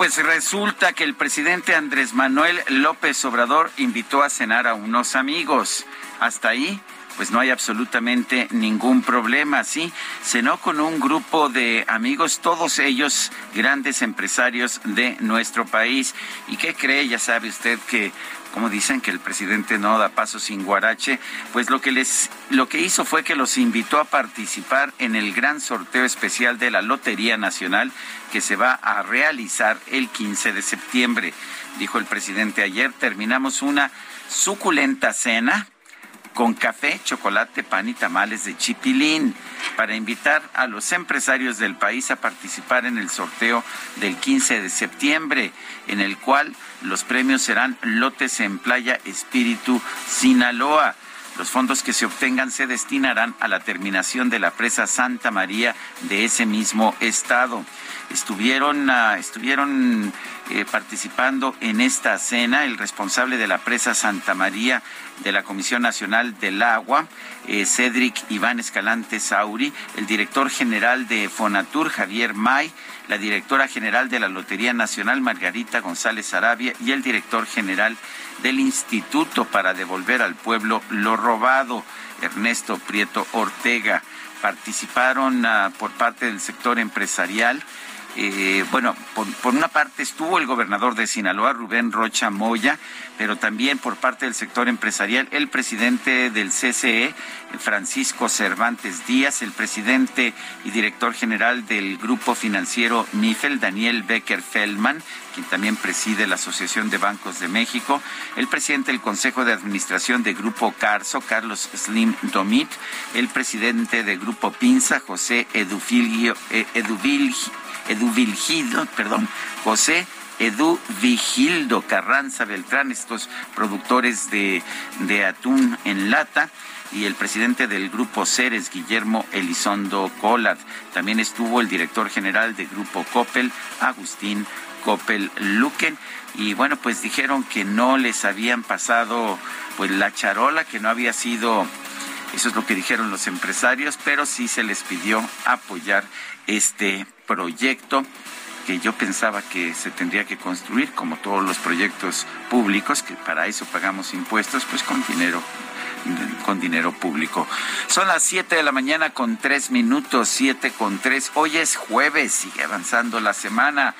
Pues resulta que el presidente Andrés Manuel López Obrador invitó a cenar a unos amigos. Hasta ahí, pues no hay absolutamente ningún problema, ¿sí? Cenó con un grupo de amigos, todos ellos grandes empresarios de nuestro país. ¿Y qué cree? Ya sabe usted que como dicen que el presidente no da paso sin guarache, pues lo que les lo que hizo fue que los invitó a participar en el gran sorteo especial de la Lotería Nacional que se va a realizar el 15 de septiembre. Dijo el presidente ayer, terminamos una suculenta cena con café, chocolate, pan y tamales de chipilín para invitar a los empresarios del país a participar en el sorteo del 15 de septiembre, en el cual los premios serán lotes en Playa Espíritu, Sinaloa. Los fondos que se obtengan se destinarán a la terminación de la presa Santa María de ese mismo estado. Estuvieron, uh, estuvieron eh, participando en esta cena el responsable de la presa Santa María de la Comisión Nacional del Agua, eh, Cedric Iván Escalante Sauri, el director general de Fonatur, Javier May, la directora general de la Lotería Nacional, Margarita González Arabia, y el director general del Instituto para Devolver al Pueblo lo Robado, Ernesto Prieto Ortega. Participaron uh, por parte del sector empresarial. Eh, bueno, por, una parte estuvo el gobernador de Sinaloa, Rubén Rocha Moya, pero también por parte del sector empresarial, el presidente del CCE, Francisco Cervantes Díaz, el presidente y director general del grupo financiero MIFEL, Daniel Becker Feldman, quien también preside la Asociación de Bancos de México, el presidente del Consejo de Administración de Grupo Carso, Carlos Slim Domit, el presidente de Grupo Pinza, José Edufilio, eh, Eduvil, Eduvilgildo, perdón, José Edu Vigildo Carranza Beltrán, estos productores de, de, atún en lata, y el presidente del grupo Ceres, Guillermo Elizondo Collard. También estuvo el director general de Grupo Coppel, Agustín Coppel Luquen. Y bueno, pues dijeron que no les habían pasado pues la charola, que no había sido eso es lo que dijeron los empresarios, pero sí se les pidió apoyar este proyecto que yo pensaba que se tendría que construir, como todos los proyectos públicos, que para eso pagamos impuestos, pues con dinero con dinero público. Son las 7 de la mañana con 3 minutos, 7 con 3. Hoy es jueves, sigue avanzando la semana.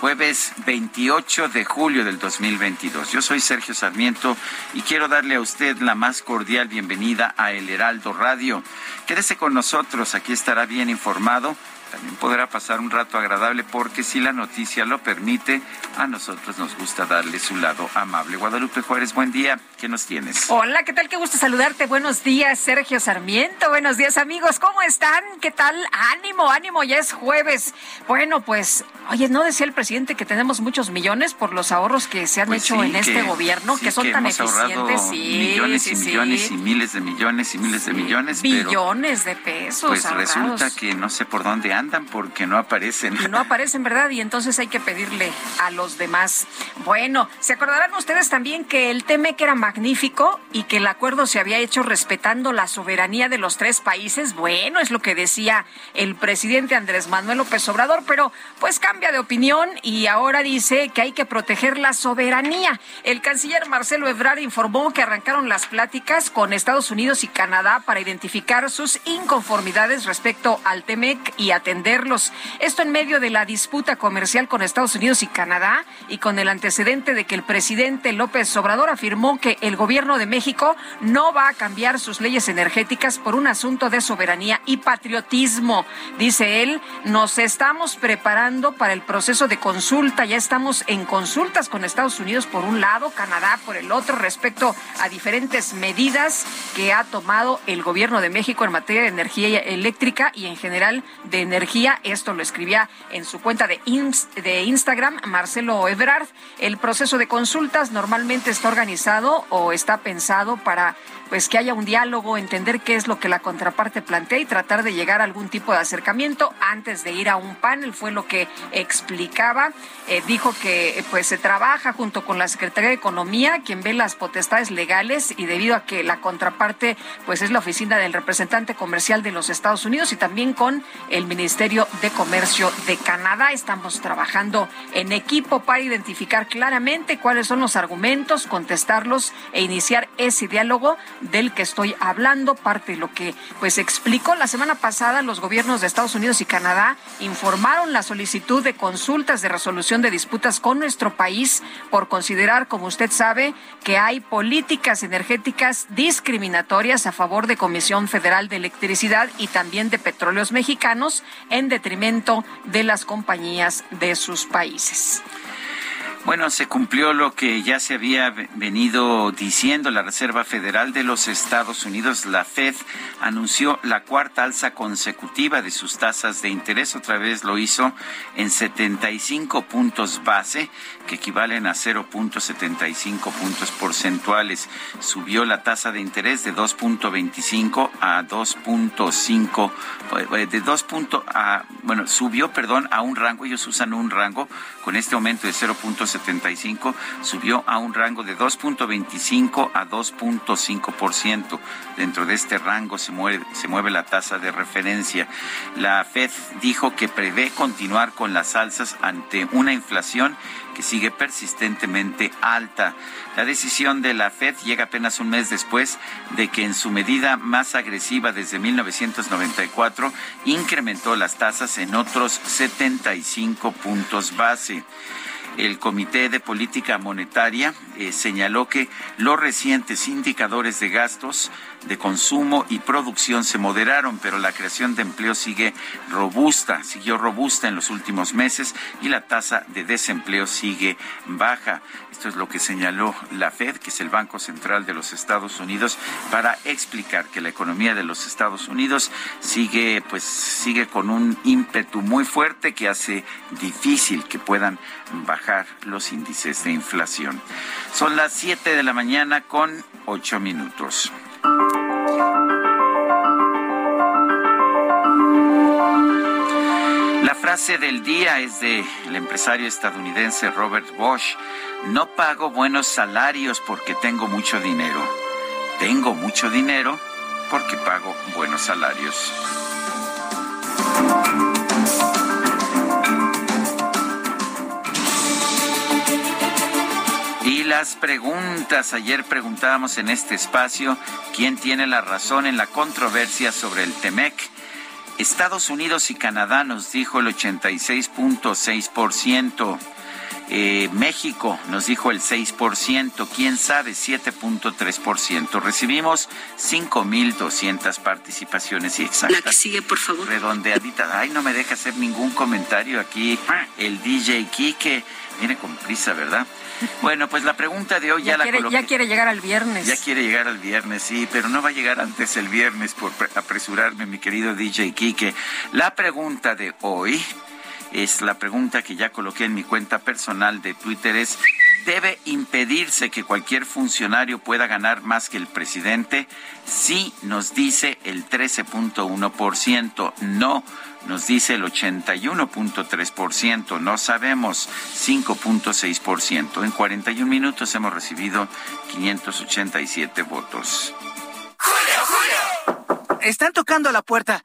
Jueves 28 de julio del 2022. Yo soy Sergio Sarmiento y quiero darle a usted la más cordial bienvenida a El Heraldo Radio. Quédese con nosotros, aquí estará bien informado también podrá pasar un rato agradable porque si la noticia lo permite, a nosotros nos gusta darle su lado amable. Guadalupe Juárez, buen día. ¿Qué nos tienes? Hola, ¿qué tal? Qué gusto saludarte. Buenos días, Sergio Sarmiento. Buenos días, amigos. ¿Cómo están? ¿Qué tal? Ánimo, ánimo, ya es jueves. Bueno, pues, oye, ¿no decía el presidente que tenemos muchos millones por los ahorros que se han pues hecho sí, en que, este gobierno, sí, que son que tan hemos eficientes? Sí, millones y millones y miles de millones y miles de millones. Billones de pesos. Pues ahorrados. resulta que no sé por dónde andan porque no aparecen. No aparecen, ¿verdad? Y entonces hay que pedirle a los demás. Bueno, se acordarán ustedes también que el TEMEC era magnífico y que el acuerdo se había hecho respetando la soberanía de los tres países. Bueno, es lo que decía el presidente Andrés Manuel López Obrador, pero pues cambia de opinión y ahora dice que hay que proteger la soberanía. El canciller Marcelo Ebrard informó que arrancaron las pláticas con Estados Unidos y Canadá para identificar sus inconformidades respecto al TEMEC y atenderlos. Esto en medio de la disputa comercial con Estados Unidos y Canadá y con el antecedente de que el presidente López Obrador afirmó que el gobierno de México no va a cambiar sus leyes energéticas por un asunto de soberanía y patriotismo. Dice él, nos estamos preparando para el proceso de consulta, ya estamos en consultas con Estados Unidos por un lado, Canadá por el otro, respecto a diferentes medidas que ha tomado el gobierno de México en materia de energía eléctrica y en general de energía. Esto lo escribía en su cuenta de, de Instagram Marcelo Ebrard. El proceso de consultas normalmente está organizado o está pensado para pues que haya un diálogo, entender qué es lo que la contraparte plantea y tratar de llegar a algún tipo de acercamiento antes de ir a un panel, fue lo que explicaba. Eh, dijo que pues se trabaja junto con la Secretaría de Economía, quien ve las potestades legales y debido a que la contraparte pues es la oficina del representante comercial de los Estados Unidos y también con el Ministerio de Comercio de Canadá. Estamos trabajando en equipo para identificar claramente cuáles son los argumentos, contestarlos e iniciar ese diálogo del que estoy hablando, parte de lo que pues explicó la semana pasada los gobiernos de Estados Unidos y Canadá informaron la solicitud de consultas de resolución de disputas con nuestro país por considerar, como usted sabe, que hay políticas energéticas discriminatorias a favor de Comisión Federal de Electricidad y también de Petróleos Mexicanos en detrimento de las compañías de sus países. Bueno, se cumplió lo que ya se había venido diciendo. La Reserva Federal de los Estados Unidos, la Fed, anunció la cuarta alza consecutiva de sus tasas de interés. Otra vez lo hizo en 75 puntos base, que equivalen a 0.75 puntos porcentuales. Subió la tasa de interés de 2.25 a 2.5, eh, de 2. a, bueno, subió, perdón, a un rango. Ellos usan un rango con este aumento de 0.75 subió a un rango de 2.25 a 2.5%. Dentro de este rango se mueve, se mueve la tasa de referencia. La Fed dijo que prevé continuar con las alzas ante una inflación que sigue persistentemente alta. La decisión de la Fed llega apenas un mes después de que en su medida más agresiva desde 1994 incrementó las tasas en otros 75 puntos base el Comité de Política Monetaria eh, señaló que los recientes indicadores de gastos de consumo y producción se moderaron, pero la creación de empleo sigue robusta, siguió robusta en los últimos meses y la tasa de desempleo sigue baja. Esto es lo que señaló la Fed, que es el Banco Central de los Estados Unidos, para explicar que la economía de los Estados Unidos sigue, pues, sigue con un ímpetu muy fuerte que hace difícil que puedan bajar los índices de inflación. Son las 7 de la mañana con 8 minutos. La frase del día es del empresario estadounidense Robert Bosch. No pago buenos salarios porque tengo mucho dinero. Tengo mucho dinero porque pago buenos salarios. Las preguntas. Ayer preguntábamos en este espacio quién tiene la razón en la controversia sobre el TEMEC. Estados Unidos y Canadá nos dijo el 86.6%. Eh, México nos dijo el 6%, quién sabe 7.3%. Recibimos 5.200 participaciones y exactas. La que sigue, por favor. Redondeadita. Ay, no me deja hacer ningún comentario aquí el DJ Kike. Viene con prisa, ¿verdad? Bueno, pues la pregunta de hoy ya, la coloqué. Ya quiere llegar al viernes. Ya quiere llegar al viernes, sí, pero no va a llegar antes el viernes por apresurarme, mi querido DJ Kike. La pregunta de hoy Es la pregunta que ya coloqué en mi cuenta personal de Twitter es ¿Debe impedirse que cualquier funcionario pueda ganar más que el presidente? Sí, nos dice el 13.1%. No, nos dice el 81.3%. No sabemos, 5.6%. En 41 minutos hemos recibido 587 votos. ¡Julio, Julio! Están tocando la puerta.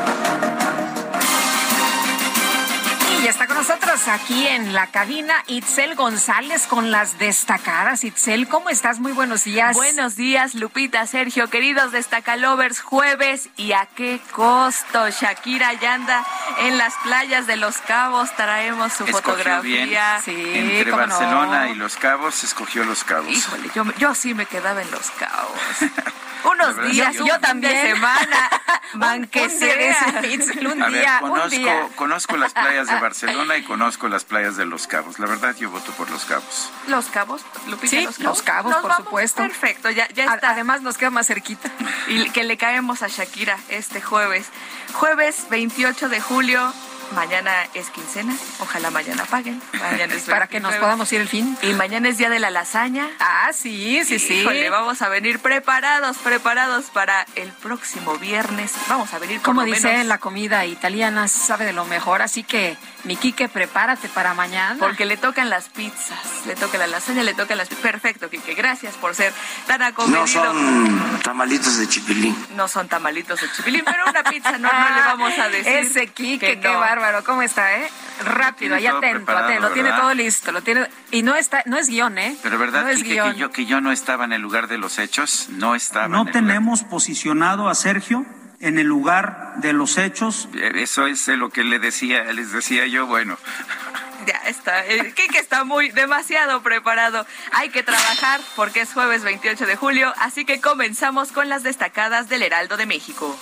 Está con nosotros aquí en la cabina Itzel González con las destacadas. Itzel, ¿cómo estás? Muy buenos días. Buenos días, Lupita, Sergio, queridos destacalovers, jueves y a qué costo. Shakira ya anda en las playas de Los Cabos, traemos su fotografía. Sí, Entre Barcelona y Los Cabos, escogió Los Cabos. Híjole, yo, yo sí me quedaba en Los Cabos. unos días, yo, también. semana, man que sea. Un día, conozco, conozco las playas de Barcelona y conozco las playas de Los Cabos. La verdad, yo voto por Los Cabos. ¿Los Cabos? Lupita, sí, Los Cabos, por supuesto. Perfecto, ya, ya está. Además, nos queda más cerquita. Y que le caemos a Shakira este jueves. Jueves 28 de julio, Mañana es quincena, ojalá mañana paguen. Mañana es Para que nos podamos ir el fin. Y mañana es día de la lasaña. Ah, sí, sí, sí. Híjole, vamos a venir preparados, preparados para el próximo viernes. Vamos a venir Como dice la comida italiana, sabe de lo mejor, así que mi Quique, prepárate para mañana. Porque le tocan las pizzas, le toca la lasaña, le toca las Perfecto, Quique, gracias por ser tan acomedido. No son tamalitos de chipilín. No son tamalitos de chipilín, pero una pizza no, no le vamos a decir. Ese Quique, qué bárbaro, ¿cómo está, eh? Rápido, ahí atento, atento, lo tiene todo listo, lo tiene y no está no es guion, ¿eh? Pero verdad que, yo que yo no estaba en el lugar de los hechos, no estaba No tenemos posicionado a Sergio en el lugar de los hechos. Eso es lo que le decía, les decía yo, bueno. Ya está, el Kike está muy demasiado preparado. Hay que trabajar porque es jueves 28 de julio, así que comenzamos con las destacadas del Heraldo de México.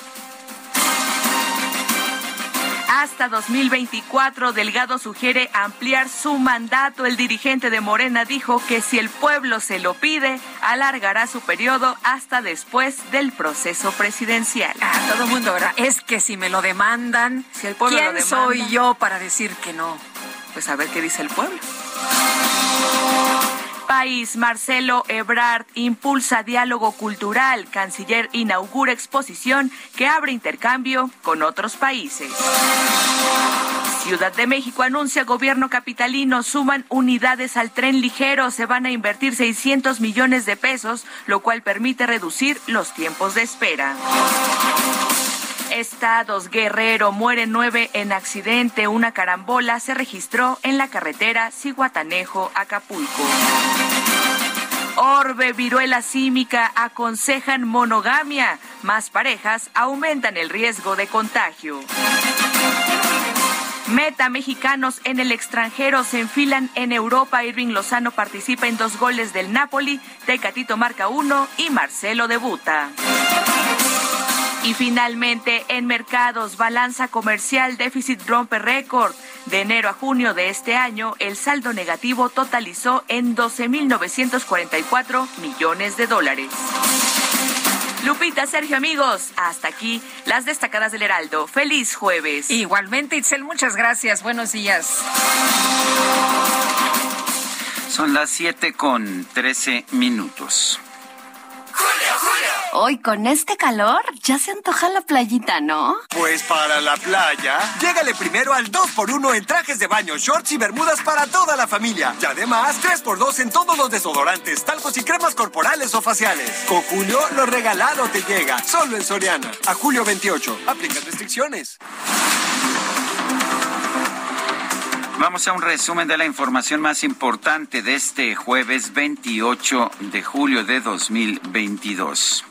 Hasta 2024, Delgado sugiere ampliar su mandato. El dirigente de Morena dijo que si el pueblo se lo pide, alargará su periodo hasta después del proceso presidencial. Ah, todo el mundo, ¿verdad? Es que si me lo demandan, si el pueblo ¿quién soy yo para decir que no? Pues a ver qué dice el pueblo país, Marcelo Ebrard impulsa diálogo cultural. Canciller inaugura exposición que abre intercambio con otros países. Ciudad de México anuncia gobierno capitalino suman unidades al tren ligero, se van a invertir 600 millones de pesos, lo cual permite reducir los tiempos de espera. Estados Guerrero mueren nueve en accidente. Una carambola se registró en la carretera Ciguatanejo-Acapulco. Orbe, viruela símica aconsejan monogamia. Más parejas aumentan el riesgo de contagio. Meta mexicanos en el extranjero se enfilan en Europa. Irving Lozano participa en dos goles del Napoli, Tecatito marca uno y Marcelo debuta. Y finalmente, en mercados, balanza comercial, déficit rompe récord. De enero a junio de este año, el saldo negativo totalizó en 12.944 millones de dólares. Lupita, Sergio, amigos, hasta aquí las destacadas del Heraldo. Feliz jueves. Igualmente, Itzel, muchas gracias. Buenos días. Son las 7 con 13 minutos. Hoy con este calor ya se antoja la playita, ¿no? Pues para la playa, llégale primero al 2x1 en trajes de baño, shorts y bermudas para toda la familia. Y además 3x2 en todos los desodorantes, talcos y cremas corporales o faciales. Con Julio, lo regalado te llega. Solo en Soriana. A julio 28. Aplican restricciones. Vamos a un resumen de la información más importante de este jueves 28 de julio de 2022.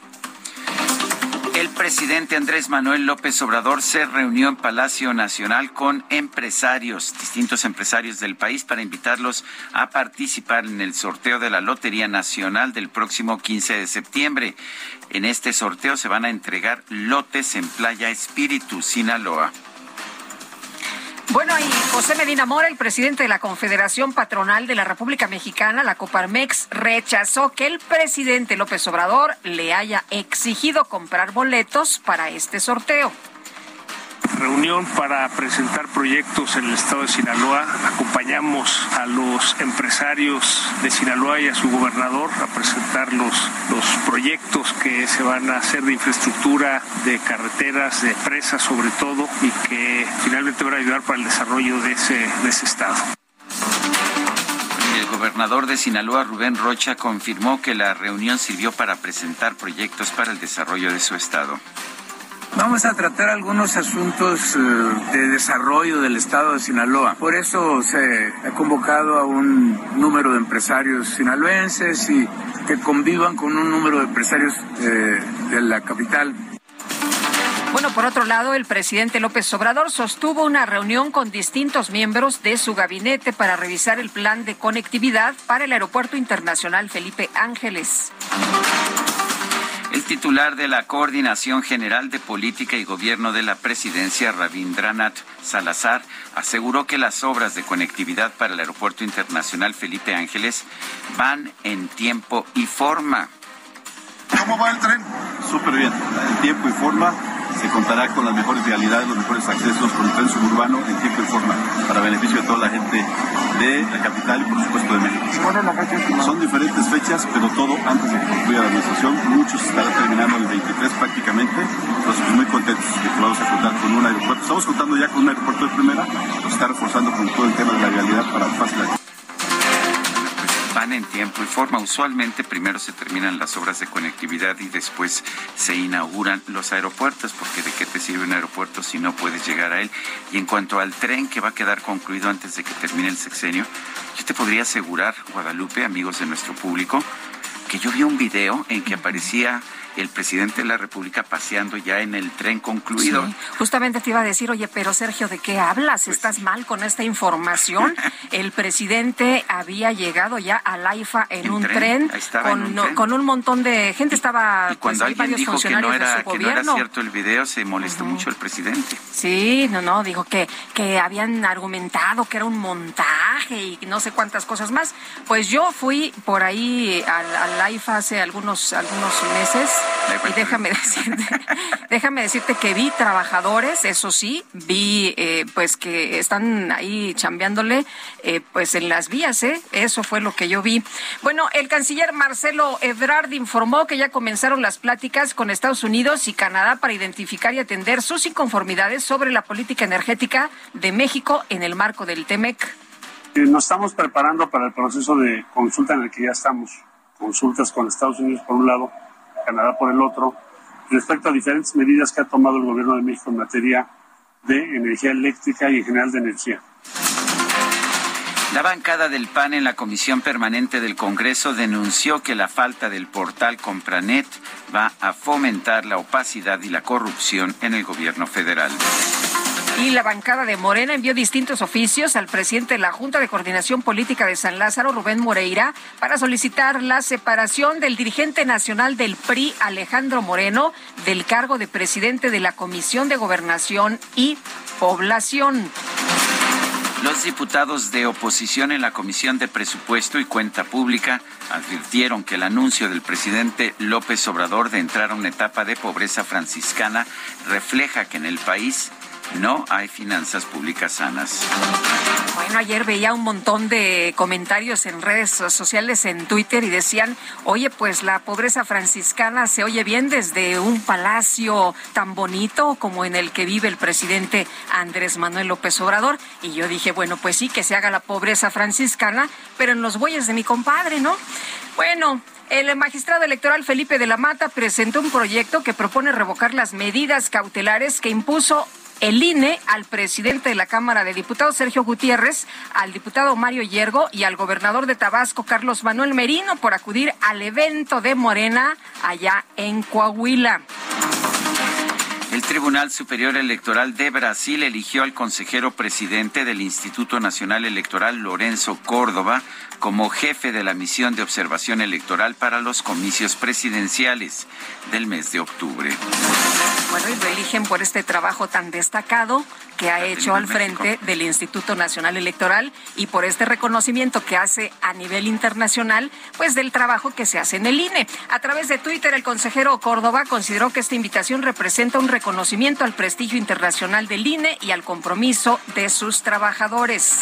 presidente Andrés Manuel López Obrador se reunió en Palacio Nacional con empresarios, distintos empresarios del país, para invitarlos a participar en el sorteo de la Lotería Nacional del próximo 15 de septiembre. En este sorteo se van a entregar lotes en Playa Espíritu, Sinaloa. Bueno, y José Medina Mora, el presidente de la Confederación Patronal de la República Mexicana, la Coparmex, rechazó que el presidente López Obrador le haya exigido comprar boletos para este sorteo reunión para presentar proyectos en el estado de Sinaloa. Acompañamos a los empresarios de Sinaloa y a su gobernador a presentar los, los proyectos que se van a hacer de infraestructura, de carreteras, de presas sobre todo, y que finalmente van a ayudar para el desarrollo de ese, de ese estado. El gobernador de Sinaloa, Rubén Rocha, confirmó que la reunión sirvió para presentar proyectos para el desarrollo de su estado. Vamos a tratar algunos asuntos eh, de desarrollo del estado de Sinaloa. Por eso se ha convocado a un número de empresarios sinaloenses y que convivan con un número de empresarios eh, de la capital. Bueno, por otro lado, el presidente López Obrador sostuvo una reunión con distintos miembros de su gabinete para revisar el plan de conectividad para el Aeropuerto Internacional Felipe Ángeles. El titular de la Coordinación General de Política y Gobierno de la Presidencia, Rabindranath Salazar, aseguró que las obras de conectividad para el Aeropuerto Internacional Felipe Ángeles van en tiempo y forma. ¿Cómo va el tren? Súper bien, en tiempo y forma se contará con las mejores realidades, los mejores accesos con el tren suburbano en tiempo y forma, para beneficio de toda la gente de la capital y por supuesto de México. Son diferentes fechas, pero todo antes de que concluya la administración. Muchos estarán terminando el 23 prácticamente, entonces pues, muy contentos de que vamos a contar con un aeropuerto. Estamos contando ya con un aeropuerto de primera, nos está reforzando con todo el tema de la realidad para fácil van en tiempo y forma. Usualmente primero se terminan las obras de conectividad y después se inauguran los aeropuertos, porque de qué te sirve un aeropuerto si no puedes llegar a él. Y en cuanto al tren que va a quedar concluido antes de que termine el sexenio, yo te podría asegurar, Guadalupe, amigos de nuestro público, que yo vi un video en que aparecía el presidente de la República paseando ya en el tren concluido. justamente te iba a decir, oye, pero Sergio, ¿de qué hablas? Pues ¿Estás mal con esta información? el presidente había llegado ya a Laifa en, un, tren, con, un montón de gente, estaba y pues, cuando alguien dijo que no, era, que no era cierto el video, se molestó mucho el presidente. Sí, no, no, dijo que, que habían argumentado que era un montaje y no sé cuántas cosas más. Pues yo fui por ahí al, Laifa hace algunos, algunos meses y déjame decirte, déjame decirte que vi trabajadores, eso sí, vi eh, pues que están ahí chambeándole eh, pues en las vías, ¿eh? Eso fue lo que yo vi. Bueno, el canciller Marcelo Ebrard informó que ya comenzaron las pláticas con Estados Unidos y Canadá para identificar y atender sus inconformidades sobre la política energética de México en el marco del TEMEC. Eh, nos estamos preparando para el proceso de consulta en el que ya estamos. Consultas con Estados Unidos por un lado Canadá por el otro, respecto a diferentes medidas que ha tomado el gobierno de México en materia de energía eléctrica y en general de energía. La bancada del PAN en la Comisión Permanente del Congreso denunció que la falta del portal Compranet va a fomentar la opacidad y la corrupción en el gobierno federal. Y la bancada de Morena envió distintos oficios al presidente de la Junta de Coordinación Política de San Lázaro, Rubén Moreira, para solicitar la separación del dirigente nacional del PRI, Alejandro Moreno, del cargo de presidente de la Comisión de Gobernación y Población. Los diputados de oposición en la Comisión de Presupuesto y Cuenta Pública advirtieron que el anuncio del presidente López Obrador de entrar a una etapa de pobreza franciscana refleja que en el país no hay finanzas públicas sanas. Bueno, ayer veía un montón de comentarios en redes sociales, en Twitter, y decían, oye, pues la pobreza franciscana se oye bien desde un palacio tan bonito como en el que vive el presidente Andrés Manuel López Obrador. Y yo dije, bueno, pues sí, que se haga la pobreza franciscana, pero en los bueyes de mi compadre, ¿no? Bueno, el magistrado electoral Felipe de la Mata presentó un proyecto que propone revocar las medidas cautelares que impuso el INE al presidente de la Cámara de Diputados, Sergio Gutiérrez, al diputado Mario Yergo y al gobernador de Tabasco, Carlos Manuel Merino, por acudir al evento de Morena allá en Coahuila. El Tribunal Superior Electoral de Brasil eligió al consejero presidente del Instituto Nacional Electoral, Lorenzo Córdoba, como jefe de la misión de observación electoral para los comicios presidenciales del mes de octubre. Bueno, y lo eligen por este trabajo tan destacado que ha hecho al frente del Instituto Nacional Electoral y por este reconocimiento que hace a nivel internacional, pues del trabajo que se hace en el INE. A través de Twitter, el consejero Córdoba consideró que esta invitación representa un reconocimiento al prestigio internacional del INE y al compromiso de sus trabajadores.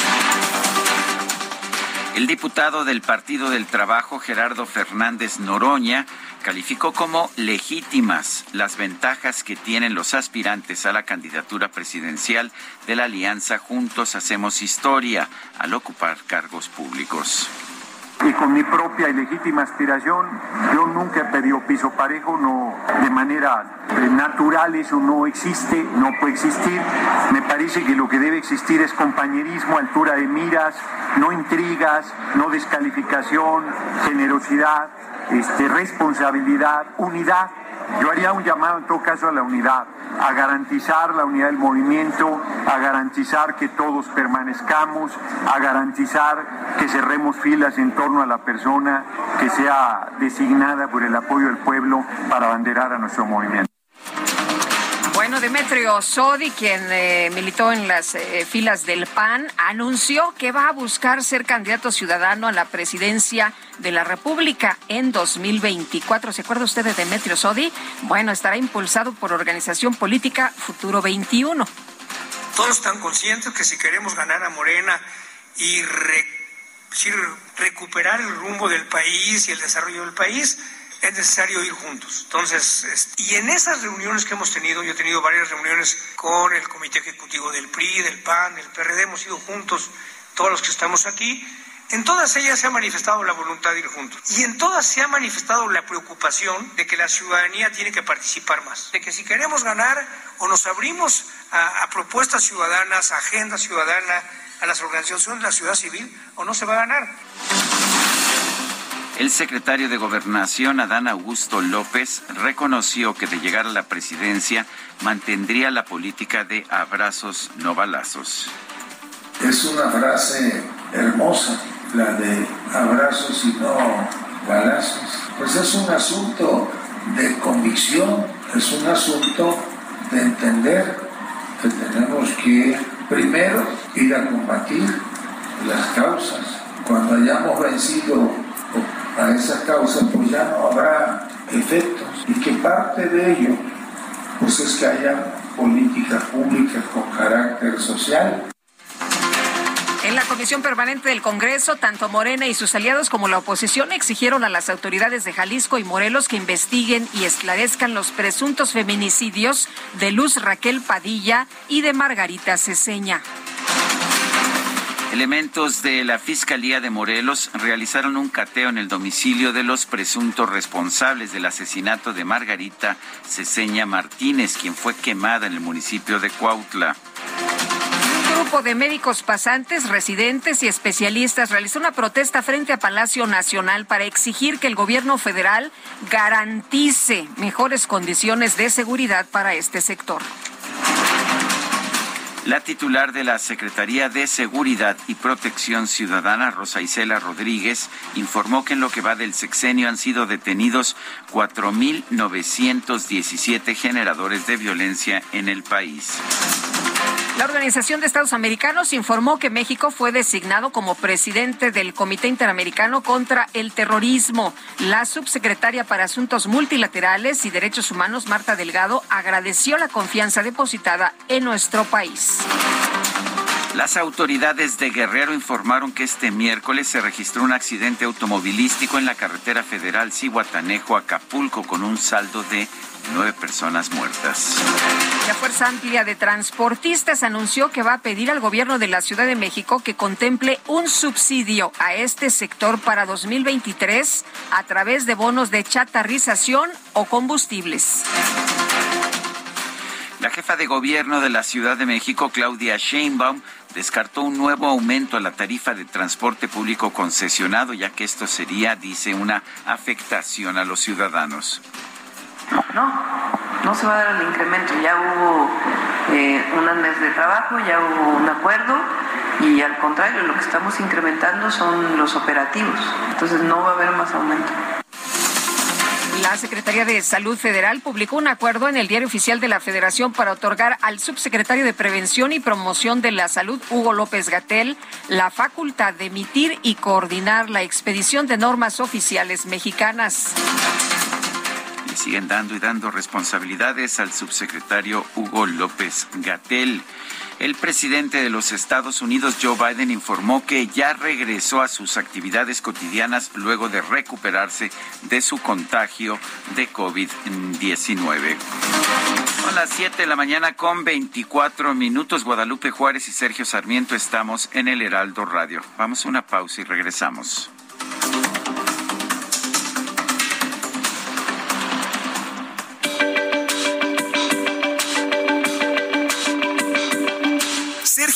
El diputado del Partido del Trabajo, Gerardo Fernández Noroña, calificó como legítimas las ventajas que tienen los aspirantes a la candidatura presidencial de la alianza Juntos Hacemos Historia al ocupar cargos públicos y con mi propia y legítima aspiración, yo nunca he pedido piso parejo, no de manera eh, natural eso no existe, no puede existir. Me parece que lo que debe existir es compañerismo, altura de miras, no intrigas, no descalificación, generosidad, este, responsabilidad, unidad. Yo haría un llamado en todo caso a la unidad a garantizar la unidad del movimiento, a garantizar que todos permanezcamos, a garantizar que cerremos filas en torno a la persona que sea designada por el apoyo del pueblo para abanderar a nuestro movimiento. Bueno, Demetrio Sodi, quien eh, militó en las eh, filas del PAN, anunció que va a buscar ser candidato ciudadano a la presidencia de la República en 2024. ¿Se acuerda usted de Demetrio Sodi? Bueno, estará impulsado por organización política Futuro 21. Todos están conscientes que si queremos ganar a Morena y recuperar el rumbo del país y el desarrollo del país, es necesario ir juntos. Entonces, y en esas reuniones que hemos tenido, yo he tenido varias reuniones con el Comité Ejecutivo del PRI, del PAN, del PRD, hemos ido juntos, todos los que estamos aquí, en todas ellas se ha manifestado la voluntad de ir juntos. Y en todas se ha manifestado la preocupación de que la ciudadanía tiene que participar más. De que si queremos ganar o nos abrimos a, a propuestas ciudadanas, a agenda ciudadana, a las organizaciones de la ciudad civil, o no se va a ganar. El secretario de Gobernación, Adán Augusto López, reconoció que de llegar a la presidencia mantendría la política de abrazos no balazos. Es una frase hermosa, la de abrazos y no balazos. Pues es un asunto de convicción, es un asunto de entender que tenemos que primero ir a combatir las causas. Cuando hayamos vencido a esa causa, pues ya no habrá efectos. Y que parte de ello, pues es que haya política pública con carácter social. En la Comisión Permanente del Congreso, tanto Morena y sus aliados como la oposición exigieron a las autoridades de Jalisco y Morelos que investiguen y esclarezcan los presuntos feminicidios de Luz Raquel Padilla y de Margarita Ceseña. Elementos de la Fiscalía de Morelos realizaron un cateo en el domicilio de los presuntos responsables del asesinato de Margarita Ceseña Martínez, quien fue quemada en el municipio de Cuautla. Un grupo de médicos pasantes, residentes y especialistas realizó una protesta frente a Palacio Nacional para exigir que el gobierno federal garantice mejores condiciones de seguridad para este sector. La titular de la Secretaría de Seguridad y Protección Ciudadana, Rosa Isela Rodríguez, informó que en lo que va del sexenio han sido detenidos 4.917 generadores de violencia en el país. La Organización de Estados Americanos informó que México fue designado como presidente del Comité Interamericano contra el Terrorismo. La subsecretaria para Asuntos Multilaterales y Derechos Humanos, Marta Delgado, agradeció la confianza depositada en nuestro país. Las autoridades de Guerrero informaron que este miércoles se registró un accidente automovilístico en la carretera federal Cihuatanejo-Acapulco con un saldo de nueve personas muertas. La Fuerza Amplia de Transportistas anunció que va a pedir al gobierno de la Ciudad de México que contemple un subsidio a este sector para 2023 a través de bonos de chatarrización o combustibles. La jefa de gobierno de la Ciudad de México, Claudia Sheinbaum, descartó un nuevo aumento a la tarifa de transporte público concesionado, ya que esto sería, dice, una afectación a los ciudadanos. No, no se va a dar el incremento. Ya hubo eh, un mes de trabajo, ya hubo un acuerdo y al contrario, lo que estamos incrementando son los operativos. Entonces no va a haber más aumento. La Secretaría de Salud Federal publicó un acuerdo en el Diario Oficial de la Federación para otorgar al subsecretario de Prevención y Promoción de la Salud, Hugo López Gatel, la facultad de emitir y coordinar la expedición de normas oficiales mexicanas. Le siguen dando y dando responsabilidades al subsecretario Hugo López Gatel. El presidente de los Estados Unidos, Joe Biden, informó que ya regresó a sus actividades cotidianas luego de recuperarse de su contagio de COVID-19. Son las 7 de la mañana con 24 minutos. Guadalupe Juárez y Sergio Sarmiento estamos en el Heraldo Radio. Vamos a una pausa y regresamos.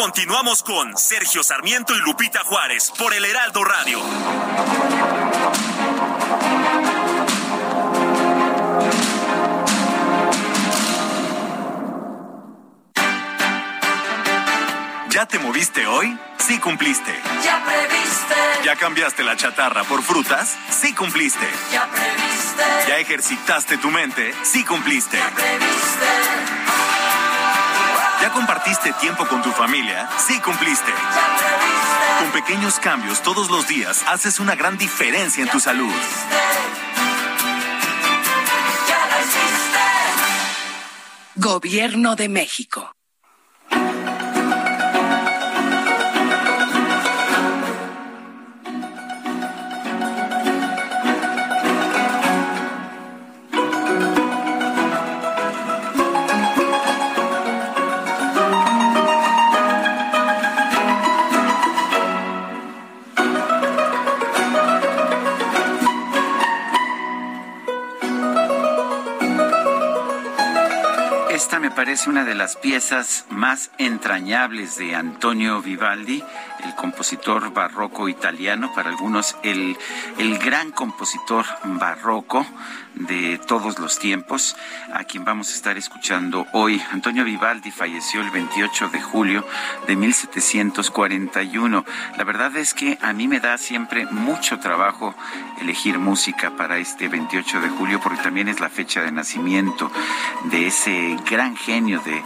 Continuamos con Sergio Sarmiento y Lupita Juárez por el Heraldo Radio. ¿Ya te moviste hoy? Sí cumpliste. Ya previste. ¿Ya cambiaste la chatarra por frutas? Sí cumpliste. Ya previste. ¿Ya ejercitaste tu mente? Sí cumpliste. Ya previste. ¿Ya compartiste tiempo con tu familia? Sí cumpliste. Con pequeños cambios todos los días haces una gran diferencia en tu salud. Gobierno de México. Parece una de las piezas más entrañables de Antonio Vivaldi, el compositor barroco italiano, para algunos el, el gran compositor barroco de todos los tiempos, a quien vamos a estar escuchando hoy. Antonio Vivaldi falleció el 28 de julio de 1741. La verdad es que a mí me da siempre mucho trabajo elegir música para este 28 de julio, porque también es la fecha de nacimiento de ese gran genio de,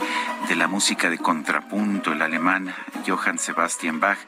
de la música de contrapunto, el alemán Johann Sebastian Bach.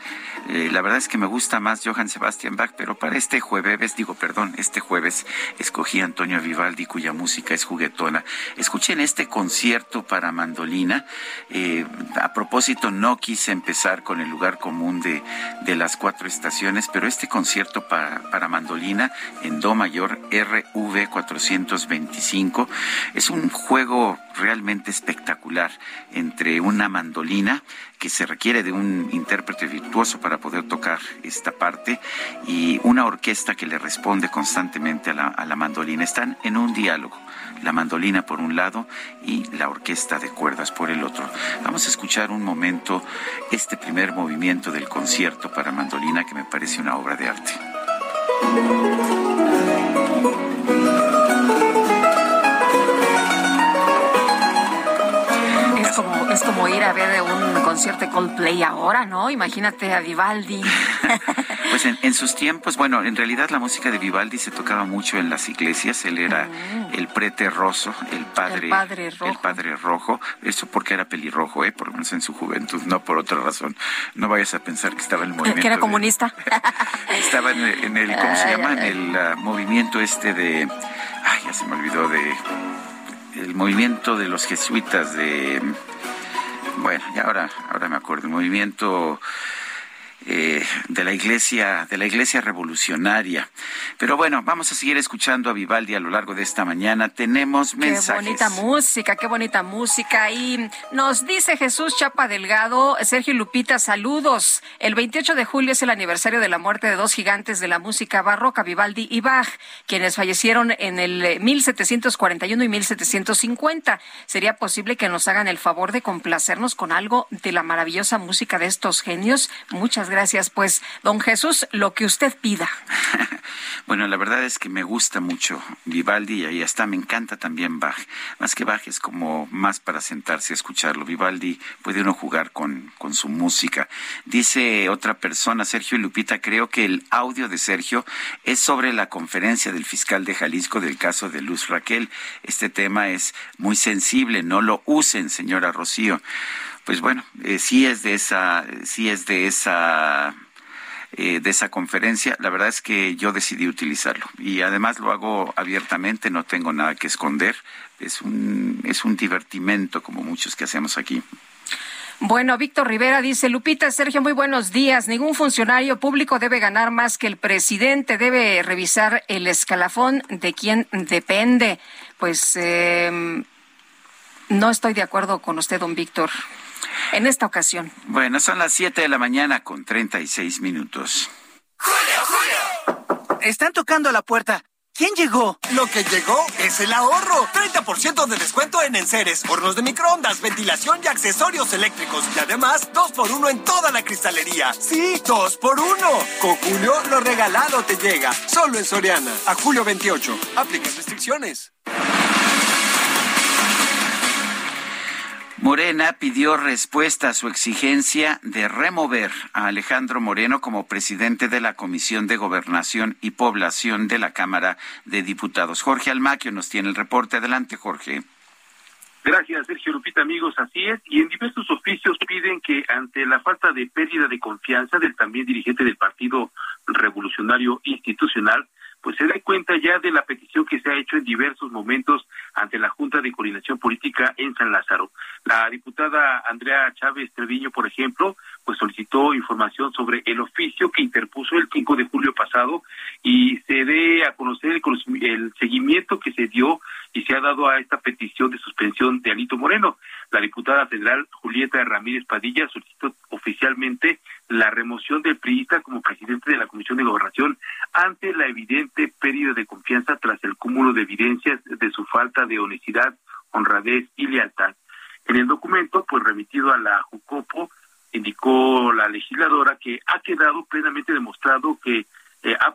Eh, la verdad es que me gusta más Johann Sebastian Bach, pero para este jueves, digo, perdón, este jueves escogí a Vivaldi, cuya música es juguetona. Escuchen este concierto para mandolina. Eh, a propósito, no quise empezar con el lugar común de, de las cuatro estaciones, pero este concierto para, para mandolina en Do mayor RV 425 es un juego realmente espectacular entre una mandolina que se requiere de un intérprete virtuoso para poder tocar esta parte y una orquesta que le responde constantemente a la, mandolina. Están en un diálogo la mandolina por un lado y la orquesta de cuerdas por el otro. Vamos a escuchar un momento este primer movimiento del concierto para mandolina que me parece una obra de arte. Ir a ver un concierto de Coldplay ahora, ¿no? Imagínate a Vivaldi. pues en, sus tiempos, bueno, en realidad la música de Vivaldi se tocaba mucho en las iglesias. Él era Mm. el prete roso, el padre, El padre rojo. el padre rojo. Eso porque era pelirrojo, ¿eh? Por lo menos en su juventud, no por otra razón. No vayas a pensar que estaba en el movimiento. que era de- comunista. estaba en, el- en el, ¿cómo se llama? En el ah, movimiento este de, ay, ya se me olvidó de, el movimiento de los jesuitas de, bueno, ya ahora, ahora me acuerdo, movimiento eh, de la iglesia de la iglesia revolucionaria. Pero bueno, vamos a seguir escuchando a Vivaldi a lo largo de esta mañana. Tenemos mensajes. Qué bonita música, qué bonita música. Y nos dice Jesús Chapa Delgado, Sergio Lupita, saludos. El 28 de julio es el aniversario de la muerte de dos gigantes de la música barroca, Vivaldi y Bach, quienes fallecieron en el 1741 y 1750. ¿Sería posible que nos hagan el favor de complacernos con algo de la maravillosa música de estos genios? Muchas gracias gracias. Pues, don Jesús, lo que usted pida. bueno, la verdad es que me gusta mucho Vivaldi y ahí está. Me encanta también Bach. Más que Bach es como más para sentarse a escucharlo. Vivaldi puede uno jugar con, con su música. Dice otra persona, Sergio Lupita, creo que el audio de Sergio es sobre la conferencia del fiscal de Jalisco del caso de Luz Raquel. Este tema es muy sensible. No lo usen, señora Rocío pues bueno, eh, sí es de esa, sí es de esa eh, de esa conferencia, la verdad es que yo decidí utilizarlo y además lo hago abiertamente, no tengo nada que esconder, es un, es un divertimento como muchos que hacemos aquí. Bueno, Víctor Rivera dice, Lupita, Sergio, muy buenos días. Ningún funcionario público debe ganar más que el presidente, debe revisar el escalafón de quien depende. Pues eh, no estoy de acuerdo con usted, don Víctor en esta ocasión. Bueno, son las 7 de la mañana con 36 minutos. ¡Julio, Julio! Están tocando la puerta. ¿Quién llegó? Lo que llegó es el ahorro. 30% de descuento en enseres, hornos de microondas, ventilación y accesorios eléctricos. Y además, 2 por 1 en toda la cristalería. Sí, 2 por 1 Con Julio, lo regalado te llega. Solo en Soriana. A julio 28. Aplica restricciones. Morena pidió respuesta a su exigencia de remover a Alejandro Moreno como presidente de la Comisión de Gobernación y Población de la Cámara de Diputados. Jorge Almaquio nos tiene el reporte. Adelante, Jorge. Gracias, Sergio Lupita, amigos. Así es. Y en diversos oficios piden que ante la falta de pérdida de confianza del también dirigente del Partido Revolucionario Institucional, pues se da cuenta ya de la petición que se ha hecho en diversos momentos ante la Junta de Coordinación Política en San Lázaro. La diputada Andrea Chávez Treviño, por ejemplo, pues solicitó información sobre el oficio que interpuso el 5 de julio pasado y se dé a conocer el, el seguimiento que se dio y se ha dado a esta petición de suspensión de Anito Moreno. La diputada federal Julieta Ramírez Padilla solicitó oficialmente la remoción del priista como presidente de la Comisión de Gobernación ante la evidente pérdida de confianza tras el cúmulo de evidencias de su falta de honestidad, honradez y lealtad. En el documento, pues remitido a la JUCOPO, indicó la legisladora que ha quedado plenamente demostrado que eh, ha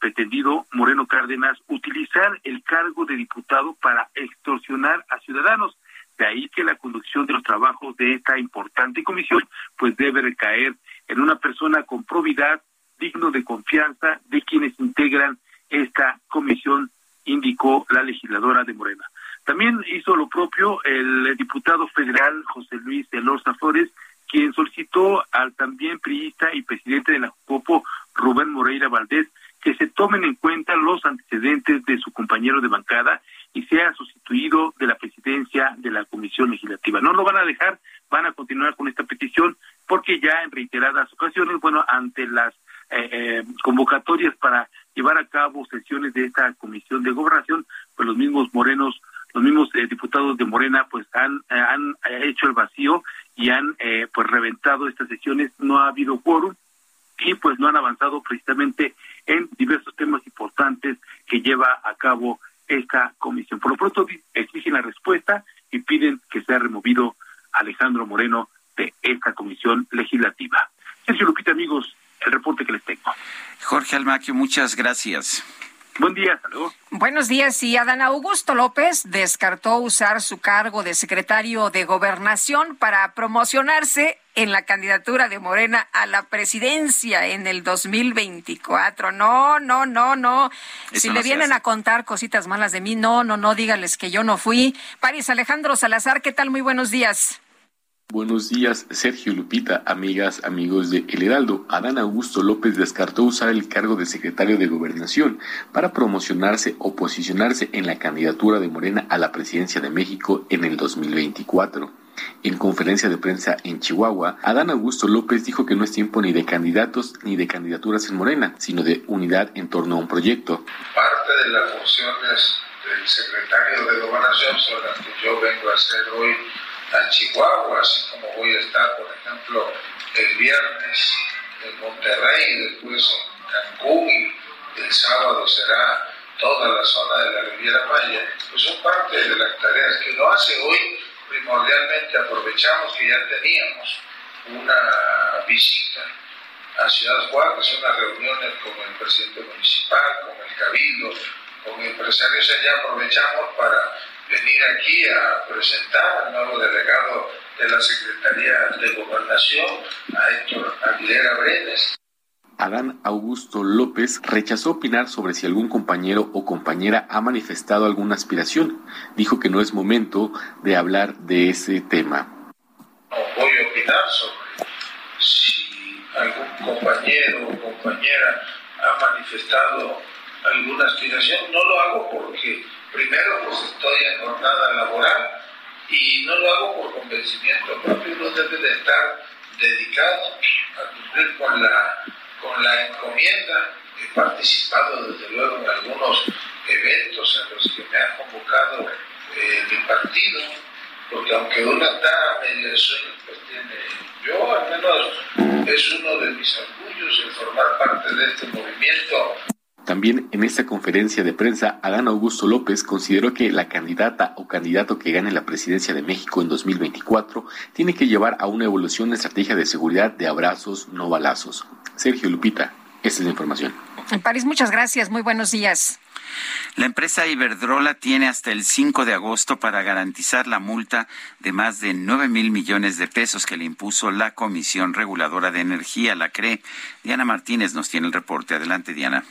pretendido Moreno Cárdenas utilizar el cargo de diputado para extorsionar a ciudadanos. De ahí que la conducción de los trabajos de esta importante comisión pues debe recaer en una persona con probidad, digno de confianza de quienes integran esta comisión, indicó la legisladora de Morena. También hizo lo propio el diputado federal José Luis Elorza Flores, quien solicitó al también priista y presidente de la COPO, Rubén Moreira Valdés, que se tomen en cuenta los antecedentes de su compañero de bancada y sea sustituido de la presidencia de la Comisión Legislativa. No lo van a dejar, van a continuar con esta petición porque ya en reiteradas ocasiones, bueno, ante las eh, eh, convocatorias para llevar a cabo sesiones de esta Comisión de Gobernación, pues los mismos morenos los mismos eh, diputados de Morena pues han, han hecho el vacío y han pues reventado estas sesiones, no ha habido quórum y pues no han avanzado precisamente en diversos temas importantes que lleva a cabo esta comisión. Por lo pronto exigen la respuesta y piden que sea removido Alejandro Moreno de esta comisión legislativa. Sergio Lupita, amigos, el reporte que les tengo. Jorge Almaquio, muchas gracias. Buen día, saludos. Buenos días. Y Adán Augusto López descartó usar su cargo de secretario de Gobernación para promocionarse en la candidatura de Morena a la presidencia en el 2024. No, no, no, no. si le vienen a contar cositas malas de mí, no, no, no, dígales que yo no fui. París Alejandro Salazar, ¿qué tal? Muy buenos días. Buenos días, Sergio Lupita, amigas, amigos de El Heraldo. Adán Augusto López descartó usar el cargo de secretario de Gobernación para promocionarse o posicionarse en la candidatura de Morena a la presidencia de México en el 2024. En conferencia de prensa en Chihuahua, Adán Augusto López dijo que no es tiempo ni de candidatos ni de candidaturas en Morena, sino de unidad en torno a un proyecto. Parte de las funciones del secretario de Gobernación son las que yo vengo a hacer hoy a Chihuahua, así como voy a estar, por ejemplo, el viernes en Monterrey, después en Cancún y el sábado será toda la zona de la Riviera Maya, pues son parte de las tareas que lo hace hoy. Primordialmente aprovechamos que ya teníamos una visita a Ciudad Juárez, unas reuniones con el presidente municipal, con el cabildo, con empresarios allá, aprovechamos para venir aquí a presentar al nuevo delegado de la Secretaría de Gobernación, a Héctor Aguilera Brenes. Adán Augusto López rechazó opinar sobre si algún compañero o compañera ha manifestado alguna aspiración. Dijo que no es momento de hablar de ese tema. No voy a opinar sobre si algún compañero o compañera ha manifestado alguna aspiración. No lo hago porque primero pues estoy en jornada laboral y no lo hago por convencimiento propio. Uno debe de estar dedicado a cumplir con la con la encomienda. He participado desde luego en algunos eventos en los que me ha convocado eh, mi partido, porque aunque uno está medio de sueño, pues tiene, yo al menos es uno de mis orgullos el formar parte de este movimiento. También en esta conferencia de prensa, Adán Augusto López consideró que la candidata o candidato que gane la presidencia de México en 2024 tiene que llevar a una evolución de estrategia de seguridad de abrazos, no balazos. Sergio Lupita, esta es la información. En París, muchas gracias. Muy buenos días. La empresa Iberdrola tiene hasta el 5 de agosto para garantizar la multa de más de 9 mil millones de pesos que le impuso la Comisión Reguladora de Energía, la CRE. Diana Martínez nos tiene el reporte. Adelante, Diana.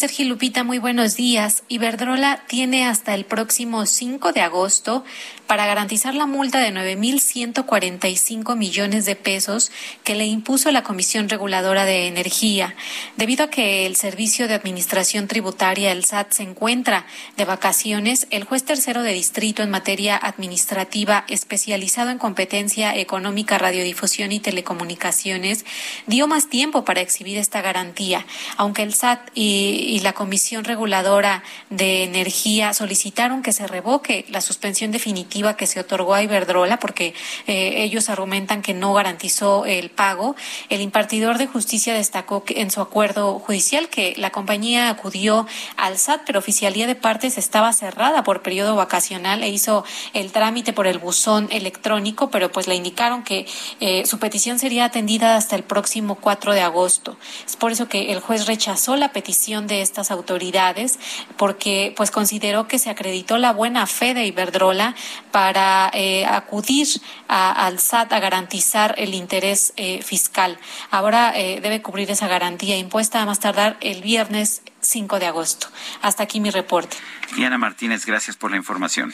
Sergio Lupita, muy buenos días. Iberdrola tiene hasta el próximo 5 de agosto para garantizar la multa de 9.145 millones de pesos que le impuso la Comisión Reguladora de Energía, debido a que el Servicio de Administración Tributaria, el SAT, se encuentra de vacaciones. El juez tercero de distrito en materia administrativa especializado en competencia económica, radiodifusión y telecomunicaciones dio más tiempo para exhibir esta garantía, aunque el SAT y y la Comisión Reguladora de Energía solicitaron que se revoque la suspensión definitiva que se otorgó a Iberdrola porque eh, ellos argumentan que no garantizó el pago. El impartidor de justicia destacó que en su acuerdo judicial que la compañía acudió al SAT, pero oficialía de partes estaba cerrada por periodo vacacional e hizo el trámite por el buzón electrónico, pero pues le indicaron que eh, su petición sería atendida hasta el próximo 4 de agosto. Es por eso que el juez rechazó la petición de estas autoridades porque pues consideró que se acreditó la buena fe de Iberdrola para eh, acudir al SAT a garantizar el interés eh, fiscal. Ahora eh, debe cubrir esa garantía impuesta a más tardar el viernes 5 de agosto. Hasta aquí mi reporte. Diana Martínez, gracias por la información.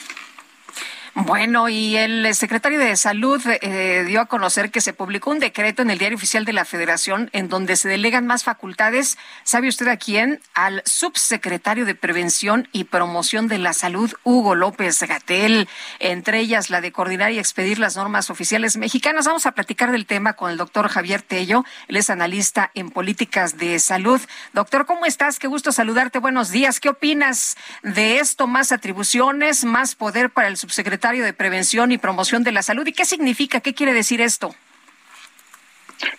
Bueno, y el secretario de Salud eh, dio a conocer que se publicó un decreto en el Diario Oficial de la Federación en donde se delegan más facultades, ¿sabe usted a quién? Al subsecretario de Prevención y Promoción de la Salud, Hugo López Gatel, entre ellas la de coordinar y expedir las normas oficiales mexicanas. Vamos a platicar del tema con el doctor Javier Tello, él es analista en políticas de salud. Doctor, ¿cómo estás? Qué gusto saludarte. Buenos días. ¿Qué opinas de esto? Más atribuciones, más poder para el subsecretario de Prevención y Promoción de la Salud. ¿Y qué significa? ¿Qué quiere decir esto?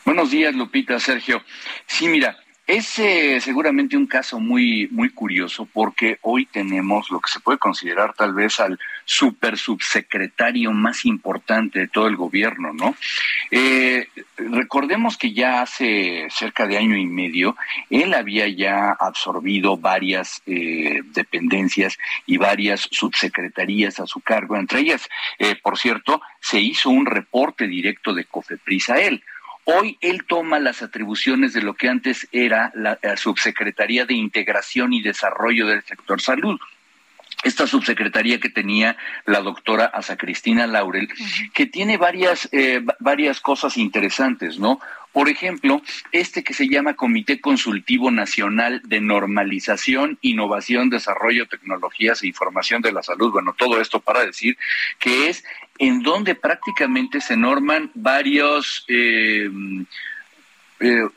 Buenos días, Lupita, Sergio. Sí, mira, es eh, seguramente un caso muy, muy curioso porque hoy tenemos lo que se puede considerar tal vez al super subsecretario más importante de todo el gobierno, ¿no? Eh, recordemos que ya hace cerca de año y medio él había ya absorbido varias eh, dependencias y varias subsecretarías a su cargo. Entre ellas, por cierto, se hizo un reporte directo de Cofepris a él. Hoy él toma las atribuciones de lo que antes era la, Subsecretaría de Integración y Desarrollo del Sector Salud. esta subsecretaría que tenía la doctora Asa Cristina Laurel, que tiene varias, eh, varias cosas interesantes, ¿no? Por ejemplo, este que se llama Comité Consultivo Nacional de Normalización, Innovación, Desarrollo, Tecnologías e Información de la Salud. Bueno, todo esto para decir que es en donde prácticamente se norman varios... Eh, eh,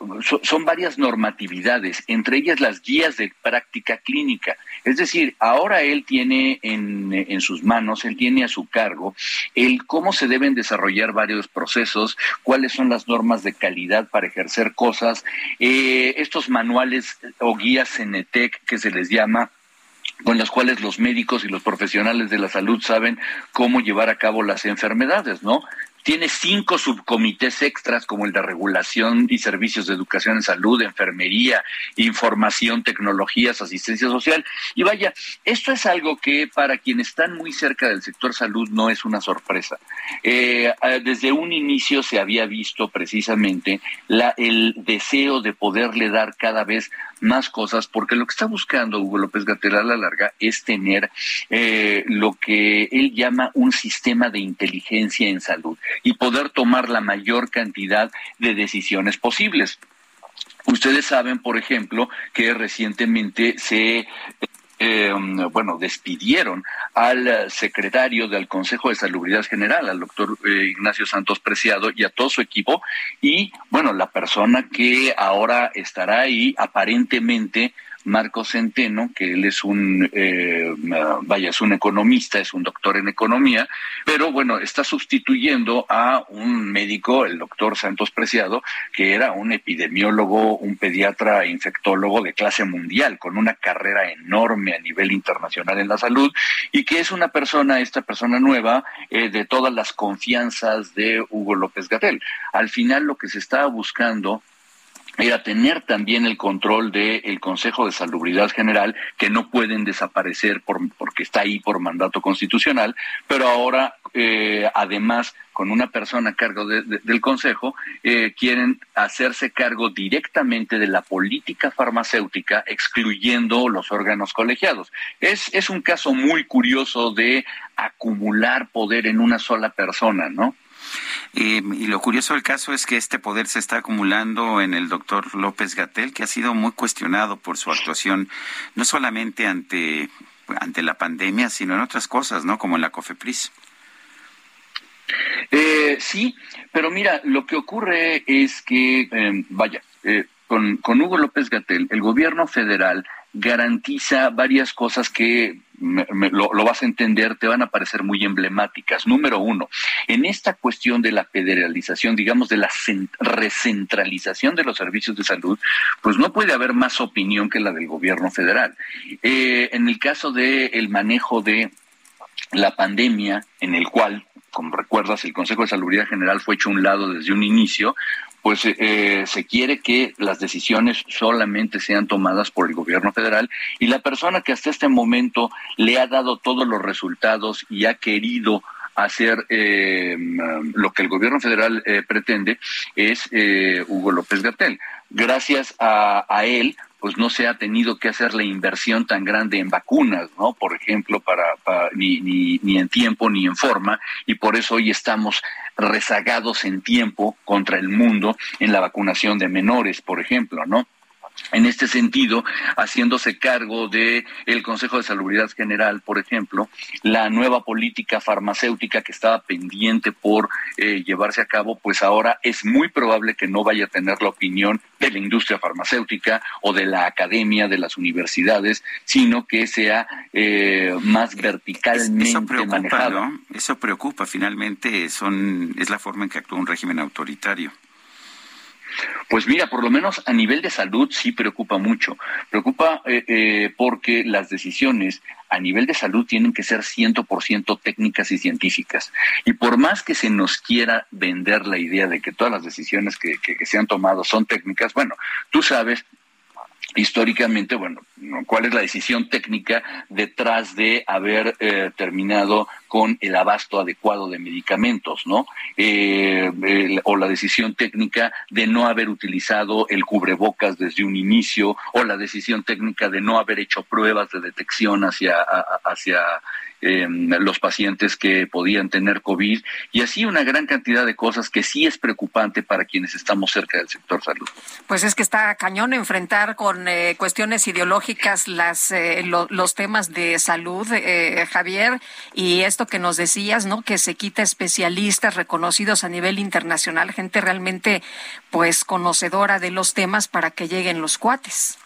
son varias normatividades, entre ellas las guías de práctica clínica. Es decir, ahora él tiene en, en, sus manos, él tiene a su cargo el cómo se deben desarrollar varios procesos, cuáles son las normas de calidad para ejercer cosas, eh, estos manuales o guías CENETEC que se les llama con las cuales los médicos y los profesionales de la salud saben cómo llevar a cabo las enfermedades, ¿no? Tiene cinco subcomités extras como el de regulación y servicios de educación en salud, enfermería, información, tecnologías, asistencia social. Y vaya, esto es algo que para quienes están muy cerca del sector salud no es una sorpresa. Eh, desde un inicio se había visto precisamente la, el deseo de poderle dar cada vez más cosas, porque lo que está buscando Hugo López Gatel a la larga es tener eh, lo que él llama un sistema de inteligencia en salud y poder tomar la mayor cantidad de decisiones posibles. Ustedes saben, por ejemplo, que recientemente se eh, bueno, despidieron al secretario del Consejo de Salubridad General, al doctor eh, Ignacio Santos Preciado y a todo su equipo. Y bueno, la persona que ahora estará ahí aparentemente Marco Centeno, que él es un, eh, vaya, es un economista, es un doctor en economía, pero bueno, está sustituyendo a un médico, el doctor Santos Preciado, que era un epidemiólogo, un pediatra infectólogo de clase mundial, con una carrera enorme a nivel internacional en la salud, y que es una persona, esta persona nueva, eh, de todas las confianzas de Hugo López Gatel. Al final lo que se estaba buscando era tener también el control del Consejo de Salubridad General, que no pueden desaparecer por, porque está ahí por mandato constitucional, pero ahora, eh, además, con una persona a cargo del Consejo, eh, quieren hacerse cargo directamente de la política farmacéutica, excluyendo los órganos colegiados. Es, es un caso muy curioso de acumular poder en una sola persona, ¿no? Y lo curioso del caso es que este poder se está acumulando en el doctor López Gatel, que ha sido muy cuestionado por su actuación, no solamente ante, ante la pandemia, sino en otras cosas, ¿no? Como en la COFEPRIS. Eh, sí, pero mira, lo que ocurre es que, eh, vaya, eh, con, con Hugo López Gatel, el gobierno federal garantiza varias cosas que lo, vas a entender, te van a parecer muy emblemáticas. Número uno, en esta cuestión de la federalización, digamos, de la recentralización de los servicios de salud, pues no puede haber más opinión que la del gobierno federal. Eh, en el caso del el manejo de la pandemia, en el cual como recuerdas, el Consejo de Salubridad General fue hecho a un lado desde un inicio, pues eh, se quiere que las decisiones solamente sean tomadas por el gobierno federal y la persona que hasta este momento le ha dado todos los resultados y ha querido hacer eh, lo que el gobierno federal eh, pretende es Hugo López Gatel. Gracias a él, pues no se ha tenido que hacer la inversión tan grande en vacunas, ¿no? Por ejemplo, para, ni, ni, ni en tiempo ni en forma, y por eso hoy estamos rezagados en tiempo contra el mundo en la vacunación de menores, por ejemplo, ¿no? En este sentido, haciéndose cargo de el Consejo de Salubridad General, por ejemplo, la nueva política farmacéutica que estaba pendiente por eh, llevarse a cabo, pues ahora es muy probable que no vaya a tener la opinión de la industria farmacéutica o de la academia, de las universidades, sino que sea eh, más verticalmente Eso preocupa, manejado. ¿no? Eso preocupa, finalmente son, es la forma en que actúa un régimen autoritario. Pues mira, por lo menos a nivel de salud sí preocupa mucho. Preocupa eh, eh, porque las decisiones a nivel de salud tienen que ser 100% técnicas y científicas. Y por más que se nos quiera vender la idea de que todas las decisiones que, que se han tomado son técnicas, bueno, tú sabes históricamente, bueno, cuál es la decisión técnica detrás de haber eh, terminado con el abasto adecuado de medicamentos, ¿no? Eh, o la decisión técnica de no haber utilizado el cubrebocas desde un inicio, o la decisión técnica de no haber hecho pruebas de detección hacia, hacia eh, los pacientes que podían tener COVID y así una gran cantidad de cosas que sí es preocupante para quienes estamos cerca del sector salud. Pues es que está cañón enfrentar con eh, cuestiones ideológicas las eh, los temas de salud, eh, Javier, y esto que nos decías, ¿no? Que se quita especialistas reconocidos a nivel internacional, gente realmente pues conocedora de los temas para que lleguen los cuates.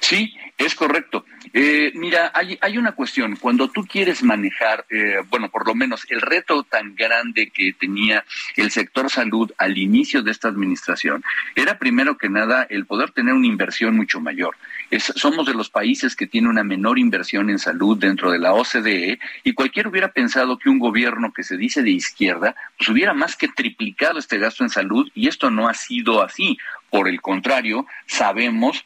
Sí, es correcto. Eh, mira, hay, hay, una cuestión. Cuando tú quieres manejar, eh, bueno, por lo menos el reto tan grande que tenía el sector salud al inicio de esta administración, era primero que nada el poder tener una inversión mucho mayor. somos de los países que tiene una menor inversión en salud dentro de la OCDE y cualquiera hubiera pensado que un gobierno que se dice de izquierda, pues hubiera más que triplicado este gasto en salud y esto no ha sido así. Por el contrario, sabemos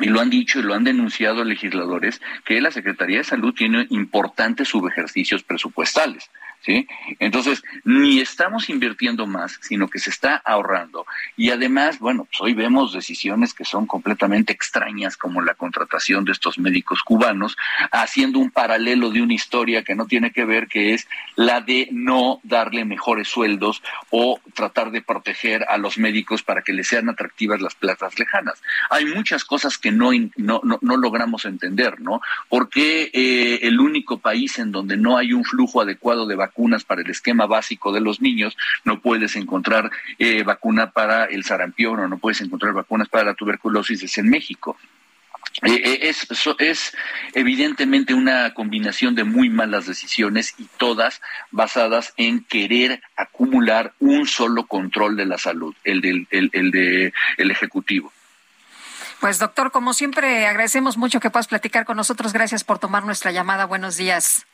y lo han dicho y lo han denunciado legisladores, que la Secretaría de Salud tiene importantes subejercicios presupuestales. ¿Sí? Entonces, ni estamos invirtiendo más, sino que se está ahorrando. Y además, bueno, pues hoy vemos decisiones que son completamente extrañas, como la contratación de estos médicos cubanos, haciendo un paralelo de una historia que no tiene que ver, que es la de no darle mejores sueldos o tratar de proteger a los médicos para que les sean atractivas las plazas lejanas. Hay muchas cosas que no, no, no, logramos entender, ¿no? ¿Por qué eh, el único país en donde no hay un flujo adecuado de vacunas vacunas para el esquema básico de los niños, no puedes encontrar eh, vacuna para el sarampión o no puedes encontrar vacunas para la tuberculosis, en México. Eh, eh, es, es, evidentemente una combinación de muy malas decisiones y todas basadas en querer acumular un solo control de la salud, el del el, el ejecutivo. Pues doctor, como siempre agradecemos mucho que puedas platicar con nosotros. Gracias por tomar nuestra llamada. Buenos días.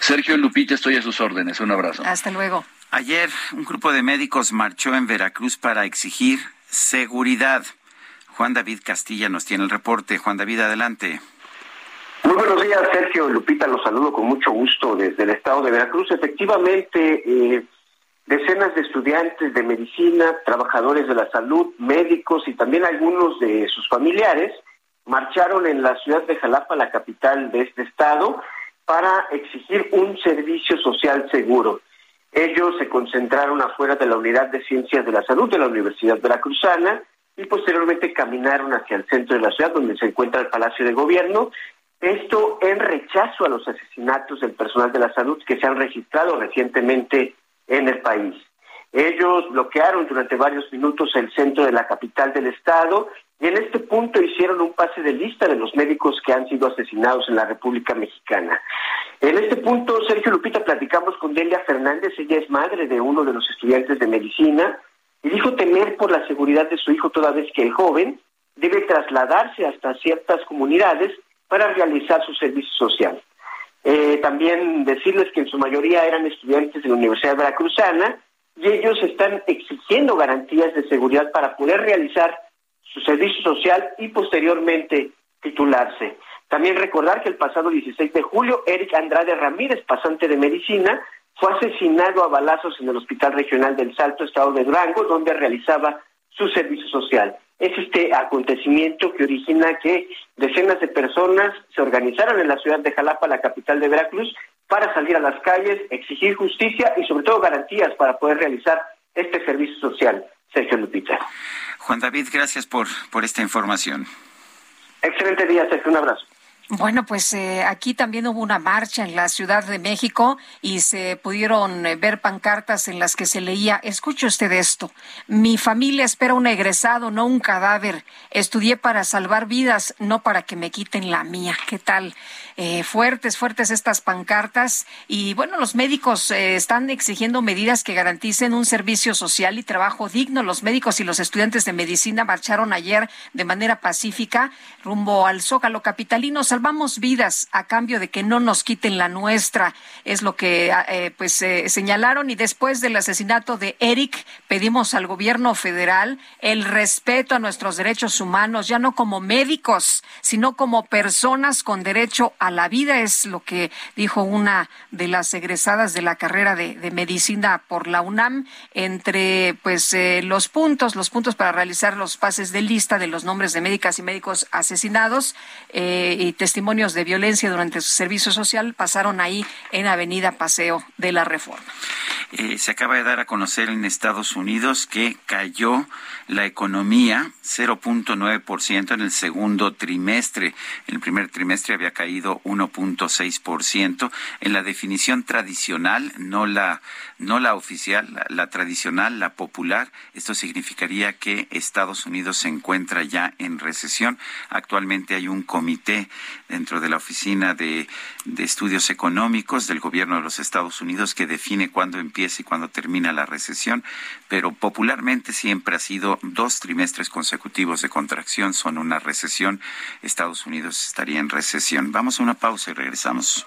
Sergio Lupita, estoy a sus órdenes. Un abrazo. Hasta luego. Ayer un grupo de médicos marchó en Veracruz para exigir seguridad. Juan David Castilla nos tiene el reporte. Juan David, adelante. Muy buenos días, Sergio Lupita. Los saludo con mucho gusto desde el estado de Veracruz. Efectivamente, eh, decenas de estudiantes de medicina, trabajadores de la salud, médicos y también algunos de sus familiares marcharon en la ciudad de Jalapa, la capital de este estado, para exigir un servicio social seguro. Ellos se concentraron afuera de la Unidad de Ciencias de la Salud de la Universidad Veracruzana y posteriormente caminaron hacia el centro de la ciudad donde se encuentra el Palacio de Gobierno. Esto en rechazo a los asesinatos del personal de la salud que se han registrado recientemente en el país. Ellos bloquearon durante varios minutos el centro de la capital del estado y en este punto hicieron un pase de lista de los médicos que han sido asesinados en la República Mexicana. En este punto, Sergio Lupita, platicamos con Delia Fernández, ella es madre de uno de los estudiantes de medicina y dijo temer por la seguridad de su hijo toda vez que el joven debe trasladarse hasta ciertas comunidades para realizar su servicio social. Eh, también decirles que en su mayoría eran estudiantes de la Universidad Veracruzana y ellos están exigiendo garantías de seguridad para poder realizar su servicio social y posteriormente titularse. También recordar que el pasado 16 de julio, Eric Andrade Ramírez, pasante de medicina, fue asesinado a balazos en el Hospital Regional del Salto, Estado de Durango, donde realizaba su servicio social. Es este acontecimiento que origina que decenas de personas se organizaran en la ciudad de Jalapa, la capital de Veracruz, para salir a las calles, exigir justicia y sobre todo garantías para poder realizar este servicio social. Sergio Lupita. Juan David, gracias por, por esta información. Excelente día, Sergio. Un abrazo. Bueno, pues eh, aquí también hubo una marcha en la Ciudad de México y se pudieron eh, ver pancartas en las que se leía, escuche usted esto, mi familia espera un egresado, no un cadáver. Estudié para salvar vidas, no para que me quiten la mía. ¿Qué tal? Eh, fuertes, fuertes estas pancartas. Y bueno, los médicos eh, están exigiendo medidas que garanticen un servicio social y trabajo digno. Los médicos y los estudiantes de medicina marcharon ayer de manera pacífica rumbo al Zócalo Capitalino. salvamos vidas a cambio de que no nos quiten la nuestra, es lo que eh, pues eh, señalaron y después del asesinato de Eric pedimos al gobierno federal el respeto a nuestros derechos humanos, ya no como médicos, sino como personas con derecho a la vida, es lo que dijo una de las egresadas de la carrera de, de medicina por la UNAM entre pues eh, los puntos, los puntos para realizar los pases de lista de los nombres de médicas y médicos asesinados eh, y testimonios de violencia durante su servicio social pasaron ahí en Avenida Paseo de la Reforma. Eh, se acaba de dar a conocer en Estados Unidos que cayó la economía 0.9% en el segundo trimestre. En el primer trimestre había caído 1.6%. En la definición tradicional, no la, no la oficial, la, tradicional, la popular, esto significaría que Estados Unidos se encuentra ya en recesión. Actualmente hay un comité dentro de la Oficina de, de Estudios Económicos del Gobierno de los Estados Unidos que define cuándo empieza y cuándo termina la recesión, pero popularmente siempre ha sido dos trimestres consecutivos de contracción son una recesión. Estados Unidos estaría en recesión. Vamos a una pausa y regresamos.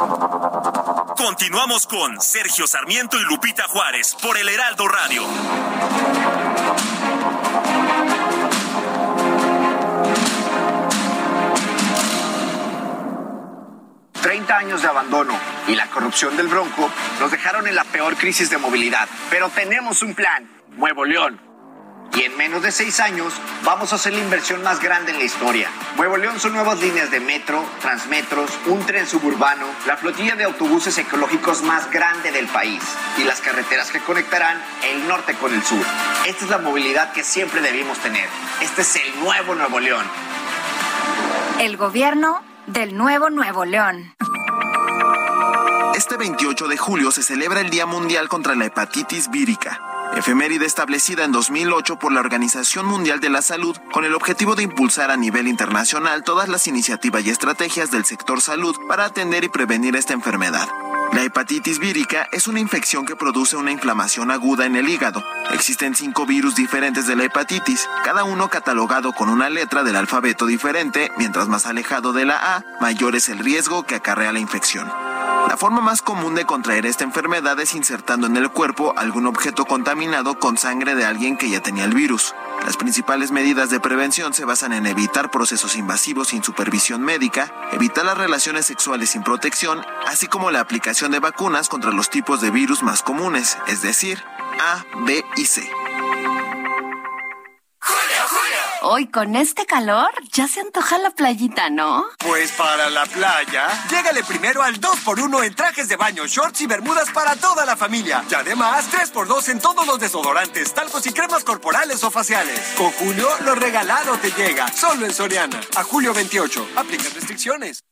Continuamos con Sergio Sarmiento y Lupita Juárez por el Heraldo Radio. Treinta años de abandono y la corrupción del Bronco nos dejaron en la peor crisis de movilidad. Pero tenemos un plan, Nuevo León. Y en menos de seis años vamos a hacer la inversión más grande en la historia. Nuevo León son nuevas líneas de metro, transmetros, un tren suburbano, la flotilla de autobuses ecológicos más grande del país y las carreteras que conectarán el norte con el sur. Esta es la movilidad que siempre debimos tener. Este es el nuevo Nuevo León. El gobierno del nuevo Nuevo León. Este 28 de julio se celebra el Día Mundial contra la Hepatitis Vírica, efeméride establecida en 2008 por la Organización Mundial de la Salud con el objetivo de impulsar a nivel internacional todas las iniciativas y estrategias del sector salud para atender y prevenir esta enfermedad. La hepatitis vírica es una infección que produce una inflamación aguda en el hígado. Existen cinco virus diferentes de la hepatitis, cada uno catalogado con una letra del alfabeto diferente, mientras más alejado de la A, mayor es el riesgo que acarrea la infección. La forma más común de contraer esta enfermedad es insertando en el cuerpo algún objeto contaminado con sangre de alguien que ya tenía el virus. Las principales medidas de prevención se basan en evitar procesos invasivos sin supervisión médica, evitar las relaciones sexuales sin protección, así como la aplicación de vacunas contra los tipos de virus más comunes, es decir, A, B y C. Hoy con este calor ya se antoja la playita, ¿no? Pues para la playa, llégale primero al 2x1 en trajes de baño, shorts y bermudas para toda la familia. Y además, 3x2 en todos los desodorantes, talcos y cremas corporales o faciales. Con Julio, lo regalado te llega. Solo en Soriana. A julio 28. Aplican restricciones.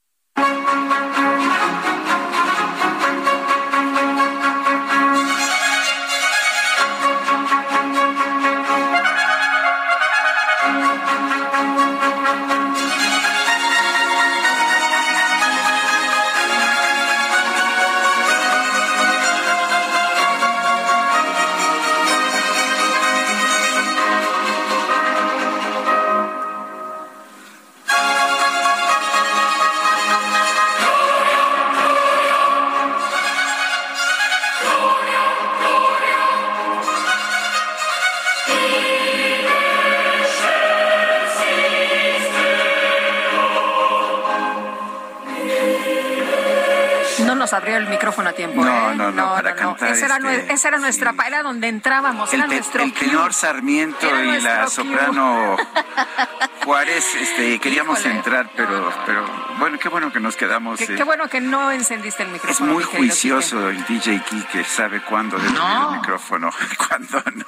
No, para cantar Esa, era, este- esa era nuestra, pa- era donde entrábamos, El, era te- nuestro el cue. tenor Sarmiento Era y la soprano Juárez, este, queríamos entrar, pero, pero bueno, qué bueno que nos quedamos. Qué, eh, qué bueno que no encendiste el es micrófono. muy mi querido juicioso el DJ Kike, sabe cuándo debe No. el micrófono, cuándo no.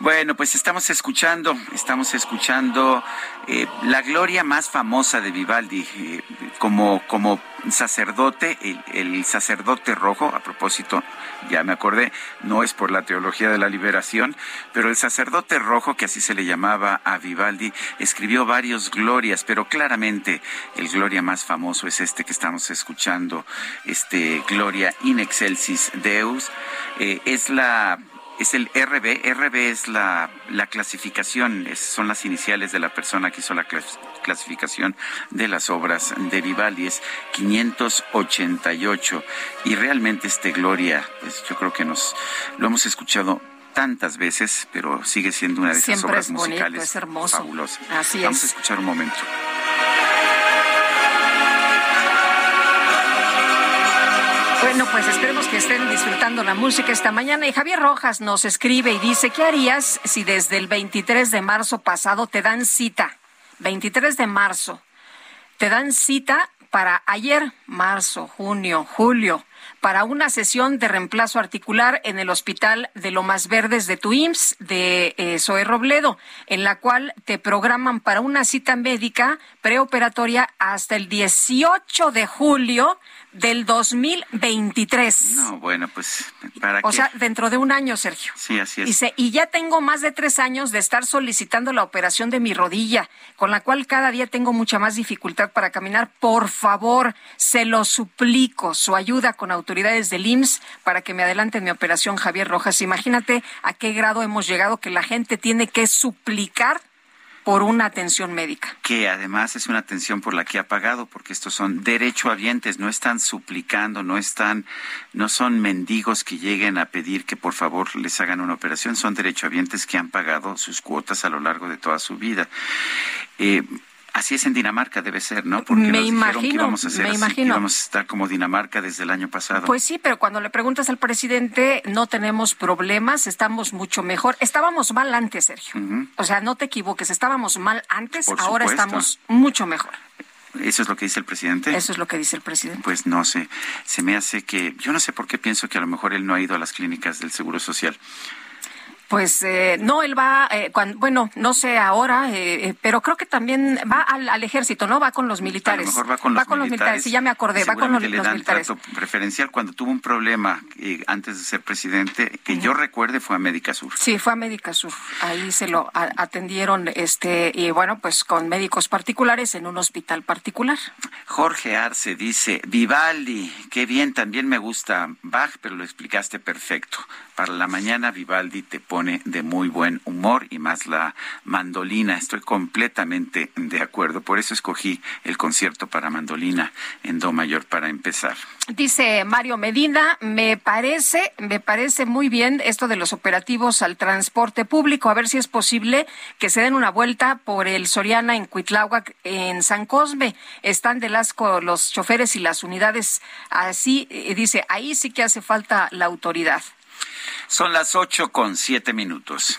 Bueno, pues estamos escuchando, estamos escuchando eh, la gloria más famosa de Vivaldi, eh, como, como sacerdote, el, el sacerdote rojo, a propósito, ya me acordé, no es por la teología de la liberación, pero el sacerdote rojo, que así se le llamaba a Vivaldi, escribió varios glorias, pero claramente el gloria más famoso es este que estamos escuchando, este Gloria in excelsis Deus, eh, es la es el RB, RB es la, la clasificación, es- son las iniciales de la persona que hizo la clas- clasificación de las obras de Vivaldi, es 588. Y realmente este Gloria, pues yo creo que nos lo hemos escuchado tantas veces, pero sigue siendo una de esas Siempre obras es bonito, musicales es hermoso. fabulosas. Así Vamos es. a escuchar un momento. Bueno, pues esperemos que estén disfrutando la música esta mañana. Y Javier Rojas nos escribe y dice, ¿qué harías si desde el 23 de marzo pasado te dan cita? 23 de marzo. Te dan cita para ayer, marzo, junio, julio, para una sesión de reemplazo articular en el Hospital de Lomas Verdes de tu IMSS de eh, Zoe Robledo, en la cual te programan para una cita médica preoperatoria hasta el 18 de julio del 2023. No, bueno, pues para O sea, dentro de un año, Sergio. Sí, así es. Dice, y ya tengo más de tres años de estar solicitando la operación de mi rodilla, con la cual cada día tengo mucha más dificultad para caminar. Por favor, se lo suplico, su ayuda con autoridades del IMSS para que me adelanten mi operación, Javier Rojas. Imagínate a qué grado hemos llegado que la gente tiene que suplicar por una atención médica. que además es una atención por la que ha pagado, porque estos son derechohabientes, no están suplicando, no están, no son mendigos que lleguen a pedir que por favor les hagan una operación, son derechohabientes que han pagado sus cuotas a lo largo de toda su vida. Eh, Así es en Dinamarca, debe ser, ¿no? Porque Me nos dijeron que imagino, íbamos a hacer me así, que imagino. íbamos a estar como Dinamarca desde el año pasado. Pues sí, pero cuando le preguntas al presidente, no tenemos problemas, estamos mucho mejor. Estábamos mal antes, Sergio. O sea, no te equivoques, estábamos mal antes, Por ahora supuesto. estamos mucho mejor. ¿Eso es lo que dice el presidente? Eso es lo que dice el presidente. Pues no sé, se me hace que, yo no sé por qué pienso que a lo mejor él no ha ido a las clínicas del Seguro Social. Pues eh, no, él va, eh, bueno, no sé ahora, eh, eh, pero creo que también va al, al ejército, ¿no? Va con los A militares. lo mejor va con los militares. sí, ya me acordé, va con los, le los dan militares. trato preferencial. Cuando tuvo un problema eh, antes de ser presidente, que yo recuerde, fue a Médica Sur. Sí, fue a Médica Sur. Ahí se lo a- atendieron, este, y bueno, pues con médicos particulares en un hospital particular. Jorge Arce dice, Vivaldi, qué bien, también me gusta Bach, pero lo explicaste perfecto. Para la mañana Vivaldi te pone de muy buen humor y más la mandolina. Estoy completamente de acuerdo. Por eso escogí el concierto para mandolina en Do mayor para empezar. Dice Mario Medina, me parece, me parece muy bien esto de los operativos al transporte público, a ver si es posible que se den una vuelta por el Soriana en Cuitláhuac, en San Cosme. Están de asco los choferes y las unidades. Así, eh, dice, ahí sí que hace falta la autoridad. Son las ocho con siete minutos.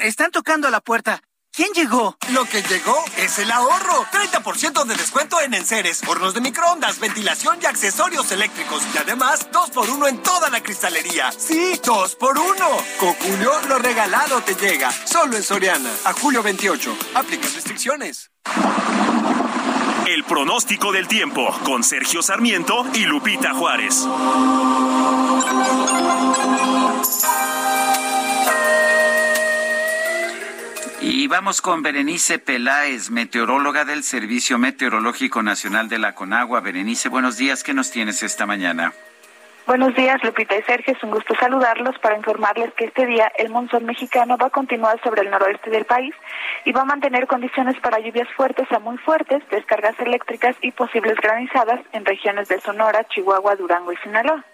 Están tocando a la puerta. ¿Quién llegó? Lo que llegó es el ahorro. 30% de descuento en enseres, hornos de microondas, ventilación y accesorios eléctricos. Y además, 2 por 1 en toda la cristalería. Sí, 2 por 1 Con Julio, lo regalado te llega. Solo en Soriana. A julio 28. Aplica restricciones. El pronóstico del tiempo con Sergio Sarmiento y Lupita Juárez. Y vamos con Berenice Peláez, meteoróloga del Servicio Meteorológico Nacional de la Conagua. Berenice, buenos días. ¿Qué nos tienes esta mañana? Buenos días, Lupita y Sergio. Es un gusto saludarlos para informarles que este día el monzón mexicano va a continuar sobre el noroeste del país y va a mantener condiciones para lluvias fuertes a muy fuertes, descargas eléctricas y posibles granizadas en regiones de Sonora, Chihuahua, Durango y Sinaloa.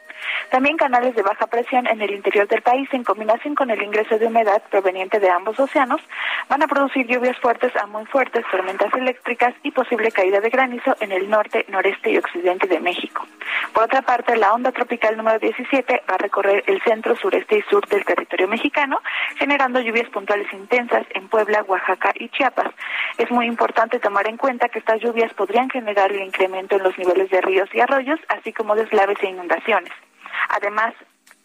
También canales de baja presión en el interior del país, en combinación con el ingreso de humedad proveniente de ambos océanos, van a producir lluvias fuertes a muy fuertes, tormentas eléctricas y posible caída de granizo en el norte, noreste y occidente de México. Por otra parte, la onda tropical número 17 va a recorrer el centro, sureste y sur del territorio mexicano, generando lluvias puntuales intensas en Puebla, Oaxaca y Chiapas. Es muy importante tomar en cuenta que estas lluvias podrían generar el incremento en los niveles de ríos y arroyos, así como deslaves e inundaciones. Además,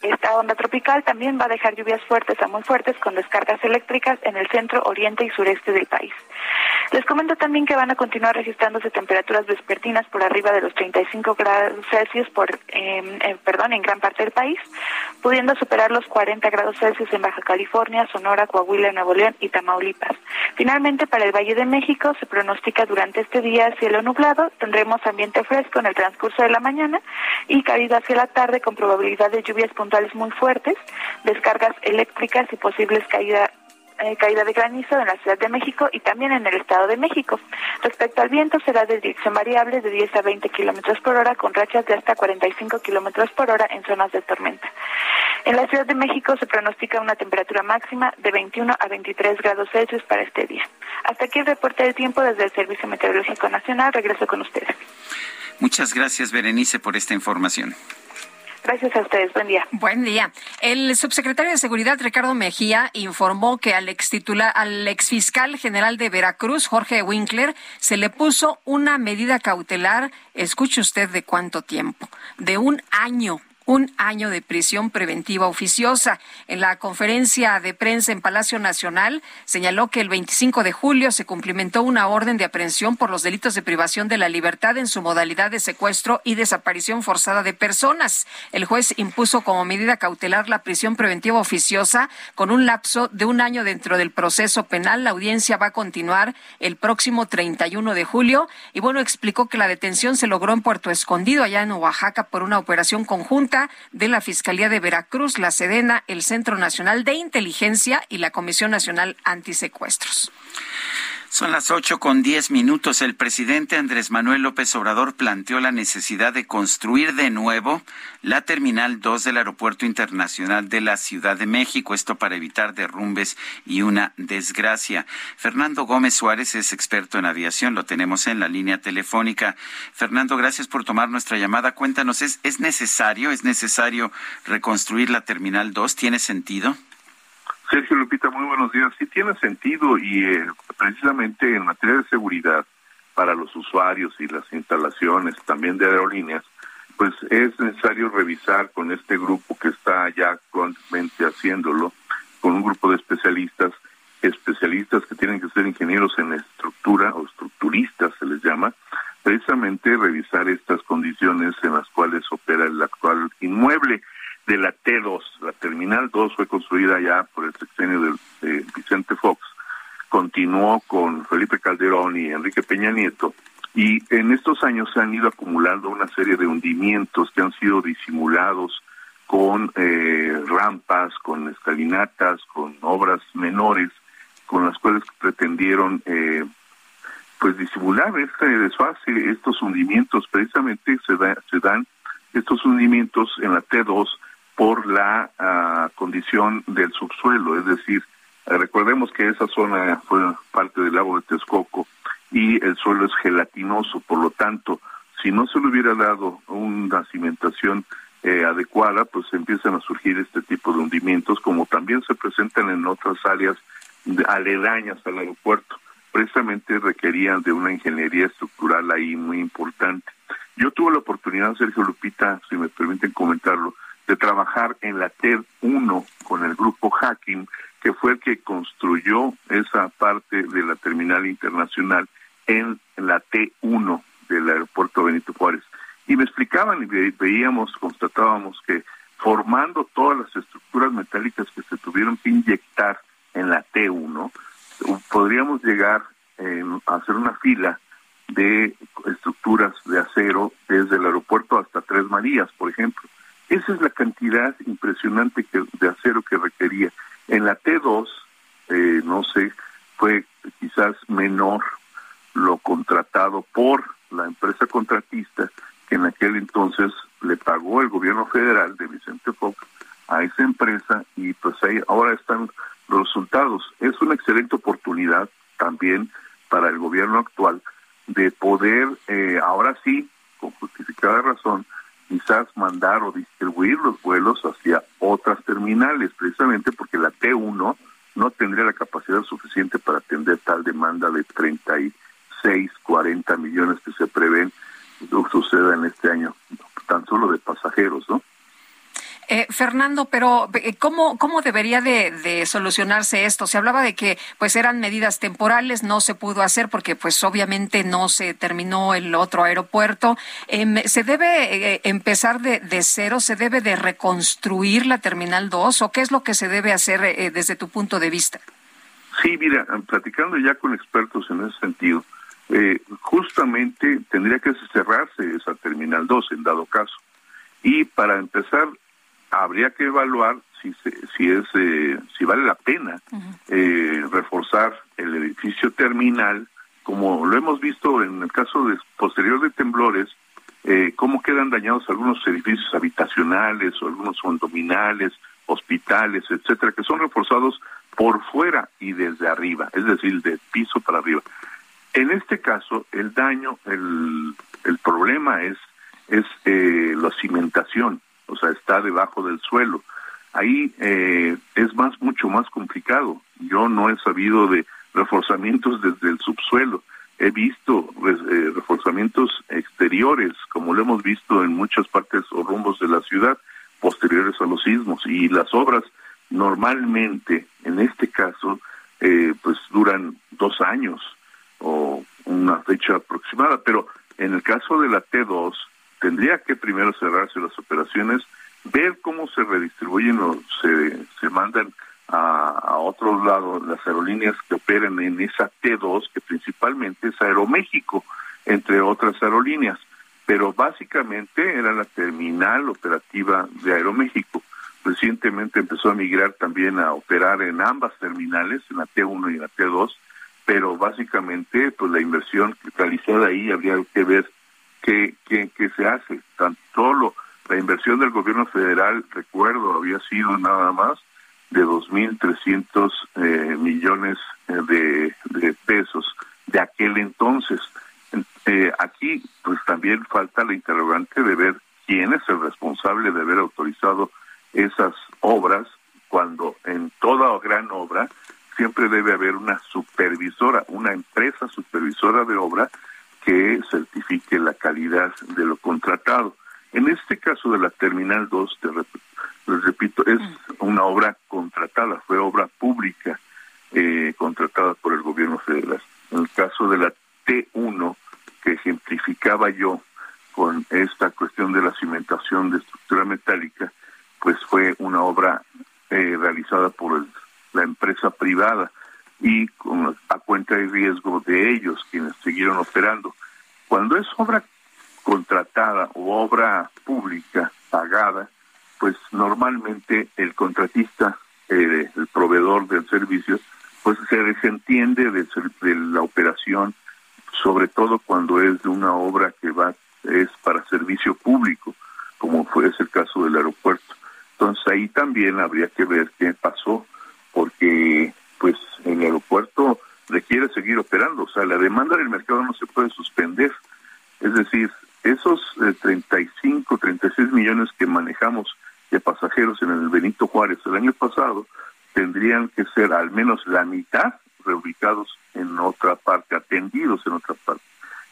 esta onda tropical también va a dejar lluvias fuertes a muy fuertes con descargas eléctricas en el centro, oriente y sureste del país. Les comento también que van a continuar registrándose temperaturas vespertinas por arriba de los 35 grados Celsius por, eh, eh, perdón, en gran parte del país, pudiendo superar los 40 grados Celsius en Baja California, Sonora, Coahuila, Nuevo León y Tamaulipas. Finalmente, para el Valle de México se pronostica durante este día cielo nublado, tendremos ambiente fresco en el transcurso de la mañana y cálido hacia la tarde con probabilidad de lluvias puntuales muy fuertes, descargas eléctricas y posibles caídas eh, caída de granizo en la Ciudad de México y también en el Estado de México. Respecto al viento, será de dirección variable de 10 a 20 kilómetros por hora, con rachas de hasta 45 kilómetros por hora en zonas de tormenta. En la Ciudad de México se pronostica una temperatura máxima de 21 a 23 grados Celsius para este día. Hasta aquí el reporte del tiempo desde el Servicio Meteorológico Nacional. Regreso con ustedes. Muchas gracias, Berenice, por esta información. Gracias a ustedes. Buen día. Buen día. El subsecretario de Seguridad, Ricardo Mejía, informó que al ex titular, al exfiscal general de Veracruz, Jorge Winkler, se le puso una medida cautelar, escuche usted de cuánto tiempo, de un año un año de prisión preventiva oficiosa. En la conferencia de prensa en Palacio Nacional señaló que el 25 de julio se cumplimentó una orden de aprehensión por los delitos de privación de la libertad en su modalidad de secuestro y desaparición forzada de personas. El juez impuso como medida cautelar la prisión preventiva oficiosa con un lapso de un año dentro del proceso penal. La audiencia va a continuar el próximo 31 de julio y bueno, explicó que la detención se logró en Puerto Escondido, allá en Oaxaca, por una operación conjunta de la Fiscalía de Veracruz, la Sedena, el Centro Nacional de Inteligencia y la Comisión Nacional Antisecuestros. Son las ocho con diez minutos. El presidente Andrés Manuel López Obrador planteó la necesidad de construir de nuevo la Terminal 2 del Aeropuerto Internacional de la Ciudad de México. Esto para evitar derrumbes y una desgracia. Fernando Gómez Suárez es experto en aviación. Lo tenemos en la línea telefónica. Fernando, gracias por tomar nuestra llamada. Cuéntanos, ¿es, es necesario, es necesario reconstruir la Terminal 2? ¿Tiene sentido? Sergio Lupita, muy buenos días. Sí tiene sentido y eh, precisamente en materia de seguridad para los usuarios y las instalaciones también de aerolíneas, pues es necesario revisar con este grupo que está ya actualmente haciéndolo, con un grupo de especialistas, especialistas que tienen que ser ingenieros en estructura o estructuristas se les llama, precisamente revisar estas condiciones en las cuales opera el actual inmueble de la T2. La Terminal 2 fue construida ya por el sexenio de Vicente Fox, continuó con Felipe Calderón y Enrique Peña Nieto, y en estos años se han ido acumulando una serie de hundimientos que han sido disimulados con eh, rampas, con escalinatas, con obras menores, con las cuales pretendieron eh, pues disimular este desfase, estos hundimientos, precisamente se, da, se dan estos hundimientos en la T2 por la uh, condición del subsuelo, es decir, eh, recordemos que esa zona fue parte del lago de Texcoco y el suelo es gelatinoso, por lo tanto, si no se le hubiera dado una cimentación eh, adecuada, pues empiezan a surgir este tipo de hundimientos, como también se presentan en otras áreas aledañas al aeropuerto. Precisamente requerían de una ingeniería estructural ahí muy importante. Yo tuve la oportunidad, Sergio Lupita, si me permiten comentarlo, de trabajar en la TED 1 con el grupo Hacking, que fue el que construyó esa parte de la terminal internacional en la T1 del aeropuerto Benito Juárez. Y me explicaban y veíamos, constatábamos que formando todas las estructuras metálicas que se tuvieron que inyectar en la T1, podríamos llegar eh, a hacer una fila de estructuras de acero desde el aeropuerto hasta Tres Marías, por ejemplo. Esa es la cantidad impresionante que, de acero que requería. En la T2, eh, no sé, fue quizás menor lo contratado por la empresa contratista que en aquel entonces le pagó el gobierno federal de Vicente Fox a esa empresa y pues ahí ahora están los resultados. Es una excelente oportunidad también para el gobierno actual de poder eh, ahora sí, con justificada razón, quizás mandar o distribuir los vuelos hacia otras terminales, precisamente porque la T1 no tendría la capacidad suficiente para atender tal demanda de 36, 40 millones que se prevén suceda en este año, tan solo de pasajeros, ¿no? Eh, Fernando, pero eh, ¿cómo, cómo debería de, solucionarse esto? Se hablaba de que pues eran medidas temporales, no se pudo hacer porque pues obviamente no se terminó el otro aeropuerto. Em, ¿Se debe eh, empezar de, cero? ¿Se debe de reconstruir la Terminal 2? ¿O qué es lo que se debe hacer desde tu punto de vista? Sí, mira, platicando ya con expertos en ese sentido, justamente tendría que cerrarse esa Terminal 2 en dado caso. Y para empezar, habría que evaluar si si es eh, si vale la pena eh, reforzar el edificio terminal como lo hemos visto en el caso de posterior de temblores eh, cómo quedan dañados algunos edificios habitacionales o algunos condominales hospitales etcétera que son reforzados por fuera y desde arriba es decir de piso para arriba. En este caso el daño el el problema es es la cimentación o sea, está debajo del suelo. Ahí eh, es más, mucho más complicado. Yo no he sabido de reforzamientos desde el subsuelo. He visto eh, reforzamientos exteriores, como lo hemos visto en muchas partes o rumbos de la ciudad, posteriores a los sismos. Y las obras normalmente, en este caso, eh, pues duran dos años o una fecha aproximada, pero en el caso de la T2, tendría que primero cerrarse las operaciones, ver cómo se redistribuyen o se, se mandan a, a otros lados las aerolíneas que operen en esa T2, que principalmente es Aeroméxico, entre otras aerolíneas. Pero básicamente era la terminal operativa de Aeroméxico. Recientemente empezó a migrar también a operar en ambas terminales, en la T1 y en la T2, pero básicamente pues la inversión realizada ahí habría que ver que, que, se hace. Tan solo la inversión del gobierno federal, recuerdo, había sido nada más de 2.300 eh, millones eh, de, de, pesos de aquel entonces. Eh, aquí pues también falta la interrogante de ver quién es el responsable de haber autorizado esas obras cuando en toda gran obra siempre debe haber una supervisora, una empresa supervisora de obra que certifique la calidad de lo contratado. En este caso de la Terminal 2, te les repito, es una obra contratada, fue obra pública eh, contratada por el gobierno federal. En el caso de la T1, que ejemplificaba yo con esta cuestión de la cimentación de estructura metálica, pues fue una obra eh, realizada por la empresa privada y con, a cuenta de riesgo de ellos, quienes siguieron operando. Cuando es obra contratada o obra pública pagada, pues normalmente el contratista, eh, el proveedor del servicio, pues se desentiende de, de la operación, sobre todo cuando es de una obra que va es para servicio público, como fue ese el caso del aeropuerto. Entonces ahí también habría que ver qué pasó, porque pues el aeropuerto requiere seguir operando. O sea, la demanda del mercado no se puede suspender. Es decir, esos 35, eh, 36 millones que manejamos de pasajeros en el Año pasado tendrían que ser al menos la mitad reubicados en otra parte, atendidos en otra parte.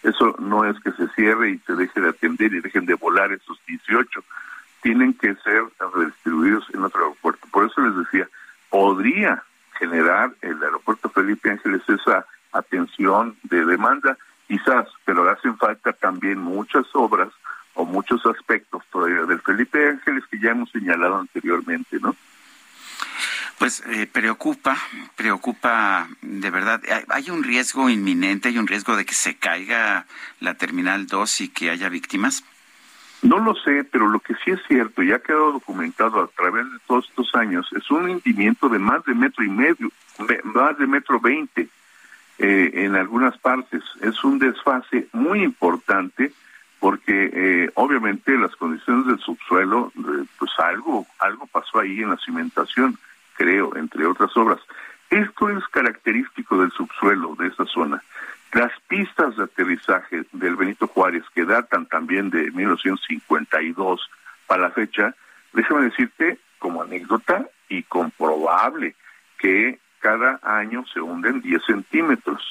Eso no es que se cierre y se deje de atender y dejen de volar esos 18. Tienen que ser redistribuidos en otro aeropuerto. Por eso les decía, podría generar el aeropuerto Felipe Ángeles esa atención de demanda, quizás, pero hacen falta también muchas obras o muchos aspectos todavía del Felipe Ángeles que ya hemos señalado anteriormente, ¿no? Pues eh, preocupa, preocupa de verdad. ¿Hay un riesgo inminente, hay un riesgo de que se caiga la Terminal 2 y que haya víctimas? No lo sé, pero lo que sí es cierto y ha quedado documentado a través de todos estos años es un hundimiento de más de metro y medio, más de metro veinte eh, en algunas partes. Es un desfase muy importante porque eh, obviamente las condiciones del subsuelo, eh, pues algo, algo pasó ahí en la cimentación, creo, entre otras obras. Esto es característico del subsuelo de esa zona. Las pistas de aterrizaje del Benito Juárez, que datan también de 1952 para la fecha, déjame decirte como anécdota y comprobable que cada año se hunden 10 centímetros.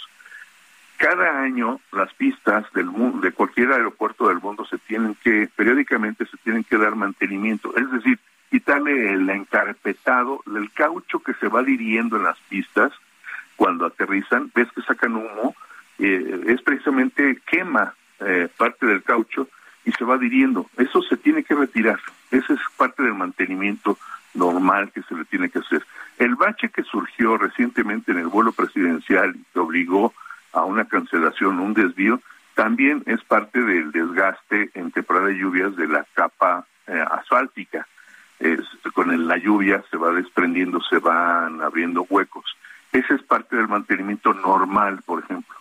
Cada año las pistas del mundo, de cualquier aeropuerto del mundo se tienen que, periódicamente se tienen que dar mantenimiento, es decir, quitarle el encarpetado, el caucho que se va adhiriendo en las pistas cuando aterrizan, ves que sacan humo, eh, es precisamente quema eh, parte del caucho y se va adhiriendo. Eso se tiene que retirar. Ese es parte del mantenimiento normal que se le tiene que hacer. El bache que surgió recientemente en el vuelo presidencial y que obligó a una cancelación, un desvío, también es parte del desgaste en temporada de lluvias de la capa eh, asfáltica. Con la lluvia se va desprendiendo, se van abriendo huecos. Ese es parte del mantenimiento normal, por ejemplo.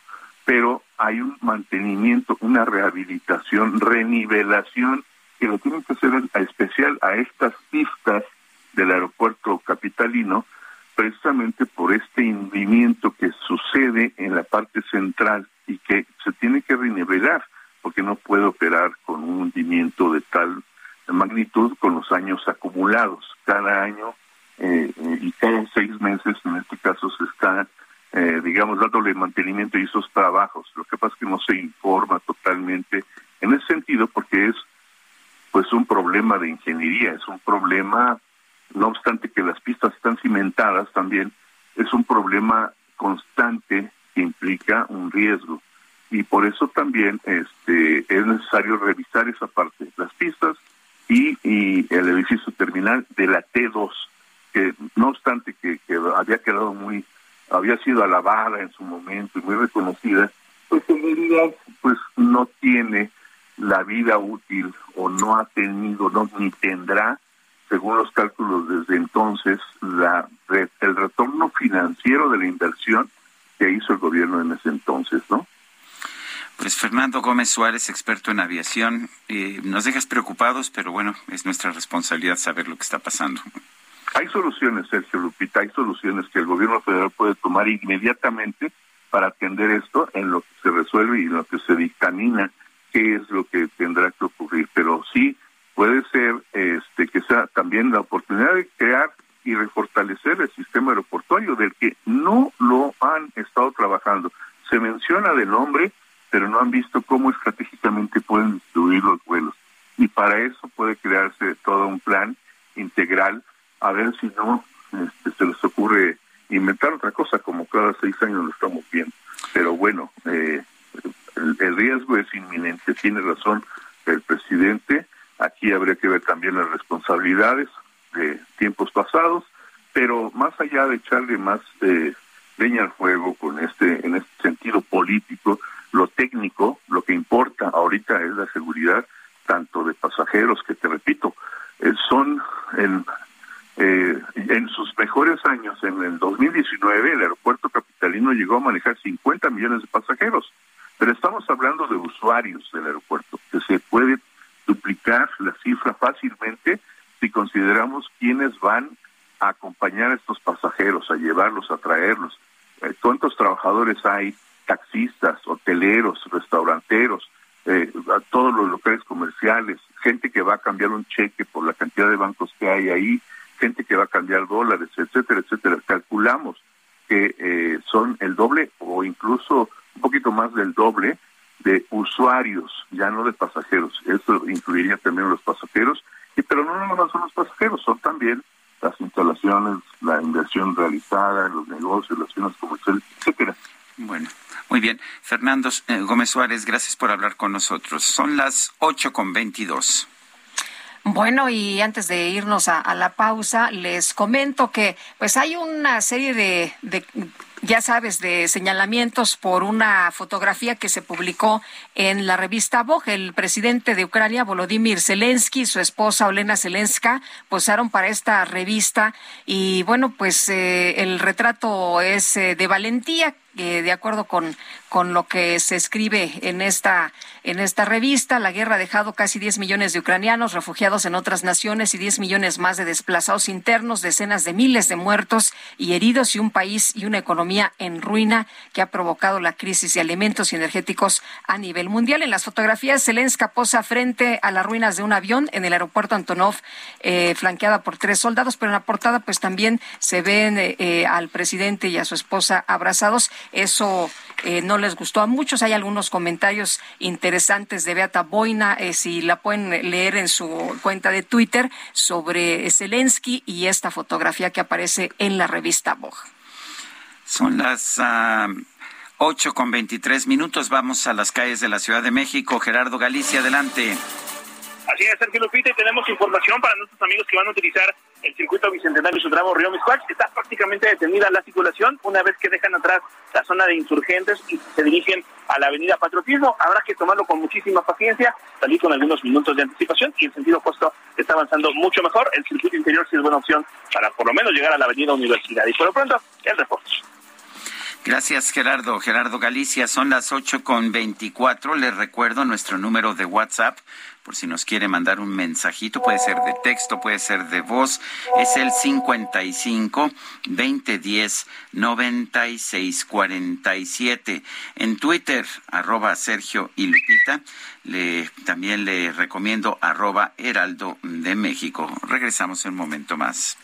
Pero hay un mantenimiento, una rehabilitación, renivelación que lo tienen que hacer especial a estas pistas del aeropuerto capitalino, precisamente por este hundimiento que sucede en la parte central y que se tiene que renivelar, porque no puede operar con un hundimiento de tal magnitud con los años acumulados. Cada año eh, y cada seis meses, en este caso, se está, eh, digamos, dándole mantenimiento a esos trabajos. Lo que pasa es que no se informa totalmente en ese sentido porque es pues un problema de ingeniería, es un problema, no obstante que las pistas están cimentadas también, es un problema constante que implica un riesgo. Y por eso también este, es necesario revisar esa parte, las pistas y, y el edificio terminal de la T2, que no obstante que, que había quedado muy, había sido alabada en su momento y muy reconocida, pues en realidad pues no tiene la vida útil o no ha tenido, no ni tendrá, según los cálculos desde entonces, la el retorno financiero de la inversión que hizo el gobierno en ese entonces, ¿no? Pues Fernando Gómez Suárez, experto en aviación, eh, nos dejas preocupados, pero bueno, es nuestra responsabilidad saber lo que está pasando. Hay soluciones, Sergio Lupita, hay soluciones que el gobierno federal puede tomar inmediatamente para atender esto en lo que se resuelve y en lo que se dictamina qué es lo que tendrá que ocurrir. Pero sí puede ser este que sea también la oportunidad de crear y refortalecer el sistema aeroportuario del que no lo han estado trabajando. Se menciona de nombre, pero no han visto cómo estratégicamente pueden distribuir los vuelos. Y para eso puede crearse todo un plan integral a ver si no este, se les ocurre inventar otra cosa, como cada seis años lo estamos viendo. Pero bueno, eh, el, riesgo es inminente, tiene razón el presidente, aquí habría que ver también las responsabilidades de tiempos pasados, pero más allá de echarle más eh, leña al fuego con este, en este sentido político, lo técnico, lo que importa ahorita es la seguridad tanto de pasajeros que te repito, eh, son en eh, en sus mejores años, en el 2019, el aeropuerto capitalino llegó a manejar 50 millones de pasajeros, pero estamos hablando de usuarios del aeropuerto, que se puede duplicar la cifra fácilmente si consideramos quiénes van a acompañar a estos pasajeros, a llevarlos, a traerlos. Eh, ¿Cuántos trabajadores hay? Taxistas, hoteleros, restauranteros, eh, todos los locales comerciales, gente que va a cambiar un cheque por la cantidad de bancos que hay ahí, gente que va a cambiar dólares, etcétera, etcétera. Calculamos que eh, son el doble o incluso un poquito más del doble de usuarios, ya no de pasajeros. Eso incluiría también los pasajeros, y pero no nomás son los pasajeros, son también las instalaciones, la inversión realizada, los negocios, las firmas comerciales, etcétera. Bueno, muy bien. Fernando eh, Gómez Suárez, gracias por hablar con nosotros. Son las ocho con veintidós. Bueno, y antes de irnos a, la pausa, les comento que pues hay una serie de, de ya sabes, de señalamientos por una fotografía que se publicó en la revista Vogue. El presidente de Ucrania, Volodymyr Zelensky, y su esposa Olena Zelenska posaron para esta revista y bueno, pues eh, el retrato es eh, de valentía eh, de acuerdo con, con lo que se escribe en esta, en esta revista, la guerra ha dejado casi 10 millones de ucranianos refugiados en otras naciones y 10 millones más de desplazados internos, decenas de miles de muertos y heridos y un país y una economía en ruina que ha provocado la crisis de alimentos y energéticos a nivel mundial. En las fotografías, Zelensky posa frente a las ruinas de un avión en el aeropuerto Antonov, eh, flanqueada por tres soldados, pero en la portada pues también se ven eh, al presidente y a su esposa abrazados eso eh, no les gustó a muchos. Hay algunos comentarios interesantes de Beata Boina, eh, si la pueden leer en su cuenta de Twitter, sobre Zelensky y esta fotografía que aparece en la revista Vogue. Son las uh, 8 con 23 minutos. Vamos a las calles de la Ciudad de México. Gerardo Galicia, adelante. Así es, Sergio Lupita, y tenemos información para nuestros amigos que van a utilizar el circuito bicentenario Sudramo Río Miscuac. Está prácticamente detenida la circulación una vez que dejan atrás la zona de insurgentes y se dirigen a la avenida Patriotismo. Habrá que tomarlo con muchísima paciencia, salir con algunos minutos de anticipación y en sentido opuesto está avanzando mucho mejor. El circuito interior sí es buena opción para por lo menos llegar a la avenida Universidad. Y por lo pronto, el reporte. Gracias, Gerardo. Gerardo Galicia, son las ocho con veinticuatro. Les recuerdo nuestro número de WhatsApp, por si nos quiere mandar un mensajito, puede ser de texto, puede ser de voz, es el 55 2010 9647. En Twitter, arroba Sergio y Lupita, también le recomiendo arroba Heraldo de México. Regresamos en un momento más.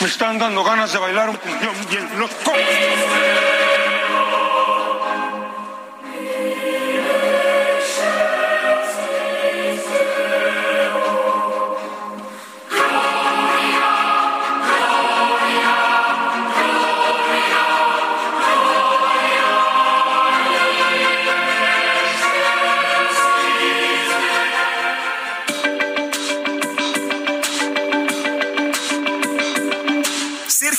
Me están dando ganas de bailar un cumbión bien loco.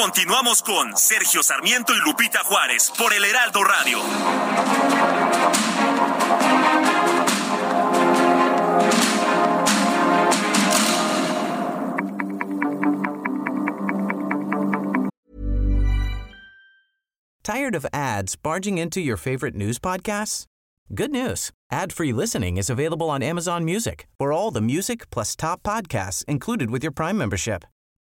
Continuamos con Sergio Sarmiento y Lupita Juárez por el Heraldo Radio. Tired of ads barging into your favorite news podcasts? Good news. Ad-free listening is available on Amazon Music. For all the music plus top podcasts included with your Prime membership.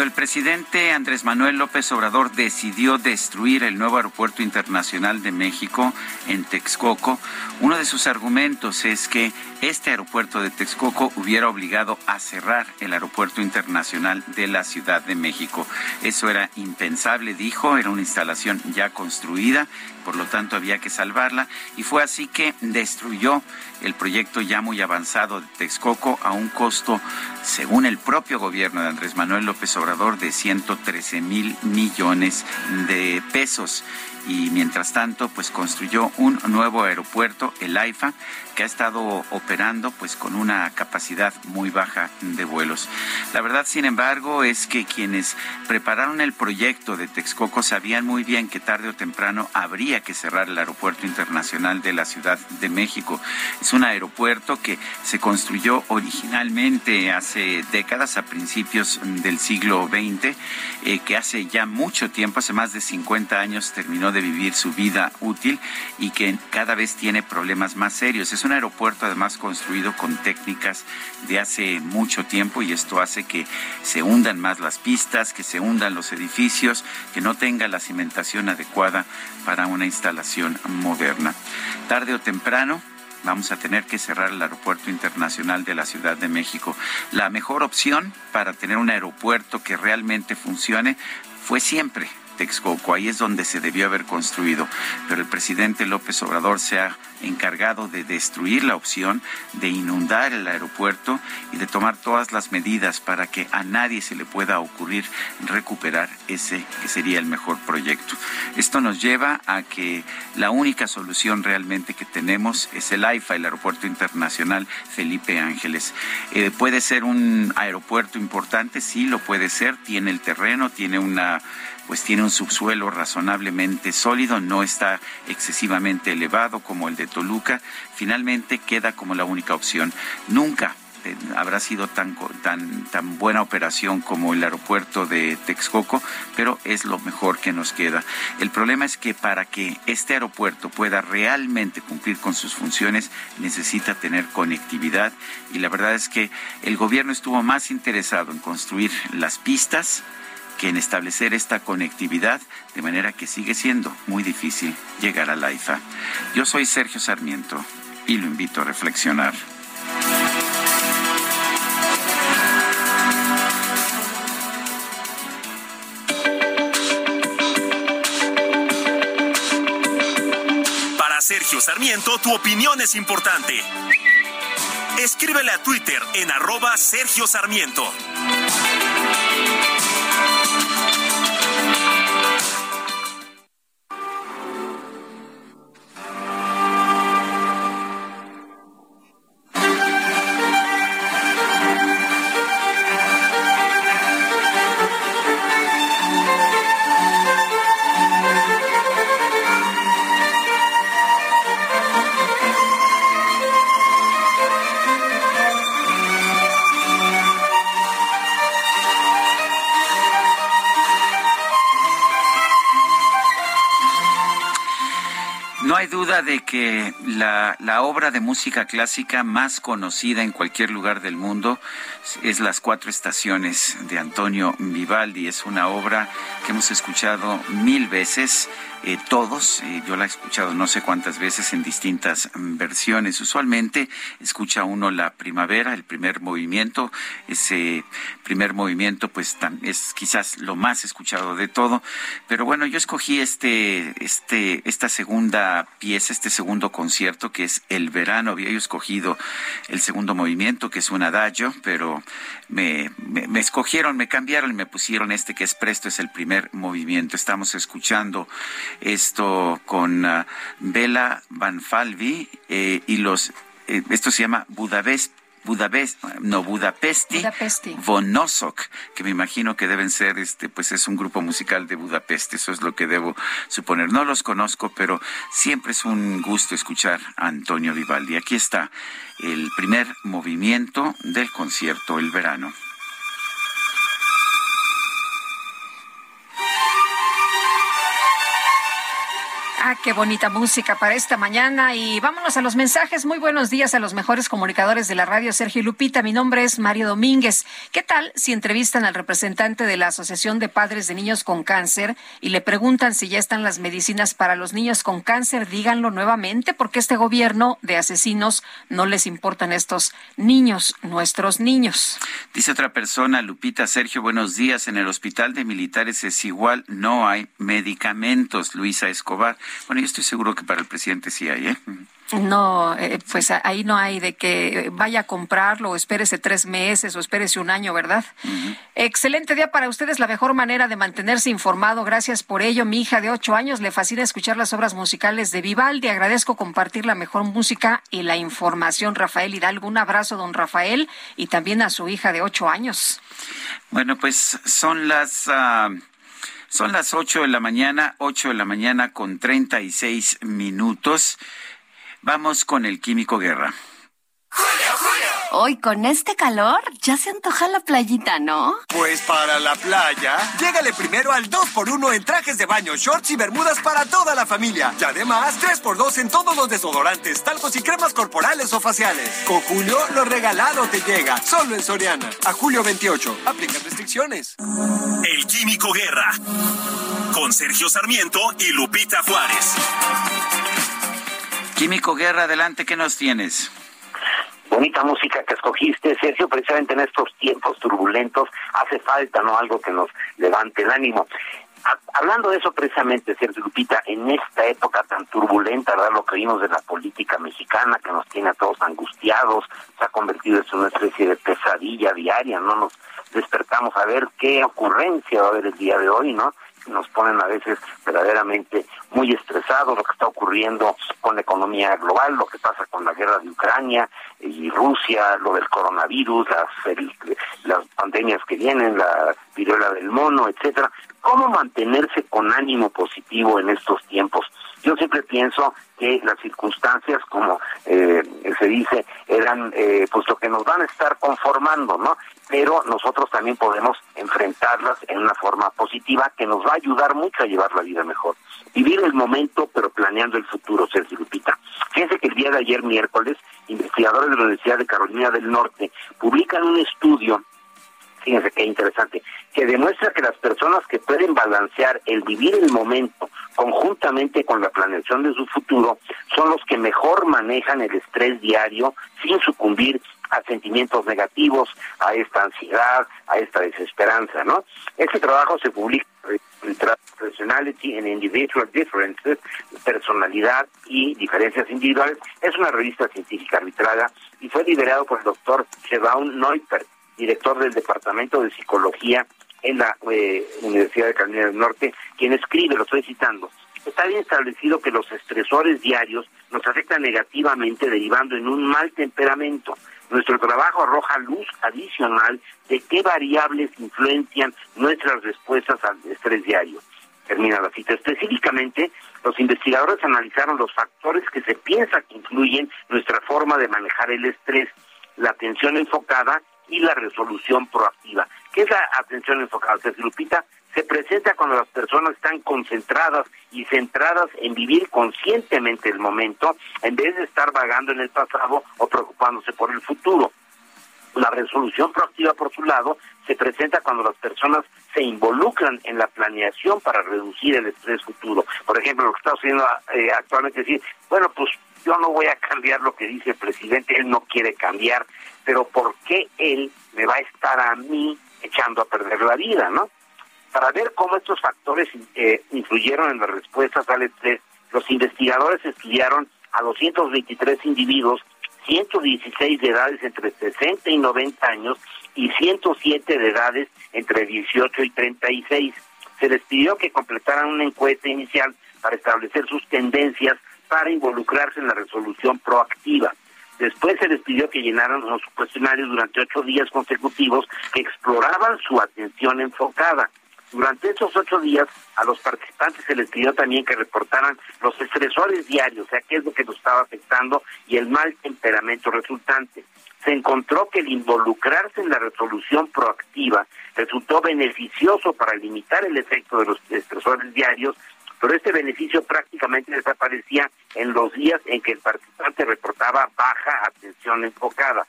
Cuando el presidente Andrés Manuel López Obrador decidió destruir el nuevo aeropuerto internacional de México en Texcoco, uno de sus argumentos es que este aeropuerto de Texcoco hubiera obligado a cerrar el aeropuerto internacional de la Ciudad de México. Eso era impensable, dijo, era una instalación ya construida, por lo tanto había que salvarla. Y fue así que destruyó el proyecto ya muy avanzado de Texcoco a un costo, según el propio gobierno de Andrés Manuel López Obrador, de 113 mil millones de pesos y mientras tanto pues construyó un nuevo aeropuerto, el AIFA, que ha estado operando pues con una capacidad muy baja de vuelos. La verdad, sin embargo, es que quienes prepararon el proyecto de Texcoco sabían muy bien que tarde o temprano habría que cerrar el aeropuerto internacional de la Ciudad de México. Es un aeropuerto que se construyó originalmente hace décadas, a principios del siglo XX, eh, que hace ya mucho tiempo, hace más de 50 años, terminó de vivir su vida útil y que cada vez tiene problemas más serios. Es un aeropuerto además construido con técnicas de hace mucho tiempo y esto hace que se hundan más las pistas, que se hundan los edificios, que no tenga la cimentación adecuada para una instalación moderna. Tarde o temprano, vamos a tener que cerrar el aeropuerto internacional de la Ciudad de México. La mejor opción para tener un aeropuerto que realmente funcione fue siempre Texcoco, ahí es donde se debió haber construido, pero el presidente López Obrador se ha encargado de destruir la opción, de inundar el aeropuerto y de tomar todas las medidas para que a nadie se le pueda ocurrir recuperar ese que sería el mejor proyecto. Esto nos lleva a que la única solución realmente que tenemos es el AIFA, el Aeropuerto Internacional Felipe Ángeles. Eh, puede ser un aeropuerto importante, sí lo puede ser, tiene el terreno, tiene una pues tiene un subsuelo razonablemente sólido, no está excesivamente elevado como el de Toluca, finalmente queda como la única opción. Nunca eh, habrá sido tan, tan, tan buena operación como el aeropuerto de Texcoco, pero es lo mejor que nos queda. El problema es que para que este aeropuerto pueda realmente cumplir con sus funciones, necesita tener conectividad y la verdad es que el gobierno estuvo más interesado en construir las pistas, que en establecer esta conectividad, de manera que sigue siendo muy difícil llegar a la IFA. Yo soy Sergio Sarmiento y lo invito a reflexionar. Para Sergio Sarmiento, tu opinión es importante. Escríbele a Twitter en arroba Sergio Sarmiento. De que la, la, obra de música clásica más conocida en cualquier lugar del mundo es Las Cuatro Estaciones de Antonio Vivaldi. Es una obra que hemos escuchado mil veces eh, todos. Eh, yo la he escuchado no sé cuántas veces en distintas mm, versiones. Usualmente escucha uno la primavera, el primer movimiento. Ese primer movimiento pues es quizás lo más escuchado de todo. Pero bueno, yo escogí este, este, esta segunda pieza, este segundo concierto que es El Verano. Había yo escogido el segundo movimiento que es un adagio, pero me, me, escogieron, me cambiaron y me pusieron este que es presto, es el primer movimiento. Estamos escuchando esto con uh, Bela Van Falvi eh, y los, eh, esto se llama Budapest Budapest, no, Budapesti, Budapesti. Vonosok, que me imagino que deben ser, este, pues es un grupo musical de Budapest, eso es lo que debo suponer. No los conozco, pero siempre es un gusto escuchar a Antonio Vivaldi. Aquí está el primer movimiento del concierto El Verano. Ah, qué bonita música para esta mañana. Y vámonos a los mensajes. Muy buenos días a los mejores comunicadores de la radio, Sergio Lupita. Mi nombre es Mario Domínguez. ¿Qué tal si entrevistan al representante de la Asociación de Padres de Niños con Cáncer y le preguntan si ya están las medicinas para los niños con cáncer? Díganlo nuevamente, porque este gobierno de asesinos no les importan estos niños, nuestros niños. Dice otra persona, Lupita, Sergio, buenos días. En el hospital de militares es igual, no hay medicamentos. Luisa Escobar. Bueno, yo estoy seguro que para el presidente sí hay, ¿eh? No, eh, pues ahí no hay de que vaya a comprarlo o espérese tres meses o espérese un año, ¿verdad? Excelente día para ustedes, la mejor manera de mantenerse informado. Gracias por ello. Mi hija de ocho años le fascina escuchar las obras musicales de Vivaldi. Agradezco compartir la mejor música y la información. Rafael Hidalgo, un abrazo, don Rafael, y también a su hija de ocho años. Bueno, pues son las... Ah, son las 8 de la mañana, 8 de la mañana con 36 minutos. Vamos con el Químico Guerra. Hoy con este calor ya se antoja la playita, ¿no? Pues para la playa, llégale primero al 2x1 en trajes de baño, shorts y bermudas para toda la familia. Y además 3x2 en todos los desodorantes, talcos y cremas corporales o faciales. Con Julio, lo regalado te llega, solo en Soriana. A julio 28, aplica restricciones. El Químico Guerra, con Sergio Sarmiento y Lupita Juárez. Químico Guerra, adelante, ¿qué nos tienes? Bonita música que escogiste, Sergio, precisamente en estos tiempos turbulentos hace falta, ¿no? Algo que nos levante el ánimo. Hablando de eso precisamente, Sergio Lupita, en esta época tan turbulenta, ¿verdad? Lo que vimos de la política mexicana que nos tiene a todos angustiados, se ha convertido en una especie de pesadilla diaria, ¿no? Nos despertamos a ver qué ocurrencia va a haber el día de hoy, ¿no? Nos ponen a veces verdaderamente muy estresados lo que está ocurriendo con la economía global, lo que pasa con la guerra de Ucrania y Rusia, lo del coronavirus, las, las pandemias que vienen, la viruela del mono, etcétera. ¿Cómo mantenerse con ánimo positivo en estos tiempos? Yo siempre pienso que las circunstancias, como eh, se dice, eran eh, pues lo que nos van a estar conformando, ¿no? Pero nosotros también podemos enfrentarlas en una forma positiva que nos va a ayudar mucho a llevar la vida mejor. Vivir el momento, pero planeando el futuro, Sergio Lupita. Fíjense que el día de ayer, miércoles, investigadores de la Universidad de Carolina del Norte publican un estudio fíjense qué interesante, que demuestra que las personas que pueden balancear el vivir el momento conjuntamente con la planeación de su futuro son los que mejor manejan el estrés diario sin sucumbir a sentimientos negativos, a esta ansiedad, a esta desesperanza, ¿no? Este trabajo se publica en Personality and Individual Differences, Personalidad y Diferencias Individuales. Es una revista científica arbitrada y fue liderado por el doctor Shevaun Neupert director del Departamento de Psicología en la eh, Universidad de Carolina del Norte, quien escribe, lo estoy citando, está bien establecido que los estresores diarios nos afectan negativamente derivando en un mal temperamento. Nuestro trabajo arroja luz adicional de qué variables influencian nuestras respuestas al estrés diario. Termina la cita. Específicamente, los investigadores analizaron los factores que se piensa que influyen nuestra forma de manejar el estrés, la atención enfocada y la resolución proactiva. ¿Qué es la atención enfocada? Se Lupita, se presenta cuando las personas están concentradas y centradas en vivir conscientemente el momento en vez de estar vagando en el pasado o preocupándose por el futuro. La resolución proactiva, por su lado, se presenta cuando las personas se involucran en la planeación para reducir el estrés futuro. Por ejemplo, lo que está haciendo eh, actualmente es decir, bueno, pues yo no voy a cambiar lo que dice el presidente, él no quiere cambiar, pero ¿por qué él me va a estar a mí echando a perder la vida, no? Para ver cómo estos factores eh, influyeron en las respuestas al estrés, los investigadores estudiaron a 223 individuos, 116 de edades entre 60 y 90 años y 107 de edades entre 18 y 36. Se les pidió que completaran una encuesta inicial para establecer sus tendencias para involucrarse en la resolución proactiva. Después se les pidió que llenaran unos cuestionarios durante ocho días consecutivos que exploraban su atención enfocada. Durante esos ocho días a los participantes se les pidió también que reportaran los estresores diarios, o sea, qué es lo que los estaba afectando y el mal temperamento resultante. Se encontró que el involucrarse en la resolución proactiva resultó beneficioso para limitar el efecto de los estresores diarios pero este beneficio prácticamente desaparecía en los días en que el participante reportaba baja atención enfocada.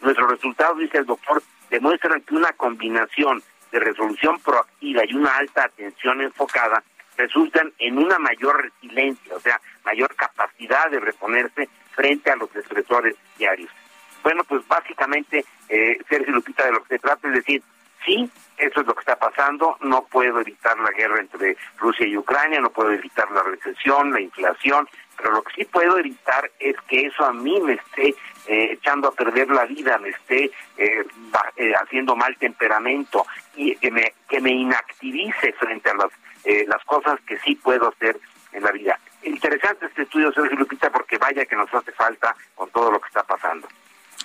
Nuestros resultados, dice el doctor, demuestran que una combinación de resolución proactiva y una alta atención enfocada resultan en una mayor resiliencia, o sea, mayor capacidad de reponerse frente a los estresores diarios. Bueno, pues básicamente, eh, Sergio Lupita, de lo que se trata es decir, Sí, eso es lo que está pasando. No puedo evitar la guerra entre Rusia y Ucrania, no puedo evitar la recesión, la inflación, pero lo que sí puedo evitar es que eso a mí me esté eh, echando a perder la vida, me esté eh, eh, haciendo mal temperamento y que me, que me inactivice frente a las, las cosas que sí puedo hacer en la vida. Interesante este estudio, Sergio Lupita, porque vaya que nos hace falta con todo lo que está pasando.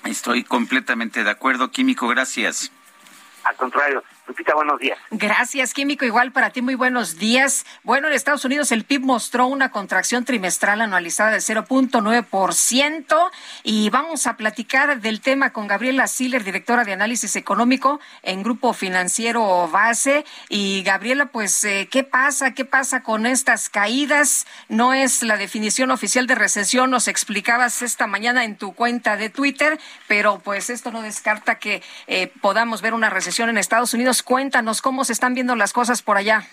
Estoy completamente de acuerdo, Químico, gracias. Al contrario, Lupita, buenos días. Gracias, Químico. Igual para ti, muy buenos días. Bueno, en Estados Unidos el PIB mostró una contracción trimestral anualizada de 0.9% y vamos a platicar del tema con Gabriela Siller, directora de análisis económico en Grupo Financiero Base. Y Gabriela, pues, eh, ¿qué pasa? ¿Qué pasa con estas caídas? No es la definición oficial de recesión, nos explicabas esta mañana en tu cuenta de Twitter, pero pues esto no descarta que eh, podamos ver una recesión en Estados Unidos. Cuéntanos cómo se están viendo las cosas por allá.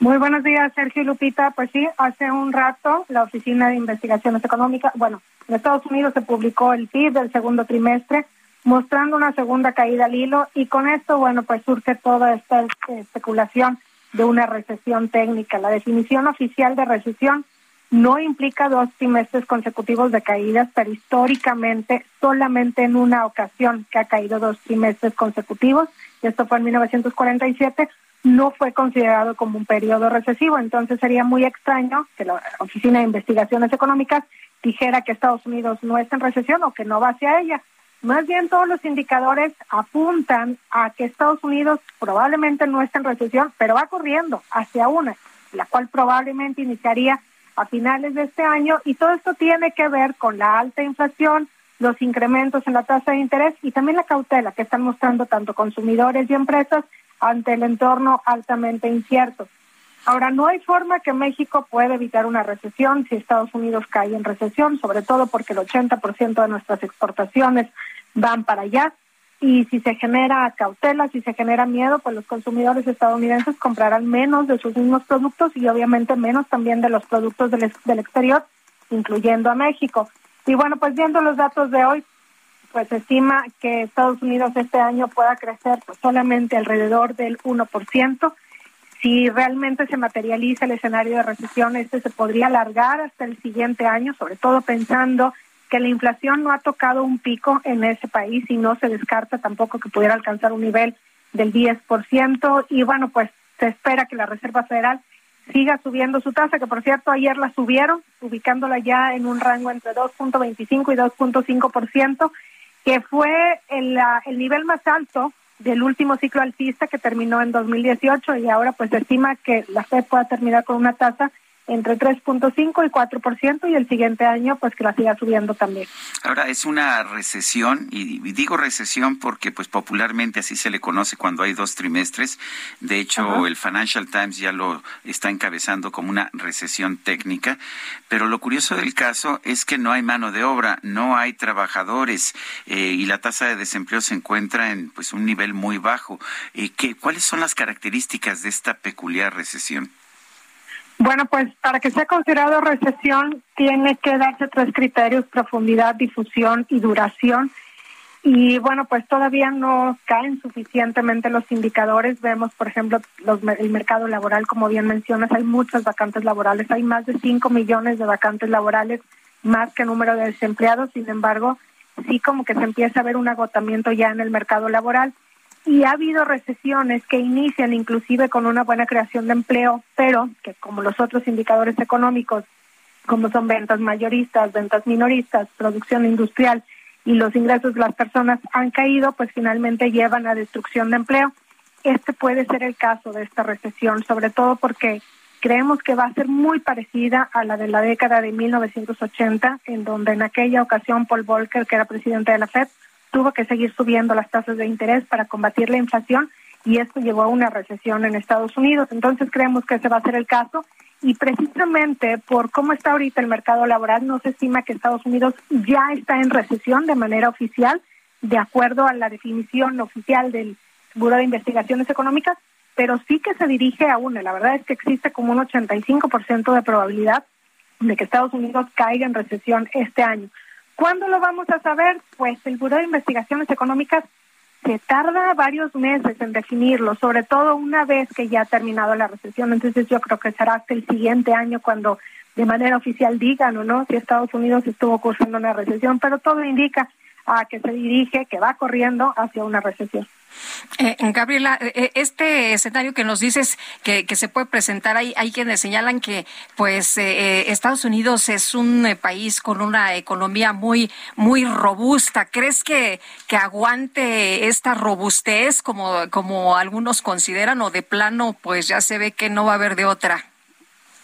Muy buenos días, Sergio y Lupita. Pues sí, hace un rato la Oficina de Investigaciones Económicas, bueno, en Estados Unidos se publicó el PIB del segundo trimestre, mostrando una segunda caída al hilo y con esto, bueno, pues surge toda esta especulación de una recesión técnica. La definición oficial de recesión no implica dos trimestres consecutivos de caídas, pero históricamente solamente en una ocasión que ha caído dos trimestres consecutivos, y esto fue en 1947, no fue considerado como un periodo recesivo. Entonces sería muy extraño que la Oficina de Investigaciones Económicas dijera que Estados Unidos no está en recesión o que no va hacia ella. Más bien todos los indicadores apuntan a que Estados Unidos probablemente no está en recesión, pero va corriendo hacia una, la cual probablemente iniciaría a finales de este año y todo esto tiene que ver con la alta inflación, los incrementos en la tasa de interés y también la cautela que están mostrando tanto consumidores y empresas ante el entorno altamente incierto. Ahora, no hay forma que México pueda evitar una recesión si Estados Unidos cae en recesión, sobre todo porque el 80% de nuestras exportaciones van para allá. Y si se genera cautela, si se genera miedo, pues los consumidores estadounidenses comprarán menos de sus mismos productos y obviamente menos también de los productos del, del exterior, incluyendo a México. Y bueno, pues viendo los datos de hoy, pues se estima que Estados Unidos este año pueda crecer pues, solamente alrededor del 1%. Si realmente se materializa el escenario de recesión, este se podría alargar hasta el siguiente año, sobre todo pensando que la inflación no ha tocado un pico en ese país y no se descarta tampoco que pudiera alcanzar un nivel del 10%. Y bueno, pues se espera que la Reserva Federal siga subiendo su tasa, que por cierto ayer la subieron, ubicándola ya en un rango entre 2.25 y 2.5% que fue el, el nivel más alto del último ciclo alcista que terminó en 2018 y ahora pues se estima que la Fed pueda terminar con una tasa entre 3.5 y 4% y el siguiente año pues que la siga subiendo también. Ahora es una recesión y digo recesión porque pues popularmente así se le conoce cuando hay dos trimestres. De hecho, el Financial Times ya lo está encabezando como una recesión técnica, pero lo curioso del caso es que no hay mano de obra, no hay trabajadores eh, y la tasa de desempleo se encuentra en pues un nivel muy bajo. Eh, ¿qué, ¿Cuáles son las características de esta peculiar recesión? Bueno, pues para que sea considerado recesión tiene que darse tres criterios, profundidad, difusión y duración. Y bueno, pues todavía no caen suficientemente los indicadores. Vemos, por ejemplo, los, el mercado laboral, como bien mencionas, hay muchas vacantes laborales, hay más de 5 millones de vacantes laborales, más que número de desempleados. Sin embargo, sí como que se empieza a ver un agotamiento ya en el mercado laboral y ha habido recesiones que inician inclusive con una buena creación de empleo, pero que como los otros indicadores económicos, como son ventas mayoristas, ventas minoristas, producción industrial y los ingresos de las personas han caído, pues finalmente llevan a destrucción de empleo. Este puede ser el caso de esta recesión, sobre todo porque creemos que va a ser muy parecida a la de la década de 1980, en donde en aquella ocasión Paul Volcker, que era presidente de la Fed, tuvo que seguir subiendo las tasas de interés para combatir la inflación y esto llevó a una recesión en Estados Unidos. Entonces creemos que ese va a ser el caso y precisamente por cómo está ahorita el mercado laboral no se estima que Estados Unidos ya está en recesión de manera oficial, de acuerdo a la definición oficial del Buró de Investigaciones Económicas, pero sí que se dirige a una. La verdad es que existe como un 85% de probabilidad de que Estados Unidos caiga en recesión este año. ¿Cuándo lo vamos a saber? Pues el Buró de Investigaciones Económicas se tarda varios meses en definirlo, sobre todo una vez que ya ha terminado la recesión. Entonces yo creo que será hasta el siguiente año cuando de manera oficial digan o no si Estados Unidos estuvo cursando una recesión, pero todo indica a que se dirige, que va corriendo hacia una recesión. Eh, Gabriela, eh, eh, este escenario que nos dices que, se puede presentar, hay, hay quienes señalan que pues eh, Estados Unidos es un país con una economía muy, muy robusta. ¿Crees que, que aguante esta robustez como, como algunos consideran o de plano pues ya se ve que no va a haber de otra?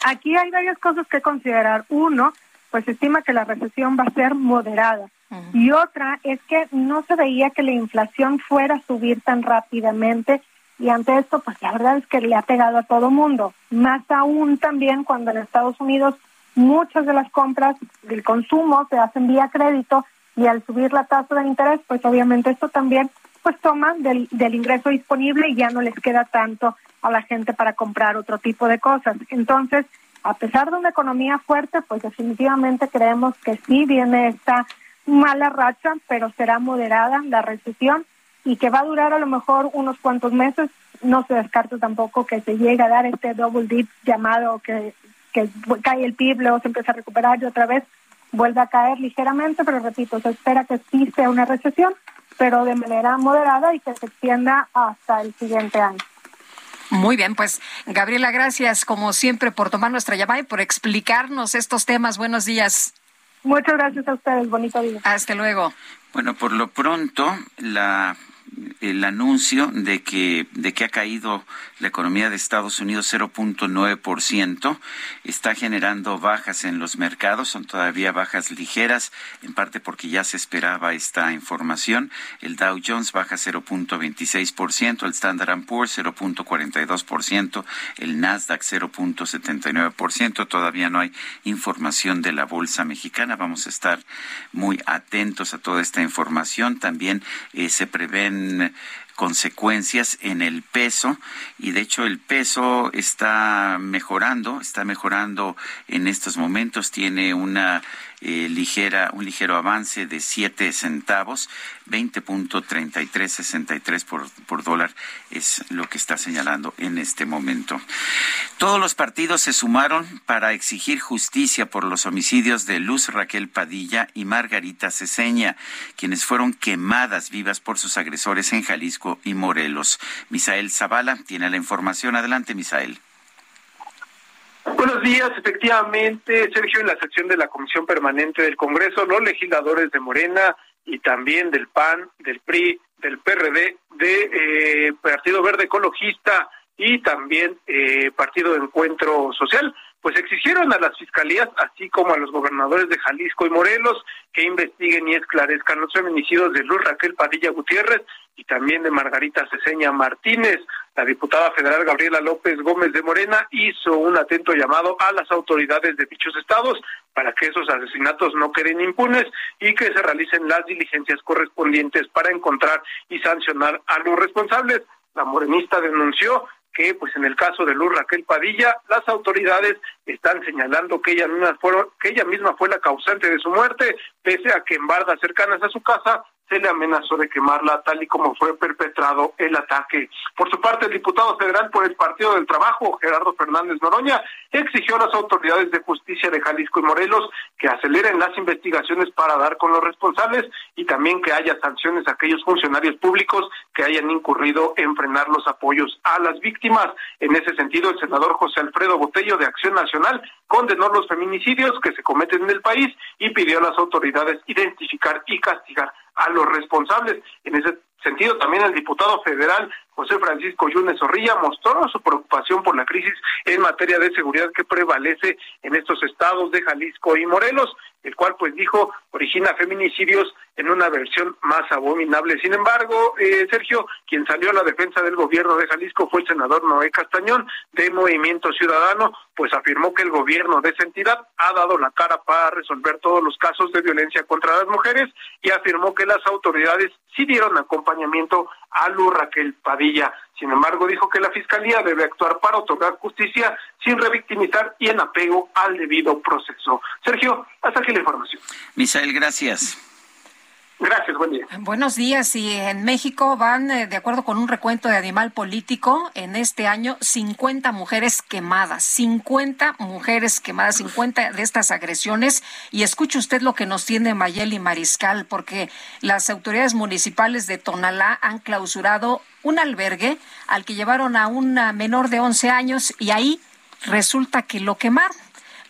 Aquí hay varias cosas que considerar. Uno, pues estima que la recesión va a ser moderada. Y otra es que no se veía que la inflación fuera a subir tan rápidamente y ante esto, pues la verdad es que le ha pegado a todo mundo. Más aún también cuando en Estados Unidos muchas de las compras del consumo se hacen vía crédito y al subir la tasa de interés, pues obviamente esto también pues toma del, del ingreso disponible y ya no les queda tanto a la gente para comprar otro tipo de cosas. Entonces, a pesar de una economía fuerte, pues definitivamente creemos que sí viene esta mala racha, pero será moderada la recesión y que va a durar a lo mejor unos cuantos meses. No se descarta tampoco que se llegue a dar este double dip llamado que, que cae el PIB, luego se empieza a recuperar y otra vez vuelve a caer ligeramente, pero repito, se espera que sí sea una recesión, pero de manera moderada y que se extienda hasta el siguiente año. Muy bien, pues Gabriela, gracias como siempre por tomar nuestra llamada y por explicarnos estos temas. Buenos días. Muchas gracias a ustedes. Bonito día. Hasta luego. Bueno, por lo pronto, la el anuncio de que, de que ha caído la economía de Estados Unidos 0.9%, está generando bajas en los mercados, son todavía bajas ligeras, en parte porque ya se esperaba esta información. El Dow Jones baja 0.26%, el Standard Poor's 0.42%, el Nasdaq 0.79%, todavía no hay información de la bolsa mexicana, vamos a estar muy atentos a toda esta información. También eh, se prevén en consecuencias en el peso y de hecho el peso está mejorando, está mejorando en estos momentos, tiene una eh, ligera, un ligero avance de 7 centavos, 20.3363 por, por dólar es lo que está señalando en este momento. Todos los partidos se sumaron para exigir justicia por los homicidios de Luz Raquel Padilla y Margarita Ceseña, quienes fueron quemadas vivas por sus agresores en Jalisco y Morelos. Misael Zavala tiene la información. Adelante, Misael. Buenos días, efectivamente, Sergio, en la sección de la Comisión Permanente del Congreso, los legisladores de Morena y también del PAN, del PRI, del PRD, de eh, Partido Verde Ecologista y también eh, Partido de Encuentro Social, pues exigieron a las fiscalías, así como a los gobernadores de Jalisco y Morelos, que investiguen y esclarezcan los feminicidios de Luz Raquel Padilla Gutiérrez y también de Margarita Ceseña Martínez. La diputada federal Gabriela López Gómez de Morena hizo un atento llamado a las autoridades de dichos estados para que esos asesinatos no queden impunes y que se realicen las diligencias correspondientes para encontrar y sancionar a los responsables. La morenista denunció que pues en el caso de Luz Raquel Padilla las autoridades están señalando que ella misma fue, que ella misma fue la causante de su muerte pese a que en bardas cercanas a su casa se le amenazó de quemarla tal y como fue perpetrado el ataque. Por su parte, el diputado federal por el Partido del Trabajo, Gerardo Fernández Noroña, exigió a las autoridades de justicia de Jalisco y Morelos que aceleren las investigaciones para dar con los responsables y también que haya sanciones a aquellos funcionarios públicos que hayan incurrido en frenar los apoyos a las víctimas. En ese sentido, el senador José Alfredo Botello de Acción Nacional condenó los feminicidios que se cometen en el país y pidió a las autoridades identificar y castigar a los responsables. En ese sentido, también el diputado federal José Francisco Yunes Zorrilla mostró su preocupación por la crisis en materia de seguridad que prevalece en estos estados de Jalisco y Morelos, el cual pues dijo origina feminicidios en una versión más abominable. Sin embargo, eh, Sergio, quien salió a la defensa del gobierno de Jalisco fue el senador Noé Castañón de Movimiento Ciudadano, pues afirmó que el gobierno de esa entidad ha dado la cara para resolver todos los casos de violencia contra las mujeres y afirmó que las autoridades sí dieron acompañamiento a Lu Raquel Padilla. Sin embargo, dijo que la Fiscalía debe actuar para otorgar justicia sin revictimizar y en apego al debido proceso. Sergio, hasta aquí la información. Misael, gracias. Gracias, buen día. Buenos días. Y en México van, eh, de acuerdo con un recuento de Animal Político, en este año 50 mujeres quemadas, 50 mujeres quemadas, 50 de estas agresiones. Y escuche usted lo que nos tiene Mayeli Mariscal, porque las autoridades municipales de Tonalá han clausurado un albergue al que llevaron a una menor de 11 años y ahí resulta que lo quemaron.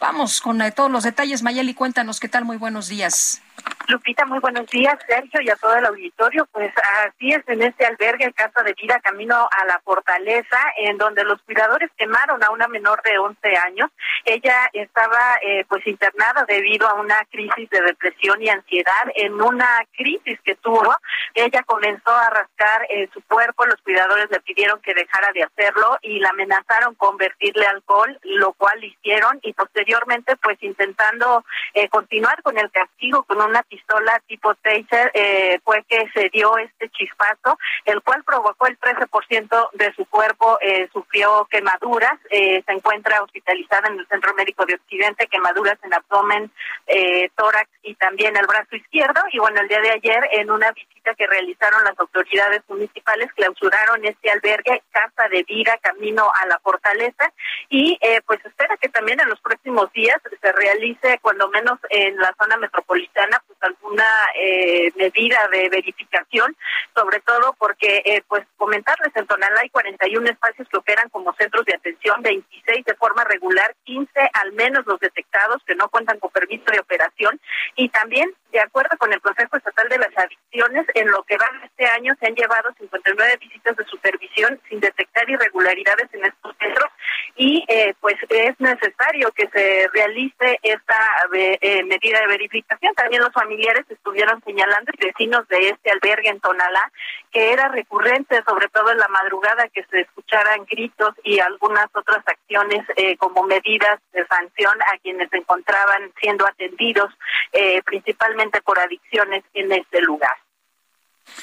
Vamos con eh, todos los detalles. Mayeli, cuéntanos qué tal. Muy buenos días. Lupita, muy buenos días, Sergio, y a todo el auditorio. Pues así es, en este albergue, Casa de Vida, camino a la Fortaleza, en donde los cuidadores quemaron a una menor de 11 años. Ella estaba eh, pues internada debido a una crisis de depresión y ansiedad. En una crisis que tuvo, ella comenzó a rascar eh, su cuerpo, los cuidadores le pidieron que dejara de hacerlo y la amenazaron con vertirle alcohol, lo cual hicieron, y posteriormente pues intentando eh, continuar con el castigo, con una pistola tipo taser eh, fue que se dio este chispazo, el cual provocó el 13% de su cuerpo, eh, sufrió quemaduras, eh, se encuentra hospitalizada en el Centro Médico de Occidente, quemaduras en abdomen, eh, tórax y también el brazo izquierdo. Y bueno, el día de ayer, en una visita que realizaron las autoridades municipales, clausuraron este albergue, Casa de Vida, camino a la fortaleza, y eh, pues espera que también en los próximos días se realice, cuando menos en la zona metropolitana, pues alguna eh, medida de verificación, sobre todo porque, eh, pues comentarles, en Tonalá hay 41 espacios que operan como centros de atención, 26 de forma regular, 15 al menos los detectados que no cuentan con permiso de operación y también, de acuerdo con el Consejo Estatal de las Adicciones, en lo que va este año se han llevado 59 visitas de supervisión sin detectar irregularidades en estos centros y eh, pues es necesario que se realice esta medida de verificación. También los familiares estuvieron señalando vecinos de este albergue en Tonalá que era recurrente, sobre todo en la madrugada, que se escucharan gritos y algunas otras acciones eh, como medidas de sanción a quienes se encontraban siendo atendidos eh, principalmente por adicciones en este lugar.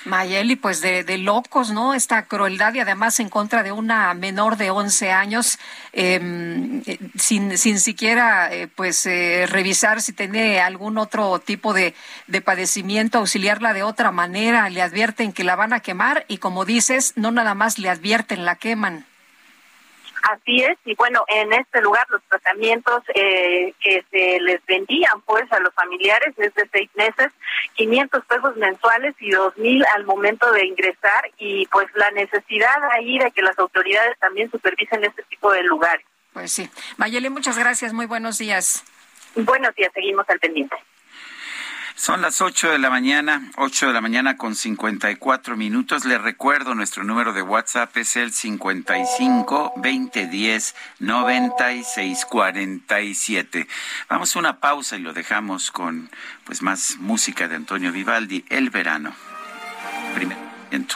Mayeli, pues de, locos, ¿no? Esta crueldad y además en contra de una menor de 11 años, eh, sin, sin siquiera eh, pues eh, revisar si tiene algún otro tipo de, de padecimiento, auxiliarla de otra manera, le advierten que la van a quemar y como dices, no nada más le advierten, la queman. Así es, y bueno, en este lugar los tratamientos eh, que se les vendían pues a los familiares es de seis meses, 500 pesos mensuales y dos mil al momento de ingresar y pues la necesidad ahí de que las autoridades también supervisen este tipo de lugares. Pues sí. Mayeli, muchas gracias, muy buenos días. Buenos días, seguimos al pendiente. Son las 8 de la mañana, 8 de la mañana con 54 minutos. Les recuerdo, nuestro número de WhatsApp es el 55 2010 96 47. Vamos a una pausa y lo dejamos con pues más música de Antonio Vivaldi, El verano. Primer viento.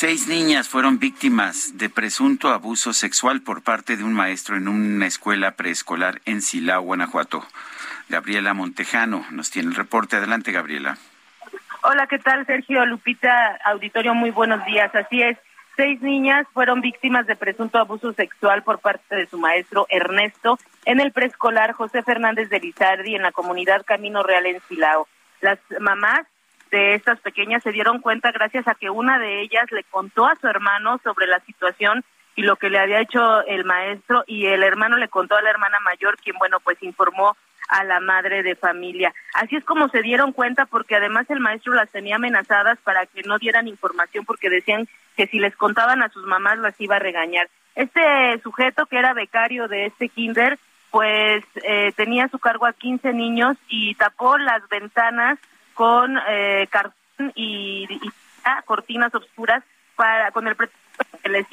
Seis niñas fueron víctimas de presunto abuso sexual por parte de un maestro en una escuela preescolar en Silao, Guanajuato. Gabriela Montejano nos tiene el reporte. Adelante, Gabriela. Hola, ¿qué tal, Sergio Lupita? Auditorio, muy buenos días. Así es, seis niñas fueron víctimas de presunto abuso sexual por parte de su maestro Ernesto en el preescolar José Fernández de Lizardi en la comunidad Camino Real en Silao. Las mamás de estas pequeñas se dieron cuenta gracias a que una de ellas le contó a su hermano sobre la situación y lo que le había hecho el maestro y el hermano le contó a la hermana mayor quien bueno pues informó a la madre de familia. Así es como se dieron cuenta porque además el maestro las tenía amenazadas para que no dieran información porque decían que si les contaban a sus mamás las iba a regañar. Este sujeto que era becario de este kinder pues eh, tenía a su cargo a 15 niños y tapó las ventanas con eh, cartón y, cortinas oscuras para con el pretexto que les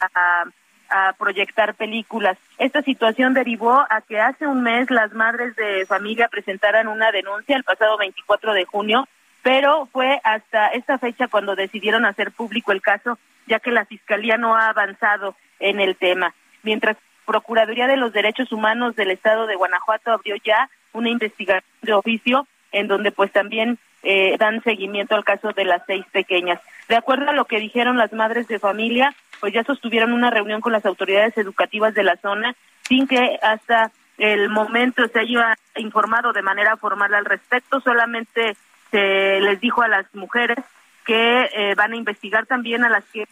a, a proyectar películas. Esta situación derivó a que hace un mes las madres de familia presentaran una denuncia el pasado 24 de junio, pero fue hasta esta fecha cuando decidieron hacer público el caso, ya que la fiscalía no ha avanzado en el tema. Mientras Procuraduría de los Derechos Humanos del Estado de Guanajuato abrió ya una investigación de oficio en donde pues también eh, dan seguimiento al caso de las seis pequeñas. De acuerdo a lo que dijeron las madres de familia, pues ya sostuvieron una reunión con las autoridades educativas de la zona sin que hasta el momento se haya informado de manera formal al respecto, solamente se les dijo a las mujeres que eh, van a investigar también a las que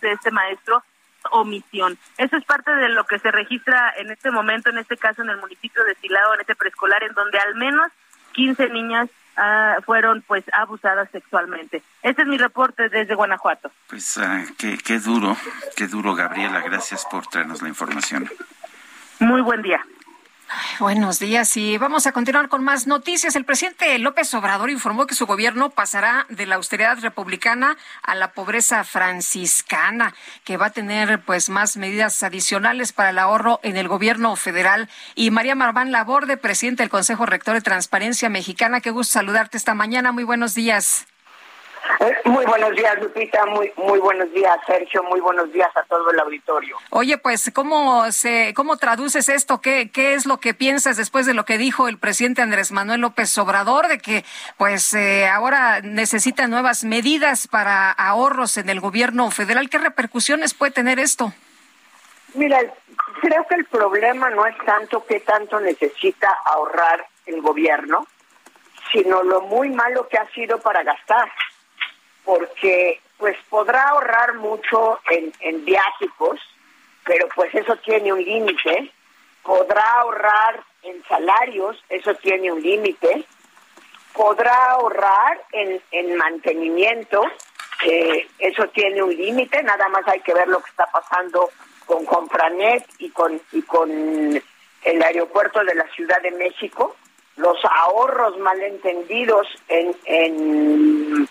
de este maestro omisión. Eso es parte de lo que se registra en este momento, en este caso en el municipio de Silao, en este preescolar, en donde al menos 15 niñas ah, fueron pues abusadas sexualmente. Este es mi reporte desde Guanajuato. Pues ah, qué, qué duro, qué duro, Gabriela. Gracias por traernos la información. Muy buen día buenos días y vamos a continuar con más noticias. El presidente López Obrador informó que su gobierno pasará de la austeridad republicana a la pobreza franciscana, que va a tener pues más medidas adicionales para el ahorro en el gobierno federal. Y María Marván Laborde, presidente del Consejo Rector de Transparencia Mexicana, qué gusto saludarte esta mañana. Muy buenos días. Eh, muy buenos días, Lupita. Muy, muy buenos días, Sergio. Muy buenos días a todo el auditorio. Oye, pues, ¿cómo, se, cómo traduces esto? ¿Qué, ¿Qué es lo que piensas después de lo que dijo el presidente Andrés Manuel López Obrador, de que, pues, eh, ahora necesita nuevas medidas para ahorros en el gobierno federal? ¿Qué repercusiones puede tener esto? Mira, creo que el problema no es tanto qué tanto necesita ahorrar el gobierno, sino lo muy malo que ha sido para gastar porque pues podrá ahorrar mucho en, en viáticos, pero pues eso tiene un límite. Podrá ahorrar en salarios, eso tiene un límite. Podrá ahorrar en, en mantenimiento, eso tiene un límite. Nada más hay que ver lo que está pasando con Compranet y con, y con el aeropuerto de la Ciudad de México. Los ahorros malentendidos en, en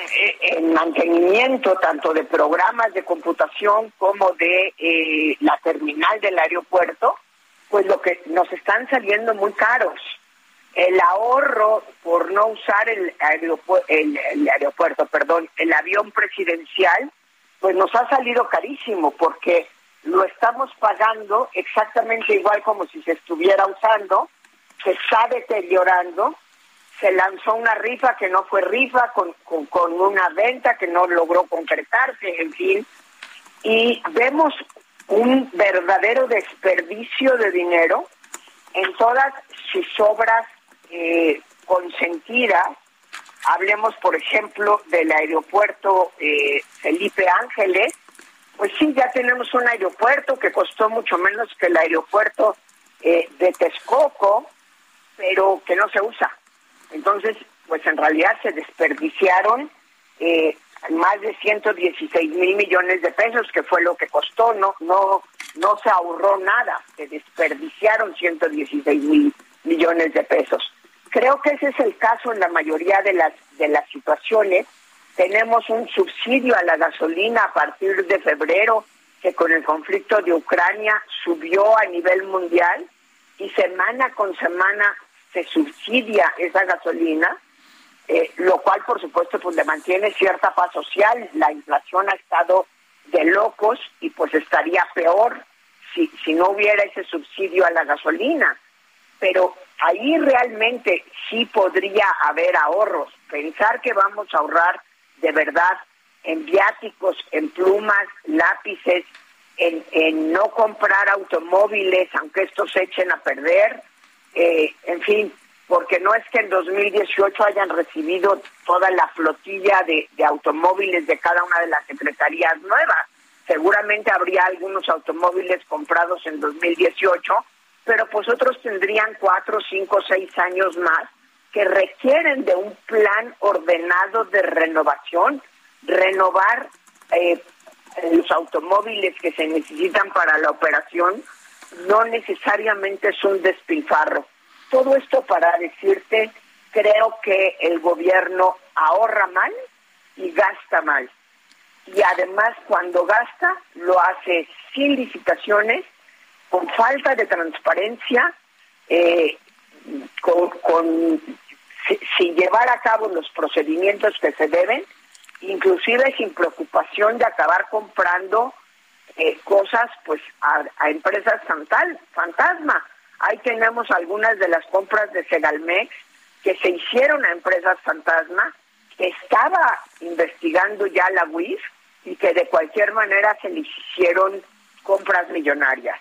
eh, en mantenimiento tanto de programas de computación como de eh, la terminal del aeropuerto, pues lo que nos están saliendo muy caros. El ahorro por no usar el, el, aeropuerto, perdón, el avión presidencial, pues nos ha salido carísimo porque lo estamos pagando exactamente igual como si se estuviera usando, se está deteriorando se lanzó una rifa que no fue rifa, con, con, una venta que no logró concretarse, en fin. Y vemos un verdadero desperdicio de dinero en todas sus obras eh, consentidas. Hablemos, por ejemplo, del aeropuerto eh, Felipe Ángeles. Pues sí, ya tenemos un aeropuerto que costó mucho menos que el aeropuerto eh, de Texcoco, pero que no se usa. Entonces, pues en realidad se desperdiciaron eh, más de 116 mil millones de pesos, que fue lo que costó, no, no, no se ahorró nada, se desperdiciaron 116 mil millones de pesos. Creo que ese es el caso en la mayoría de las, de las situaciones. Tenemos un subsidio a la gasolina a partir de febrero, que con el conflicto de Ucrania subió a nivel mundial y semana con semana se subsidia esa gasolina, eh, lo cual por supuesto pues le mantiene cierta paz social. La inflación ha estado de locos y pues estaría peor si, si no hubiera ese subsidio a la gasolina. Pero ahí realmente sí podría haber ahorros. Pensar que vamos a ahorrar de verdad en viáticos, en plumas, lápices, en, en no comprar automóviles, aunque estos se echen a perder, eh, en fin, porque no es que en 2018 hayan recibido toda la flotilla de, automóviles de cada una de las secretarías nuevas. Seguramente habría algunos automóviles comprados en 2018 pero pues otros tendrían cuatro, cinco, seis años más que requieren de un plan ordenado de renovación, renovar eh, los automóviles que se necesitan para la operación, no necesariamente es un despilfarro. Todo esto para decirte, creo que el gobierno ahorra mal y gasta mal. Y además cuando gasta, lo hace sin licitaciones, con falta de transparencia, eh, con, sin llevar a cabo los procedimientos que se deben, inclusive sin preocupación de acabar comprando eh, cosas pues a, empresas fantasma. Ahí tenemos algunas de las compras de Segalmex que se hicieron a empresas fantasma, que estaba investigando ya la UIF y que de cualquier manera se les hicieron compras millonarias.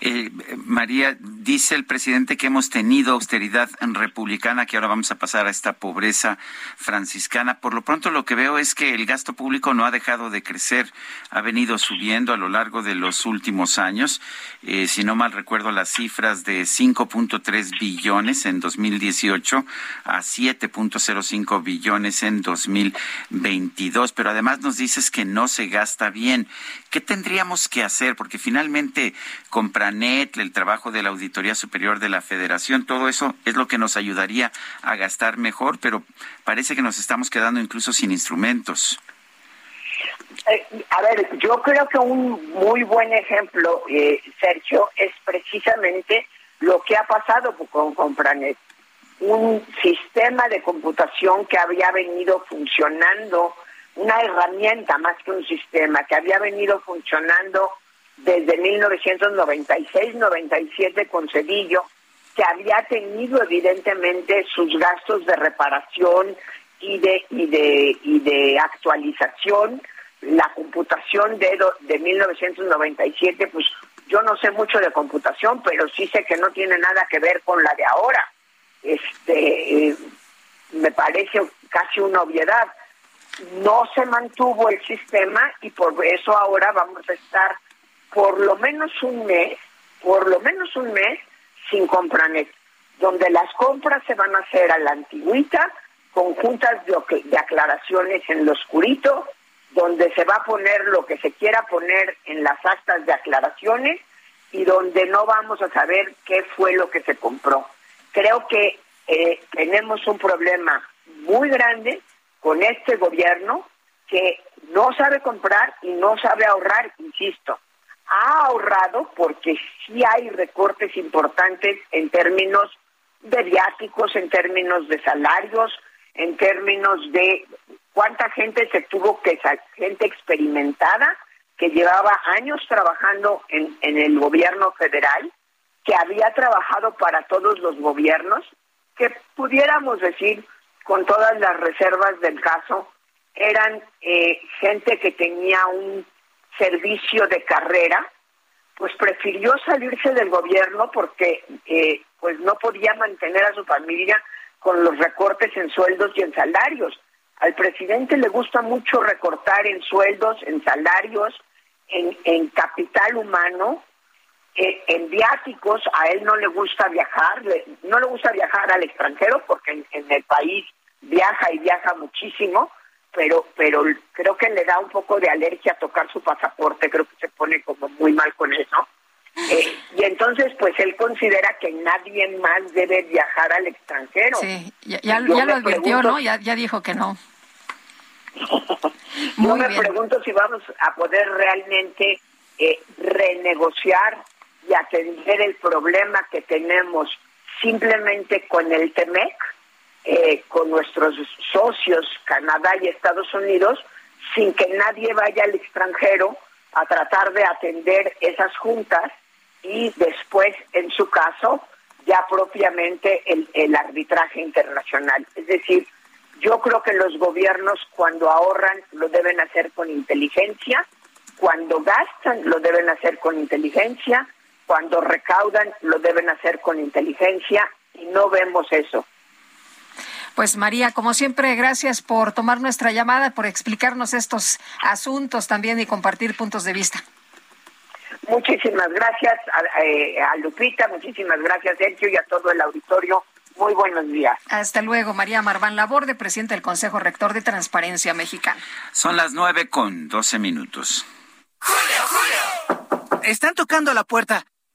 Eh, María, dice el presidente que hemos tenido austeridad republicana, que ahora vamos a pasar a esta pobreza franciscana. Por lo pronto lo que veo es que el gasto público no ha dejado de crecer, ha venido subiendo a lo largo de los últimos años. Eh, si no mal recuerdo las cifras de 5.3 billones en 2018 a 7.05 billones en 2022. Pero además nos dices que no se gasta bien. ¿Qué tendríamos que hacer? Porque finalmente El trabajo de la Auditoría Superior de la Federación, todo eso es lo que nos ayudaría a gastar mejor, pero parece que nos estamos quedando incluso sin instrumentos. Eh, a ver, yo creo que un muy buen ejemplo, eh, Sergio, es precisamente lo que ha pasado con Compranet. Un sistema de computación que había venido funcionando una herramienta más que un sistema que había venido funcionando desde 1996-97 con Cedillo, que había tenido evidentemente sus gastos de reparación y de y de y de actualización. La computación de de 1997, pues yo no sé mucho de computación, pero sí sé que no tiene nada que ver con la de ahora. Este eh, me parece casi una obviedad no se mantuvo el sistema y por eso ahora vamos a estar por lo menos un mes, por lo menos un mes sin compranet, donde las compras se van a hacer a la antigüita, con juntas de, aclaraciones en lo oscurito, donde se va a poner lo que se quiera poner en las actas de aclaraciones y donde no vamos a saber qué fue lo que se compró. Creo que eh, tenemos un problema muy grande con este gobierno que no sabe comprar y no sabe ahorrar, insisto. Ha ahorrado porque sí hay recortes importantes en términos de viáticos, en términos de salarios, en términos de cuánta gente se tuvo que, gente experimentada, que llevaba años trabajando en, en el gobierno federal, que había trabajado para todos los gobiernos, que pudiéramos decir con todas las reservas del caso, eran eh, gente que tenía un servicio de carrera, pues prefirió salirse del gobierno porque eh, pues no podía mantener a su familia con los recortes en sueldos y en salarios. Al presidente le gusta mucho recortar en sueldos, en salarios, en, capital humano, eh, en viáticos. A él no le gusta viajar, no le gusta viajar al extranjero porque en el país viaja y viaja muchísimo, pero pero creo que le da un poco de alergia a tocar su pasaporte, creo que se pone como muy mal con eso. Eh, y entonces, pues él considera que nadie más debe viajar al extranjero. Sí, ya, lo advirtió, ¿no? Ya, ya dijo que no. Yo me pregunto si vamos a poder realmente eh, renegociar y atender el problema que tenemos simplemente con el TEMEC eh, con nuestros socios Canadá y Estados Unidos sin que nadie vaya al extranjero a tratar de atender esas juntas y después, en su caso, ya propiamente el, el arbitraje internacional. Es decir, yo creo que los gobiernos cuando ahorran lo deben hacer con inteligencia, cuando gastan lo deben hacer con inteligencia, cuando recaudan lo deben hacer con inteligencia y no vemos eso. Pues María, como siempre, gracias por tomar nuestra llamada, por explicarnos estos asuntos también y compartir puntos de vista. Muchísimas gracias a, eh, a Lupita, muchísimas gracias Sergio y a todo el auditorio. Muy buenos días. Hasta luego, María Marván Laborde, presidente del Consejo Rector de Transparencia Mexicana. Son las nueve con doce minutos. Están tocando a la puerta.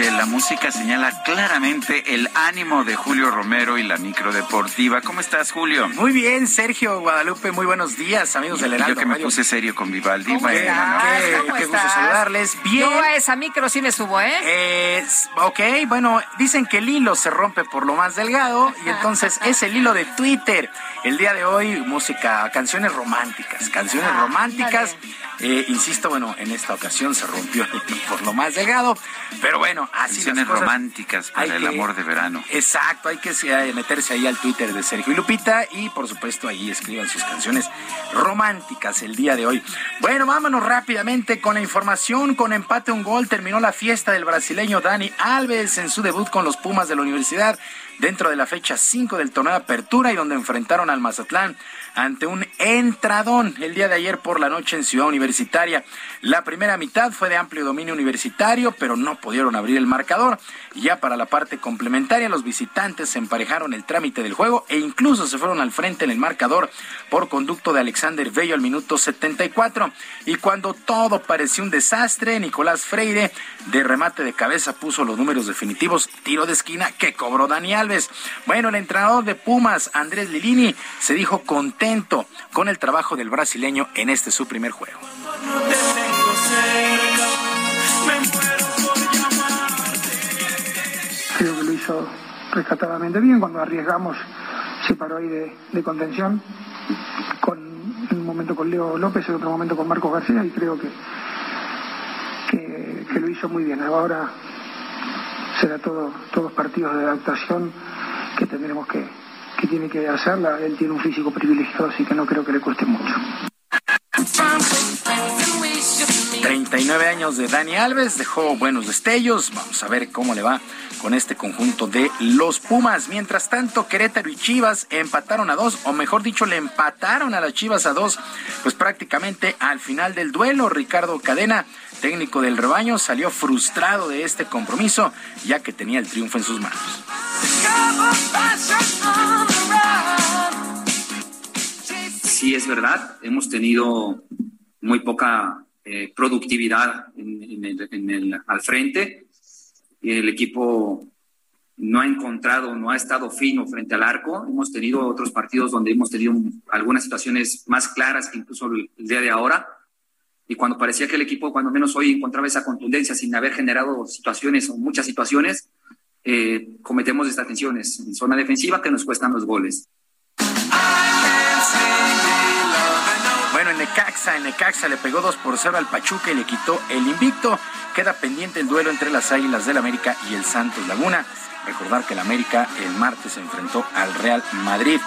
Que la música señala claramente el ánimo de Julio Romero y la micro deportiva. ¿Cómo estás, Julio? Muy bien, Sergio Guadalupe. Muy buenos días, amigos del Heraldo. Yo que me puse serio con Vivaldi. ¿Cómo estás? Qué, gusto saludarles. Bien. Yo a esa micro sí me subo, ¿eh? ¿eh? Ok, bueno, dicen que el hilo se rompe por lo más delgado y entonces es el hilo de Twitter. El día de hoy, música, canciones románticas, canciones ah, románticas. Eh, insisto, bueno, en esta ocasión se rompió por lo más delgado, pero bueno, así Canciones románticas para el amor de verano. Exacto, hay que eh, meterse ahí al Twitter de Sergio y Lupita y por supuesto ahí escriban sus canciones románticas el día de hoy. Bueno, vámonos rápidamente con la información. Con empate un gol terminó la fiesta del brasileño Dani Alves en su debut con los Pumas de la Universidad dentro de la fecha 5 del torneo de apertura y donde enfrentaron al Mazatlán ante un entradón el día de ayer por la noche en Ciudad Universitaria. La primera mitad fue de amplio dominio universitario, pero no pudieron abrir el marcador. Ya para la parte complementaria, los visitantes emparejaron el trámite del juego e incluso se fueron al frente en el marcador por conducto de Alexander Bello al minuto 74. Y cuando todo parecía un desastre, Nicolás Freire de remate de cabeza puso los números definitivos, tiro de esquina que cobró Dani Alves. Bueno, el entrenador de Pumas, Andrés Lilini, se dijo contento con el trabajo del brasileño en este su primer juego. Creo que lo hizo rescatadamente bien. Cuando arriesgamos, se paró ahí de, contención. Con un momento con Leo López y otro momento con Marcos García. Y creo que, que, lo hizo muy bien. Ahora será todo, todos partidos de adaptación que tendremos que, que tiene que hacerla. Él tiene un físico privilegiado, así que no creo que le cueste mucho. 39 años de Dani Alves, dejó buenos destellos. Vamos a ver cómo le va con este conjunto de los Pumas. Mientras tanto, Querétaro y Chivas empataron a dos, o mejor dicho, le empataron a las Chivas a dos, pues prácticamente al final del duelo. Ricardo Cadena, técnico del rebaño, salió frustrado de este compromiso, ya que tenía el triunfo en sus manos. Sí, es verdad, hemos tenido muy poca eh, productividad en, el, al frente. El equipo no ha encontrado, no ha estado fino frente al arco. Hemos tenido otros partidos donde hemos tenido algunas situaciones más claras que incluso el, día de ahora. Y cuando parecía que el equipo, cuando menos hoy, encontraba esa contundencia sin haber generado situaciones o muchas situaciones, eh, cometemos estas tensiones en zona defensiva que nos cuestan los goles. Bueno, en Necaxa, en Necaxa le pegó 2 por 0 al Pachuca y le quitó el invicto. Queda pendiente el duelo entre las Águilas del América y el Santos Laguna. Recordar que el América el martes se enfrentó al Real Madrid.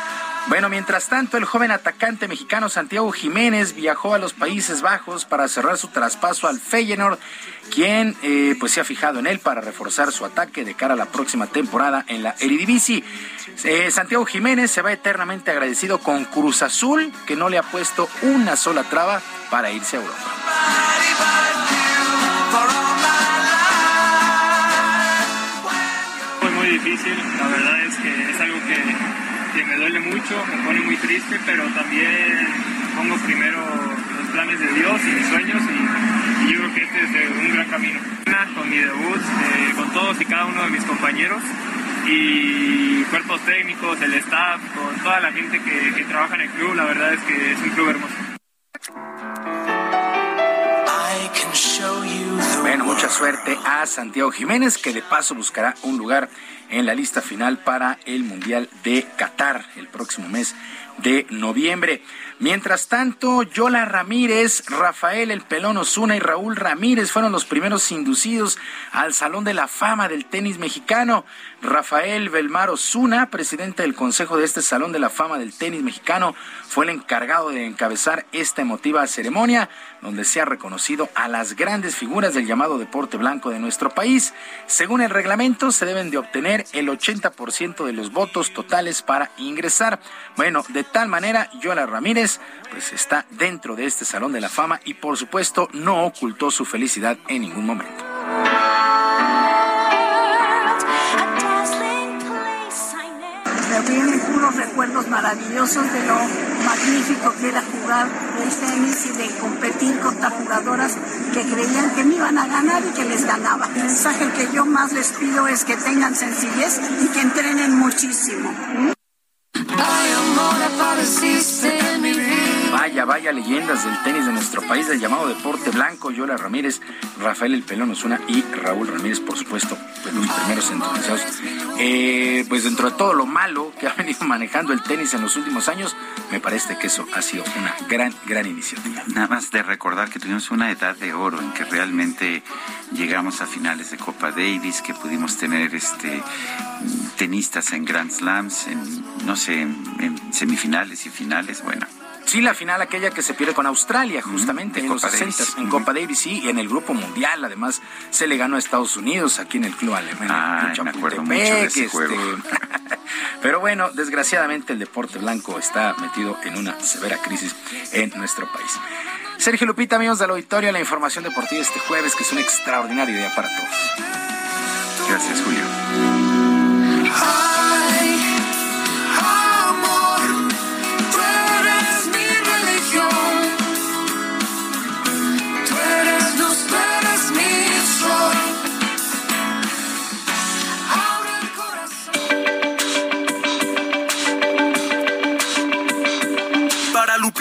Bueno, mientras tanto, el joven atacante mexicano Santiago Jiménez viajó a los Países Bajos para cerrar su traspaso al Feyenoord, quien eh, pues se ha fijado en él para reforzar su ataque de cara a la próxima temporada en la Eredivisie. Eh, Santiago Jiménez se va eternamente agradecido con Cruz Azul, que no le ha puesto una sola traba para irse a Europa. Fue muy difícil, la verdad es que duele mucho, me pone muy triste, pero también pongo primero los planes de Dios y mis sueños y, yo creo que este es un gran camino. Con mi debut, eh, con todos y cada uno de mis compañeros y cuerpos técnicos, el staff, con toda la gente que, que trabaja en el club, la verdad es que es un club hermoso. Bueno, mucha suerte a Santiago Jiménez, que de paso buscará un lugar en la lista final para el Mundial de Qatar el próximo mes de noviembre. Mientras tanto, Yola Ramírez, Rafael El Pelón Osuna y Raúl Ramírez fueron los primeros inducidos al Salón de la Fama del tenis mexicano. Rafael Belmar Osuna, presidente del Consejo de este Salón de la Fama del tenis mexicano, fue el encargado de encabezar esta emotiva ceremonia, donde se ha reconocido a las grandes figuras del llamado deporte blanco de nuestro país. Según el reglamento, se deben de obtener el 80% de los votos totales para ingresar. Bueno, de tal manera, Yola Ramírez pues está dentro de este Salón de la Fama y por supuesto no ocultó su felicidad en ningún momento. Recuerdos maravillosos de lo magnífico que era jugar el tenis y de competir contra jugadoras que creían que me iban a ganar y que les ganaba. El mensaje que yo más les pido es que tengan sencillez y que entrenen muchísimo. Vaya, vaya leyendas del tenis de nuestro país, del llamado deporte blanco, Yola Ramírez, Rafael El Pelón Osuna y Raúl Ramírez, por supuesto, pues los primeros entonces. Eh, pues dentro de todo lo malo que ha venido manejando el tenis en los últimos años, me parece que eso ha sido una gran, gran iniciativa. Nada más de recordar que tuvimos una edad de oro en que realmente llegamos a finales de Copa Davis, que pudimos tener este tenistas en Grand Slams, en, no sé, en semifinales y finales, bueno. Sí, la final aquella que se pierde con Australia, justamente en, los 60 en Copa Davis, sí, y en el Grupo Mundial, además, se le ganó a Estados Unidos, aquí en el Club Alemán. Ah, me acuerdo mucho de ese juego. Pero bueno, desgraciadamente el deporte blanco está metido en una severa crisis en nuestro país. Sergio Lupita, amigos del auditorio, la información deportiva este jueves, que es una extraordinaria idea para todos. Gracias, Julio.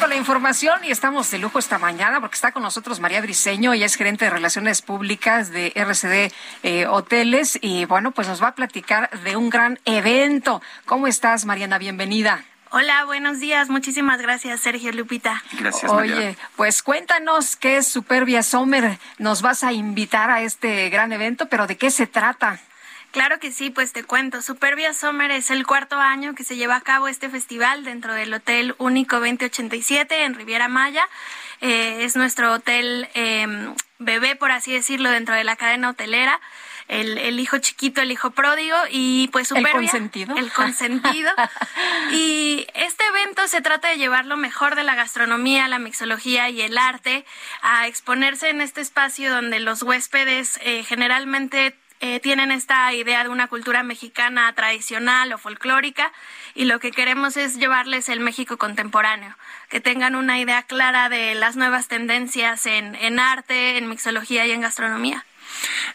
con la información y estamos de lujo esta mañana porque está con nosotros María Briseño, ella es gerente de Relaciones Públicas de RCD eh, Hoteles y bueno, pues nos va a platicar de un gran evento. ¿Cómo estás, Mariana? Bienvenida. Hola, buenos días. Muchísimas gracias, Sergio Lupita. Gracias, María. Oye, pues cuéntanos qué es Superbia Summer. Nos vas a invitar a este gran evento, pero ¿de qué se trata? Claro que sí, pues te cuento. Superbia Summer es el cuarto año que se lleva a cabo este festival dentro del Hotel Único 2087 en Riviera Maya. Eh, es nuestro hotel eh, bebé, por así decirlo, dentro de la cadena hotelera. El, el, hijo chiquito, el hijo pródigo y pues Superbia. El consentido. El consentido. y este evento se trata de llevar lo mejor de la gastronomía, la mixología y el arte a exponerse en este espacio donde los huéspedes eh, generalmente eh, tienen esta idea de una cultura mexicana tradicional o folclórica y lo que queremos es llevarles el México contemporáneo, que tengan una idea clara de las nuevas tendencias en, en arte, en mixología y en gastronomía.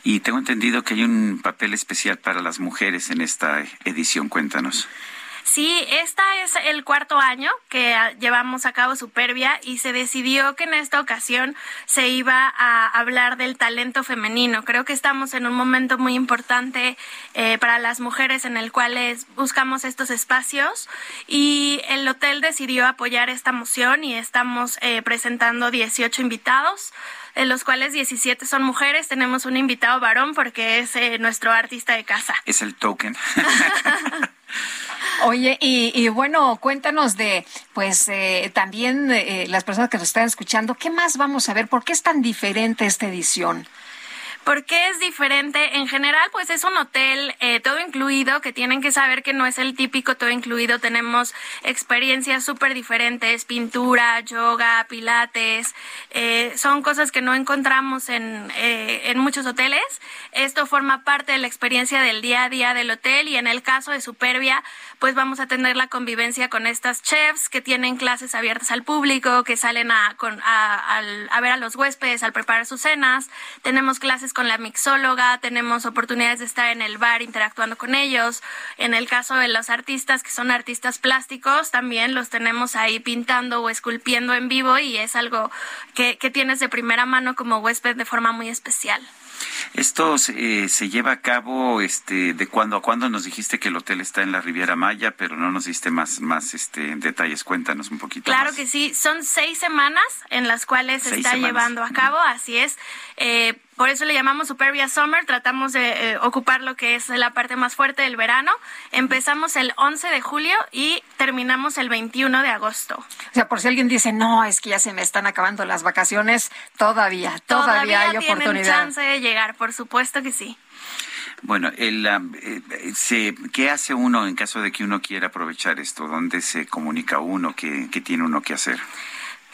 Y tengo entendido que hay un papel especial para las mujeres en esta edición. Cuéntanos. Sí, esta es el cuarto año que llevamos a cabo Superbia y se decidió que en esta ocasión se iba a hablar del talento femenino. Creo que estamos en un momento muy importante eh, para las mujeres en el cual buscamos estos espacios y el hotel decidió apoyar esta moción y estamos eh, presentando 18 invitados en los cuales 17 son mujeres. Tenemos un invitado varón porque es eh, nuestro artista de casa. Es el token. Oye, y, y, bueno, cuéntanos de, pues, eh, también eh, las personas que nos están escuchando, ¿qué más vamos a ver? ¿Por qué es tan diferente esta edición? ¿Por qué es diferente? En general, pues es un hotel eh, todo incluido, que tienen que saber que no es el típico todo incluido. Tenemos experiencias súper diferentes, pintura, yoga, pilates. Eh, son cosas que no encontramos en, eh, en muchos hoteles. Esto forma parte de la experiencia del día a día del hotel y en el caso de Superbia, pues vamos a tener la convivencia con estas chefs que tienen clases abiertas al público, que salen a, a, ver a los huéspedes al preparar sus cenas. Tenemos clases con la mixóloga, tenemos oportunidades de estar en el bar interactuando con ellos. En el caso de los artistas, que son artistas plásticos, también los tenemos ahí pintando o esculpiendo en vivo y es algo que, que tienes de primera mano como huésped de forma muy especial. Esto eh, se lleva a cabo este, de cuándo a cuándo. Nos dijiste que el hotel está en la Riviera Maya, pero no nos diste más, más este, detalles. Cuéntanos un poquito. Claro que sí. Son seis semanas en las cuales se está llevando a cabo. Así es. Eh, por eso le llamamos Superbia Summer, tratamos de eh, ocupar lo que es la parte más fuerte del verano. Empezamos el 11 de julio y terminamos el 21 de agosto. O sea, por si alguien dice, no, es que ya se me están acabando las vacaciones, todavía, todavía, hay oportunidad. chance de llegar, por supuesto que sí. Bueno, el, eh, ¿qué hace uno en caso de que uno quiera aprovechar esto? ¿Dónde se comunica uno? ¿Qué, qué tiene uno que hacer?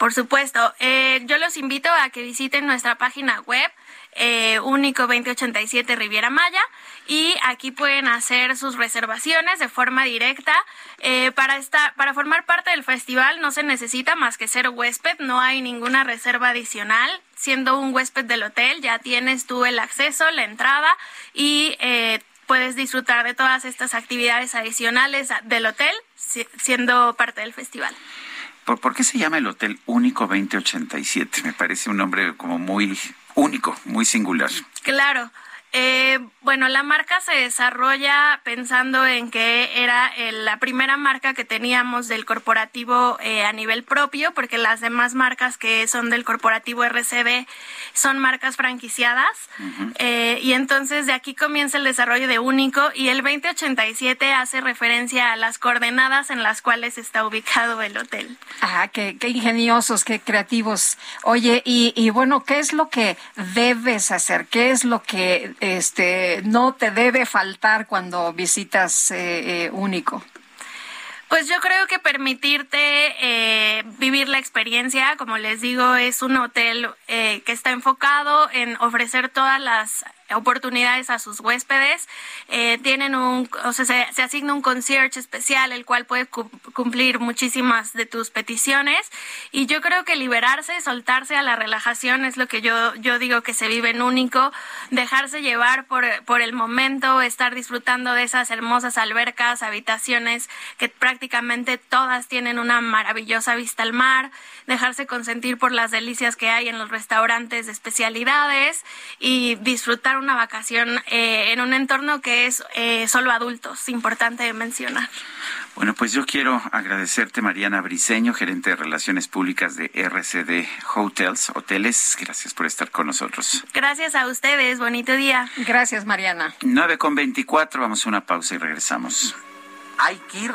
Por supuesto, eh, yo los invito a que visiten nuestra página web eh, único 2087 Riviera Maya y aquí pueden hacer sus reservaciones de forma directa. Eh, para estar para formar parte del festival no se necesita más que ser huésped no hay ninguna reserva adicional. Siendo un huésped del hotel ya tienes tú el acceso la entrada y eh, puedes disfrutar de todas estas actividades adicionales del hotel siendo parte del festival. ¿Por, ¿Por, qué se llama el Hotel Único 2087? Me parece un nombre como muy único, muy singular. Claro. Eh, bueno, la marca se desarrolla pensando en que era eh, la primera marca que teníamos del corporativo eh, a nivel propio, porque las demás marcas que son del corporativo RCB son marcas franquiciadas. y entonces de aquí comienza el desarrollo de Único y el 2087 hace referencia a las coordenadas en las cuales está ubicado el hotel. Ah, qué, qué ingeniosos, qué creativos. Oye, y, y bueno, ¿qué es lo que debes hacer? ¿Qué es lo que este, no te debe faltar cuando visitas eh, eh, Único? Pues yo creo que permitirte eh, vivir la experiencia, como les digo, es un hotel que está enfocado en ofrecer todas las oportunidades a sus huéspedes. Eh, tienen un, o sea, se, asigna un concierge especial, el cual puede cumplir muchísimas de tus peticiones. Y yo creo que liberarse, soltarse a la relajación es lo que yo, yo digo que se vive en único. Dejarse llevar por, por el momento, estar disfrutando de esas hermosas albercas, habitaciones que prácticamente todas tienen una maravillosa vista al mar. Dejarse consentir por las delicias que hay en los restaurantes de especialidades y disfrutar una vacación eh, en un entorno que es eh, solo adultos, importante mencionar. Bueno, pues yo quiero agradecerte, Mariana Briceño, gerente de Relaciones Públicas de RCD Hotels, Hoteles. Gracias por estar con nosotros. Gracias a ustedes. Bonito día. Gracias, Mariana. 9 con 24. Vamos a una pausa y regresamos. Hay que ir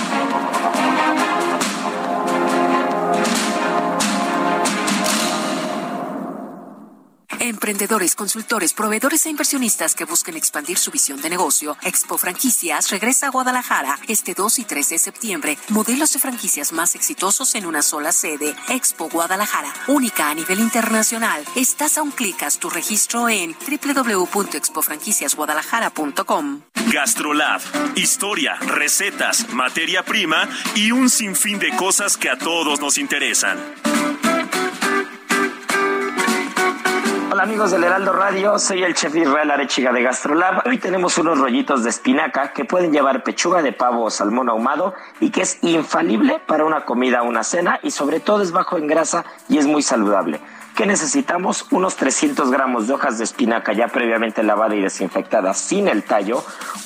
Emprendedores, consultores, proveedores e inversionistas que busquen expandir su visión de negocio, Expo Franquicias regresa a Guadalajara este 2 y 3 de septiembre. Modelos de franquicias más exitosos en una sola sede. Expo Guadalajara, única a nivel internacional. Estás a un clic, haz tu registro en www.expofranquiciasguadalajara.com. Gastrolab, historia, recetas, materia prima y un sinfín de cosas que a todos nos interesan. Amigos del Heraldo Radio, soy el chef Israel Arechiga de Gastrolab. Hoy tenemos unos rollitos de espinaca que pueden llevar pechuga de pavo o salmón ahumado y que es infalible para una comida o una cena y sobre todo es bajo en grasa y es muy saludable. ¿Qué necesitamos? Unos 300 gramos de hojas de espinaca ya previamente lavada y desinfectada sin el tallo,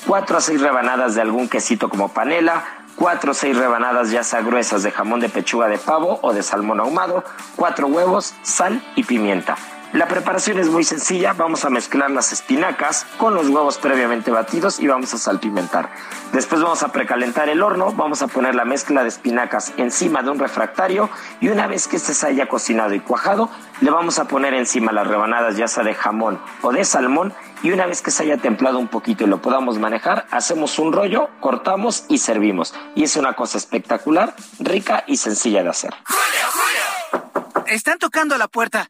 4 a 6 rebanadas de algún quesito como panela, 4 o 6 rebanadas ya sea gruesas de jamón de pechuga de pavo o de salmón ahumado, 4 huevos, sal y pimienta. La preparación es muy sencilla, vamos a mezclar las espinacas con los huevos previamente batidos y vamos a salpimentar. Después vamos a precalentar el horno, vamos a poner la mezcla de espinacas encima de un refractario y una vez que este se haya cocinado y cuajado, le vamos a poner encima las rebanadas ya sea de jamón o de salmón y una vez que se haya templado un poquito y lo podamos manejar, hacemos un rollo, cortamos y servimos. Y es una cosa espectacular, rica y sencilla de hacer. Están tocando la puerta.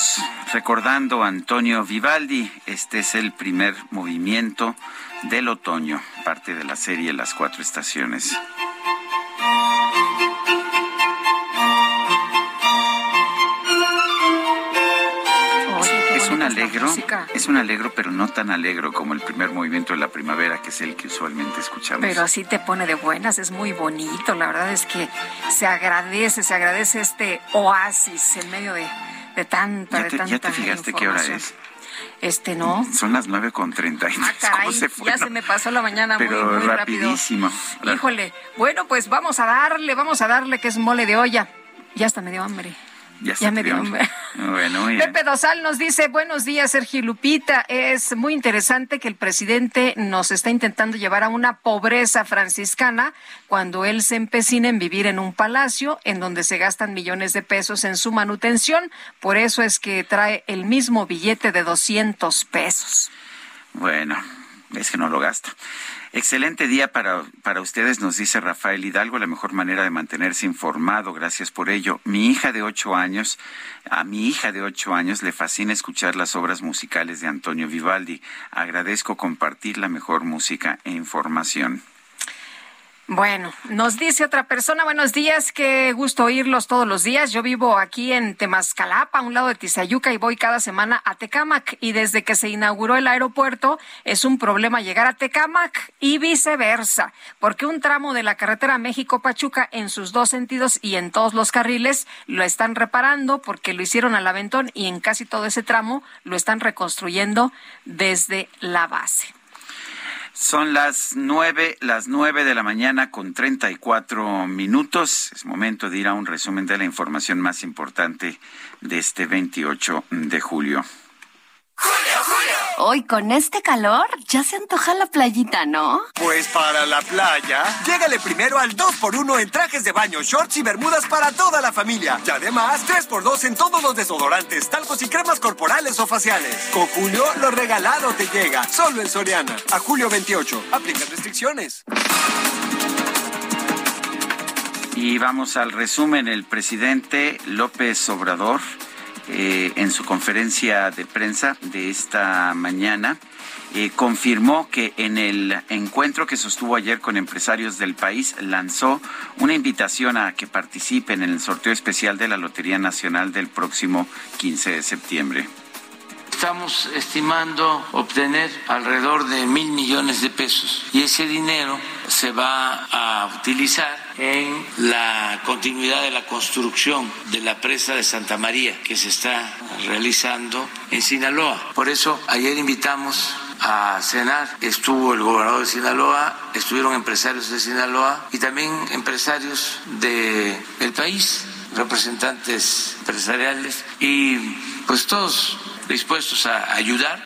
Seguimos recordando a Antonio Vivaldi. Este es el primer movimiento del otoño, parte de la serie Las Cuatro Estaciones. Es un alegro, es un alegro, pero no tan alegro como el primer movimiento de la primavera, que es el que usualmente escuchamos. Pero así te pone de buenas, es muy bonito. La verdad es que se agradece, se agradece este oasis en medio de, de tanta, ¿Ya de te, tanta ya te fijaste qué hora es? Este no. Son las nueve con treinta y Ah, tres. caray, ¿Cómo se fue? ya no? se me pasó la mañana Pero muy, muy rápido. rapidísimo. Híjole, bueno, pues vamos a darle, vamos a darle que es mole de olla. Ya hasta me dio hambre. Ya, me dio. Bueno. Pepe Dosal nos dice, buenos días, Sergio Lupita. Es muy interesante que el presidente nos está intentando llevar a una pobreza franciscana cuando él se empecina en vivir en un palacio en donde se gastan millones de pesos en su manutención. Por eso es que trae el mismo billete de 200 pesos. Bueno, es que no lo gasta. Excelente día para, para ustedes, nos dice Rafael Hidalgo, la mejor manera de mantenerse informado, gracias por ello. Mi hija de ocho años, a mi hija de ocho años le fascina escuchar las obras musicales de Antonio Vivaldi. Agradezco compartir la mejor música e información. Bueno, nos dice otra persona, buenos días, qué gusto oírlos todos los días. Yo vivo aquí en Temascalapa, a un lado de Tizayuca, y voy cada semana a Tecámac. Y desde que se inauguró el aeropuerto, es un problema llegar a Tecámac y viceversa, porque un tramo de la carretera México-Pachuca en sus dos sentidos y en todos los carriles lo están reparando porque lo hicieron al aventón y en casi todo ese tramo lo están reconstruyendo desde la base. Son las nueve, las nueve de la mañana con treinta y cuatro minutos. Es momento de ir a un resumen de la información más importante de este 28 de julio. Hoy con este calor ya se antoja la playita, ¿no? Pues para la playa, llégale primero al 2x1 en trajes de baño, shorts y bermudas para toda la familia. Y además, 3x2 en todos los desodorantes, talcos y cremas corporales o faciales. Con Julio, lo regalado te llega. Solo en Soriana. A julio 28. Aplican restricciones. Y vamos al resumen. El presidente López Obrador, eh, en su conferencia de prensa de esta mañana, eh, confirmó que en el encuentro que sostuvo ayer con empresarios del país lanzó una invitación a que participen en el sorteo especial de la Lotería Nacional del próximo 15 de septiembre. Estamos estimando obtener alrededor de mil millones de pesos y ese dinero se va a utilizar en la continuidad de la construcción de la presa de Santa María que se está realizando en Sinaloa. Por eso ayer invitamos a cenar. Estuvo el gobernador de Sinaloa, estuvieron empresarios de Sinaloa y también empresarios del el país, representantes empresariales y pues todos dispuestos a ayudar.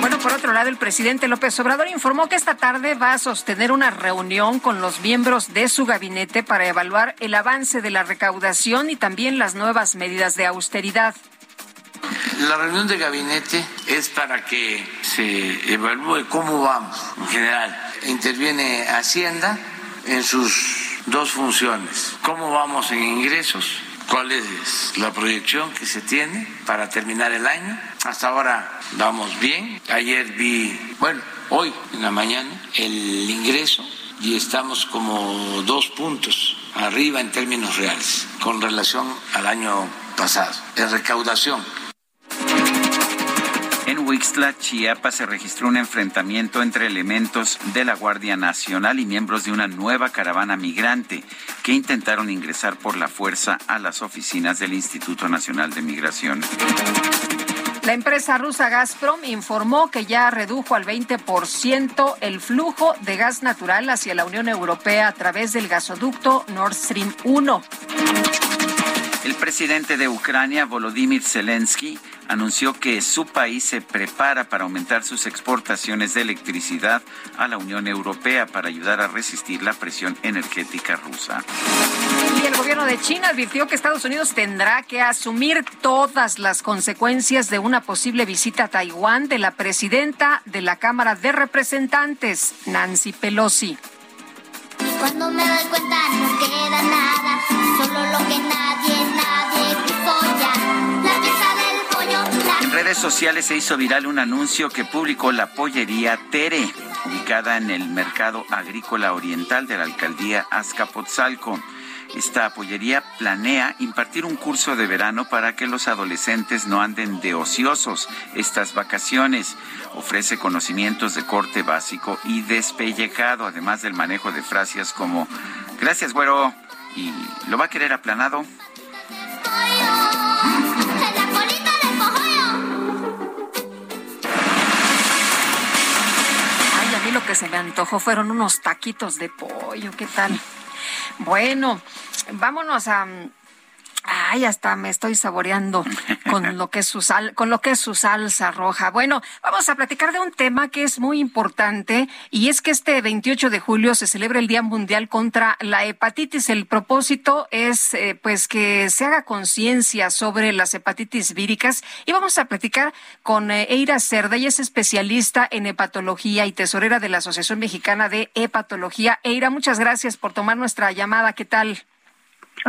Bueno, por otro lado, el presidente López Obrador informó que esta tarde va a sostener una reunión con los miembros de su gabinete para evaluar el avance de la recaudación y también las nuevas medidas de austeridad. La reunión de gabinete es para que se evalúe cómo vamos en general. Interviene Hacienda en sus dos funciones. ¿Cómo vamos en ingresos? Cuál es la proyección que se tiene para terminar el año. Hasta ahora vamos bien. Ayer vi, bueno, hoy en la mañana, el ingreso y estamos como dos puntos arriba en términos reales con relación al año pasado, en recaudación. En Huixtla, Chiapas, se registró un enfrentamiento entre elementos de la Guardia Nacional y miembros de una nueva caravana migrante que intentaron ingresar por la fuerza a las oficinas del Instituto Nacional de Migración. La empresa rusa Gazprom informó que ya redujo al 20% el flujo de gas natural hacia la Unión Europea a través del gasoducto Nord Stream 1. El presidente de Ucrania, Volodymyr Zelensky, anunció que su país se prepara para aumentar sus exportaciones de electricidad a la Unión Europea para ayudar a resistir la presión energética rusa. Y el gobierno de China advirtió que Estados Unidos tendrá que asumir todas las consecuencias de una posible visita a Taiwán de la presidenta de la Cámara de Representantes, Nancy Pelosi. cuando me doy cuenta no queda nada, En redes sociales se hizo viral un anuncio que publicó la pollería Tere, ubicada en el mercado agrícola oriental de la alcaldía Azcapotzalco. Esta pollería planea impartir un curso de verano para que los adolescentes no anden de ociosos estas vacaciones. Ofrece conocimientos de corte básico y despellejado, además del manejo de frases como gracias güero y lo va a querer aplanado. lo que se me antojó fueron unos taquitos de pollo. ¿Qué tal? Bueno, vámonos a Ay, hasta me estoy saboreando con lo que es su sal, con lo que es su salsa roja. Bueno, vamos a platicar de un tema que es muy importante y es que este 28 de julio se celebra el Día Mundial contra la hepatitis. El propósito es eh, pues que se haga conciencia sobre las hepatitis víricas y vamos a platicar con eh, Eira Cerda, ella es especialista en hepatología y tesorera de la Asociación Mexicana de Hepatología. Eira, muchas gracias por tomar nuestra llamada. ¿Qué tal?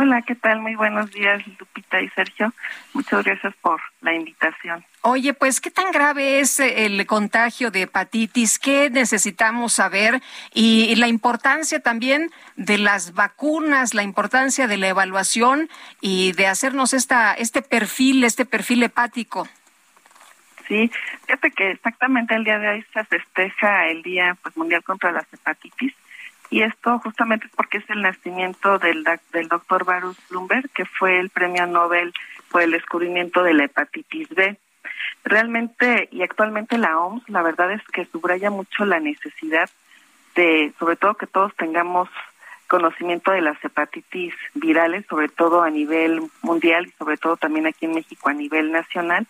Hola, ¿qué tal? Muy buenos días, Lupita y Sergio. Muchas gracias por la invitación. Oye, pues, ¿qué tan grave es eh, el contagio de hepatitis? ¿Qué necesitamos saber? Y la importancia también de las vacunas, la importancia de la evaluación y de hacernos esta, este perfil, este perfil hepático. Sí, fíjate que exactamente el día de hoy se festeja el Día pues, Mundial contra las Hepatitis y esto justamente es porque es el nacimiento del, del doctor Baruch Blumberg, que fue el premio Nobel por el descubrimiento de la hepatitis B. Realmente, y actualmente la OMS, la verdad es que subraya mucho la necesidad de, sobre todo, que todos tengamos conocimiento de las hepatitis virales, sobre todo a nivel mundial y sobre todo también aquí en México a nivel nacional.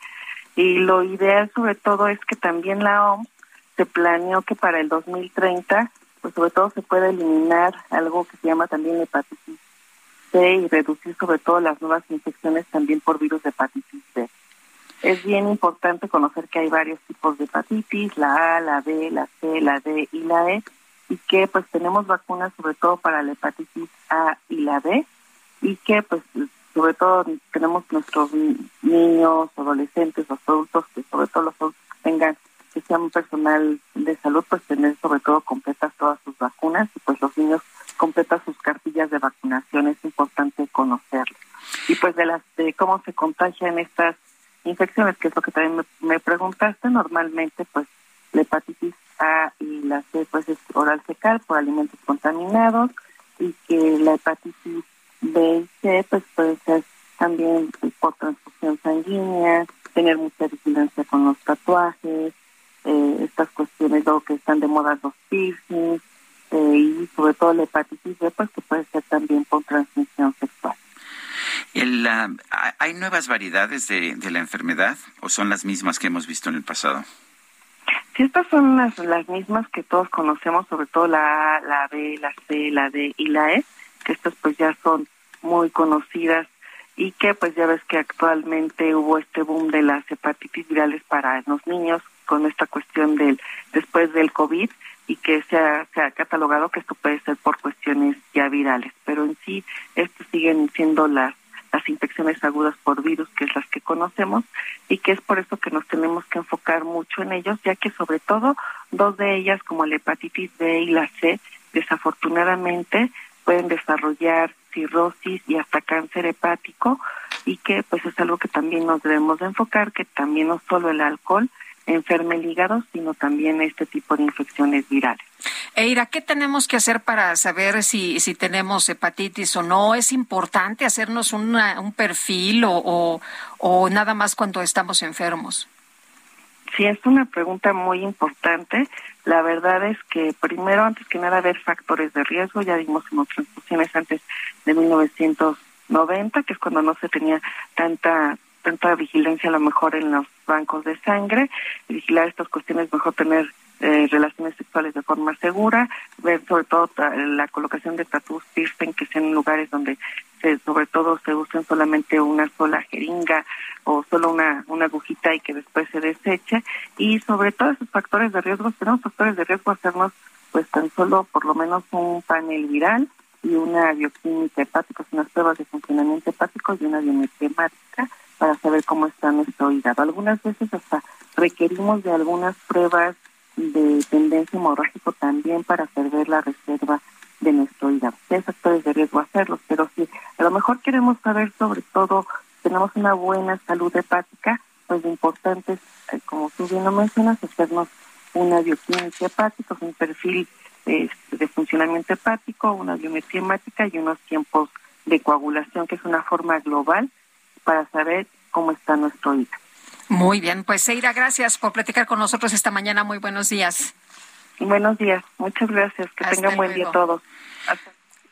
Y lo ideal sobre todo es que también la OMS se planeó que para el 2030 pues sobre todo se puede eliminar algo que se llama también hepatitis C y reducir sobre todo las nuevas infecciones también por virus de hepatitis C. Es bien importante conocer que hay varios tipos de hepatitis, la A, la B, la C, la D y la E, y que pues tenemos vacunas sobre todo para la hepatitis A y la B, y que pues sobre todo tenemos nuestros niños, adolescentes, los adultos, que sobre todo los adultos que tengan, que sean personal de salud, pues tener sobre todo completas todas sus vacunas y pues los niños completan sus cartillas de vacunación, es importante conocerlo. Y pues de las de cómo se contagian estas infecciones, que es lo que también me, preguntaste, normalmente pues la hepatitis A y la C pues es oral fecal por alimentos contaminados y que la hepatitis B y C pues puede ser también por transfusión sanguínea, tener mucha vigilancia con los tatuajes, eh, estas cuestiones luego que están de moda los piercings eh, y sobre todo la hepatitis B pues que puede ser también por transmisión sexual. El, ¿Hay nuevas variedades de, de, la enfermedad o son las mismas que hemos visto en el pasado? Sí, estas son las, las mismas que todos conocemos, sobre todo la A, la B, la C, la D y la E, que estas pues ya son muy conocidas y que pues ya ves que actualmente hubo este boom de las hepatitis virales para los niños con esta cuestión del después del COVID y que se ha, catalogado que esto puede ser por cuestiones ya virales, pero en sí estos siguen siendo las las infecciones agudas por virus, que es las que conocemos, y que es por eso que nos tenemos que enfocar mucho en ellos, ya que sobre todo dos de ellas, como la hepatitis B y la C, desafortunadamente pueden desarrollar cirrosis y hasta cáncer hepático, y que pues es algo que también nos debemos de enfocar, que también no solo el alcohol, enferme el hígado, sino también este tipo de infecciones virales. Eira, ¿qué tenemos que hacer para saber si, si tenemos hepatitis o no? ¿Es importante hacernos un perfil o, o, nada más cuando estamos enfermos? Sí, es una pregunta muy importante. La verdad es que primero, antes que nada, ver factores de riesgo. Ya dimos en otras transfusiones antes de 1990, que es cuando no se tenía tanta tanta vigilancia a lo mejor en los bancos de sangre, vigilar estas cuestiones, mejor tener eh, relaciones sexuales de forma segura, ver sobre todo la colocación de tatuos piercing que sean lugares donde se, sobre todo se usen solamente una sola jeringa o solo una, una agujita y que después se deseche y sobre todo esos factores de riesgo, tenemos factores de riesgo hacernos pues tan solo por lo menos un panel viral y una bioquímica hepática, unas pruebas de funcionamiento hepático y una biometría para saber cómo está nuestro hígado. Algunas veces hasta requerimos de algunas pruebas de tendencia hemorrágico también para saber la reserva de nuestro hígado. Hay factores de riesgo hacerlos, pero si a lo mejor queremos saber sobre todo tenemos una buena salud hepática, pues lo importante es, eh, como tú bien lo mencionas, hacernos una bioquímica hepática, un perfil este, de funcionamiento hepático, una biometría hemática y unos tiempos de coagulación, que es una forma global para saber cómo está nuestro hígado. Muy bien, pues Seira, gracias por platicar con nosotros esta mañana. Muy buenos días. Buenos días, muchas gracias. Que tengan buen día todos.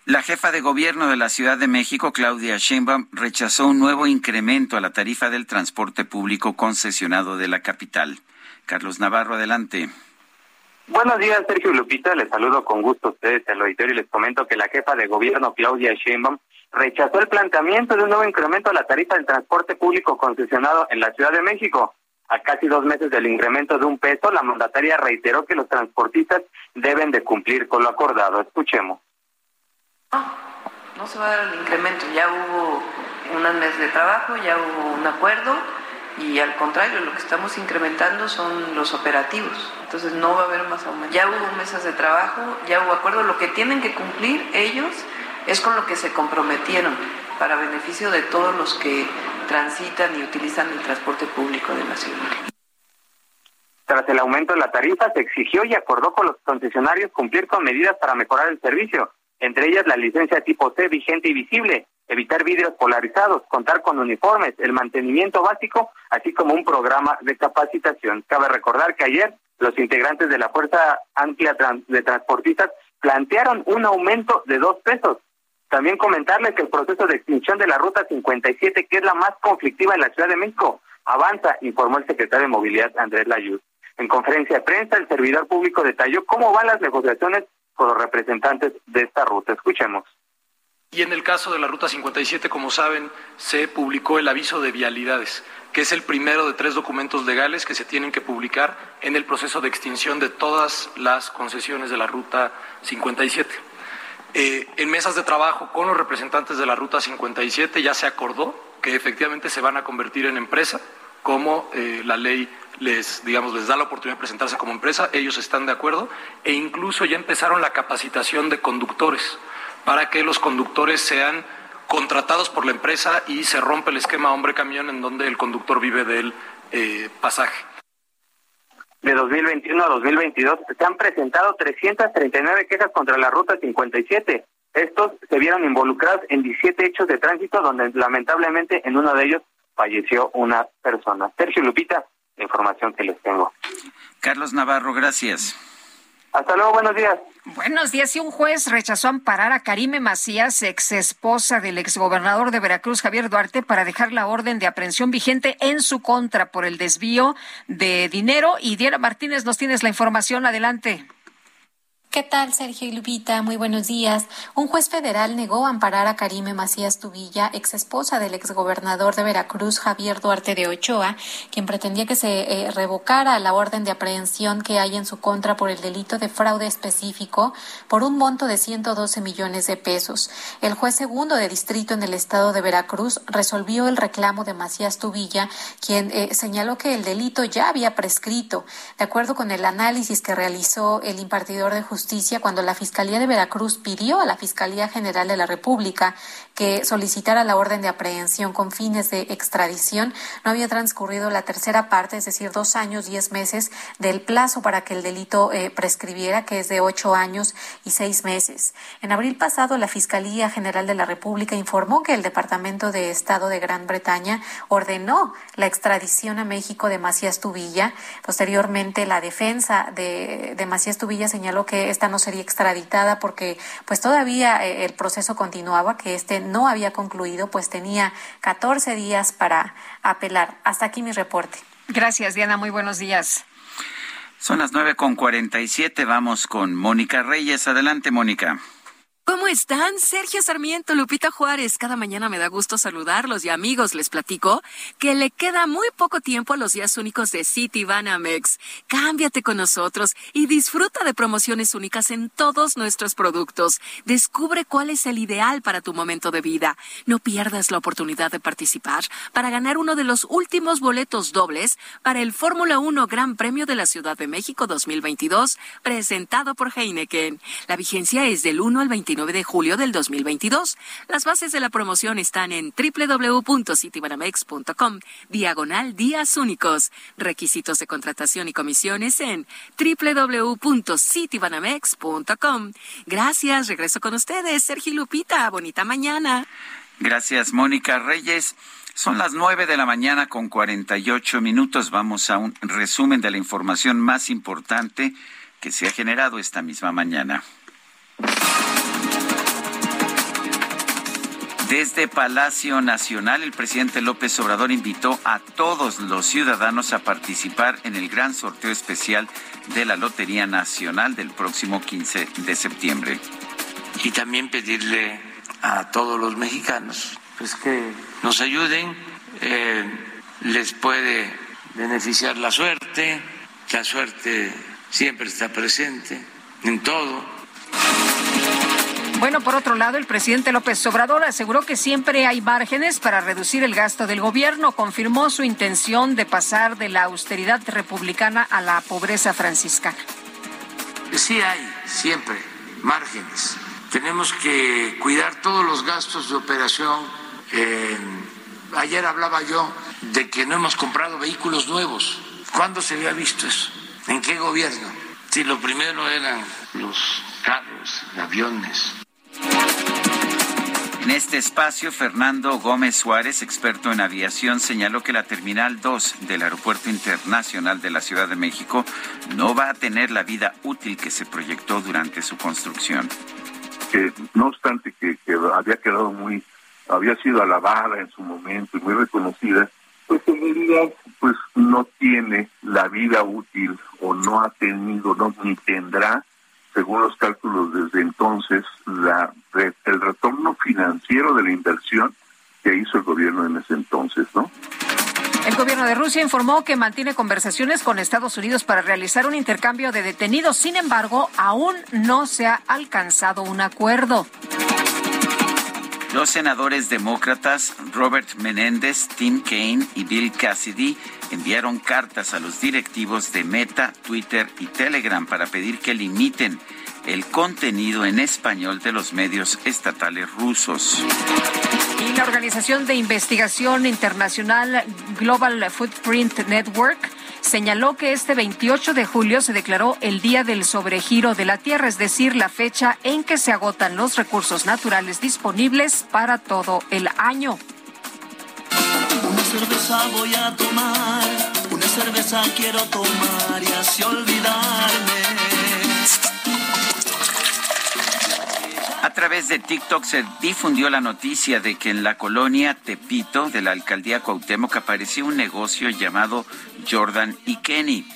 La jefa de gobierno de la Ciudad de México, Claudia Sheinbaum, rechazó un nuevo incremento a la tarifa del transporte público concesionado de la capital. Carlos Navarro, adelante. Buenos días, Sergio Lupita. Les saludo con gusto a ustedes el auditorio y les comento que la jefa de gobierno, Claudia Sheinbaum, rechazó el planteamiento de un nuevo incremento a la tarifa del transporte público concesionado en la Ciudad de México. A casi dos meses del incremento de un peso, la mandataria reiteró que los transportistas deben de cumplir con lo acordado. Escuchemos. No, no se va a dar el incremento. Ya hubo unas meses de trabajo, ya hubo un acuerdo y al contrario, lo que estamos incrementando son los operativos. Entonces no va a haber más aumento. Ya hubo meses de trabajo, ya hubo acuerdo. Lo que tienen que cumplir ellos es con lo que se comprometieron para beneficio de todos los que transitan y utilizan el transporte público de la ciudad. Tras el aumento de la tarifa, se exigió y acordó con los concesionarios cumplir con medidas para mejorar el servicio, entre ellas la licencia tipo C vigente y visible, evitar vidrios polarizados, contar con uniformes, el mantenimiento básico, así como un programa de capacitación. Cabe recordar que ayer los integrantes de la Fuerza Amplia de Transportistas plantearon un aumento de dos pesos. También comentarles que el proceso de extinción de la Ruta 57, que es la más conflictiva en la Ciudad de México, avanza, informó el secretario de Movilidad Andrés Layuz. En conferencia de prensa, el servidor público detalló cómo van las negociaciones con los representantes de esta ruta. Escuchemos. Y en el caso de la Ruta 57, como saben, se publicó el aviso de vialidades, que es el primero de tres documentos legales que se tienen que publicar en el proceso de extinción de todas las concesiones de la Ruta 57. Eh, en mesas de trabajo con los representantes de la Ruta 57 ya se acordó que efectivamente se van a convertir en empresa, como eh, la ley les, digamos, les da la oportunidad de presentarse como empresa, ellos están de acuerdo e incluso ya empezaron la capacitación de conductores para que los conductores sean contratados por la empresa y se rompe el esquema hombre-camión en donde el conductor vive del eh, pasaje. De 2021 a 2022 se han presentado 339 quejas contra la Ruta 57. Estos se vieron involucrados en 17 hechos de tránsito donde lamentablemente en uno de ellos falleció una persona. Sergio Lupita, la información que les tengo. Carlos Navarro, gracias. Hasta luego, buenos días. Buenos días. Y un juez rechazó amparar a Karime Macías, ex esposa del exgobernador de Veracruz, Javier Duarte, para dejar la orden de aprehensión vigente en su contra por el desvío de dinero. Y Diana Martínez, nos tienes la información. Adelante. ¿Qué tal, Sergio y Lupita? Muy buenos días. Un juez federal negó amparar a Karime Macías Tubilla, ex esposa del exgobernador de Veracruz, Javier Duarte de Ochoa, quien pretendía que se eh, revocara la orden de aprehensión que hay en su contra por el delito de fraude específico por un monto de 112 millones de pesos. El juez segundo de distrito en el estado de Veracruz resolvió el reclamo de Macías Tubilla, quien eh, señaló que el delito ya había prescrito. De acuerdo con el análisis que realizó el impartidor de justicia, Justicia cuando la Fiscalía de Veracruz pidió a la Fiscalía General de la República que solicitara la orden de aprehensión con fines de extradición. No había transcurrido la tercera parte, es decir, dos años, diez meses del plazo para que el delito eh, prescribiera, que es de ocho años y seis meses. En abril pasado, la Fiscalía General de la República informó que el Departamento de Estado de Gran Bretaña ordenó la extradición a México de Macías Tubilla. Posteriormente, la defensa de, de Macías Tubilla señaló que esta no sería extraditada porque pues todavía eh, el proceso continuaba, que este no había concluido, pues tenía 14 días para apelar. Hasta aquí mi reporte. Gracias, Diana. Muy buenos días. Son las nueve con cuarenta y siete. Vamos con Mónica Reyes. Adelante, Mónica. ¿Cómo están? Sergio Sarmiento, Lupita Juárez. Cada mañana me da gusto saludarlos y amigos, les platico que le queda muy poco tiempo a los días únicos de City Banamex. Cámbiate con nosotros y disfruta de promociones únicas en todos nuestros productos. Descubre cuál es el ideal para tu momento de vida. No pierdas la oportunidad de participar para ganar uno de los últimos boletos dobles para el Fórmula 1 Gran Premio de la Ciudad de México 2022, presentado por Heineken. La vigencia es del 1 al 29 de julio del 2022. Las bases de la promoción están en www.citibanamex.com, diagonal días únicos. Requisitos de contratación y comisiones en www.citibanamex.com. Gracias, regreso con ustedes, Sergio Lupita. Bonita mañana. Gracias, Mónica Reyes. Son las nueve de la mañana con cuarenta y ocho minutos. Vamos a un resumen de la información más importante que se ha generado esta misma mañana. Desde Palacio Nacional, el presidente López Obrador invitó a todos los ciudadanos a participar en el gran sorteo especial de la Lotería Nacional del próximo 15 de septiembre. Y también pedirle a todos los mexicanos pues que nos ayuden. Eh, les puede beneficiar la suerte. La suerte siempre está presente en todo. Bueno, por otro lado, el presidente López Obrador aseguró que siempre hay márgenes para reducir el gasto del gobierno. Confirmó su intención de pasar de la austeridad republicana a la pobreza franciscana. Sí hay siempre márgenes. Tenemos que cuidar todos los gastos de operación. Ayer hablaba yo de que no hemos comprado vehículos nuevos. ¿Cuándo se había visto eso? ¿En qué gobierno? Si lo primero eran los carros, aviones. En este espacio, Fernando Gómez Suárez, experto en aviación, señaló que la Terminal 2 del Aeropuerto Internacional de la Ciudad de México no va a tener la vida útil que se proyectó durante su construcción. No obstante que, había quedado muy, había sido alabada en su momento y muy reconocida, pues en realidad pues no tiene la vida útil o no ha tenido, no ni tendrá según los cálculos desde entonces, el retorno financiero de la inversión que hizo el gobierno en ese entonces, ¿no? El gobierno de Rusia informó que mantiene conversaciones con Estados Unidos para realizar un intercambio de detenidos. Sin embargo, aún no se ha alcanzado un acuerdo. Los senadores demócratas Robert Menéndez, Tim Kaine y Bill Cassidy enviaron cartas a los directivos de Meta, Twitter y Telegram para pedir que limiten el contenido en español de los medios estatales rusos. Y la Organización de Investigación Internacional Global Footprint Network señaló que este 28 de julio se declaró el Día del Sobregiro de la Tierra, es decir, la fecha en que se agotan los recursos naturales disponibles para todo el año. Una cerveza voy a tomar, una cerveza quiero tomar y así olvidarme. Través de TikTok se difundió la noticia de que en la colonia Tepito de la alcaldía Cuauhtémoc apareció un negocio llamado Jordan y Kenny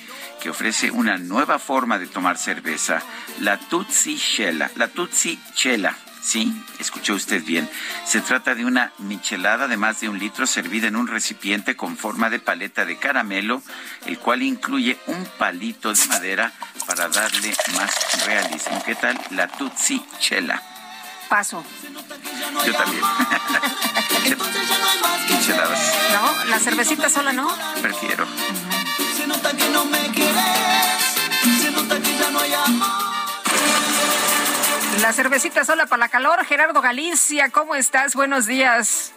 que ofrece una nueva forma de tomar cerveza, la Tutsi Chela. La Tutsi Chela, sí, escuchó usted bien. Se trata de una michelada de más de un litro servida en un recipiente con forma de paleta de caramelo, el cual incluye un palito de madera para darle más realismo. ¿Qué tal? La Tutsi Chela paso. Yo también. No, la cervecita sola no. Prefiero. Se nota que no me quieres, se nota que ya no hay amor. La cervecita sola para la calor. Gerardo Galicia, ¿cómo estás? Buenos días.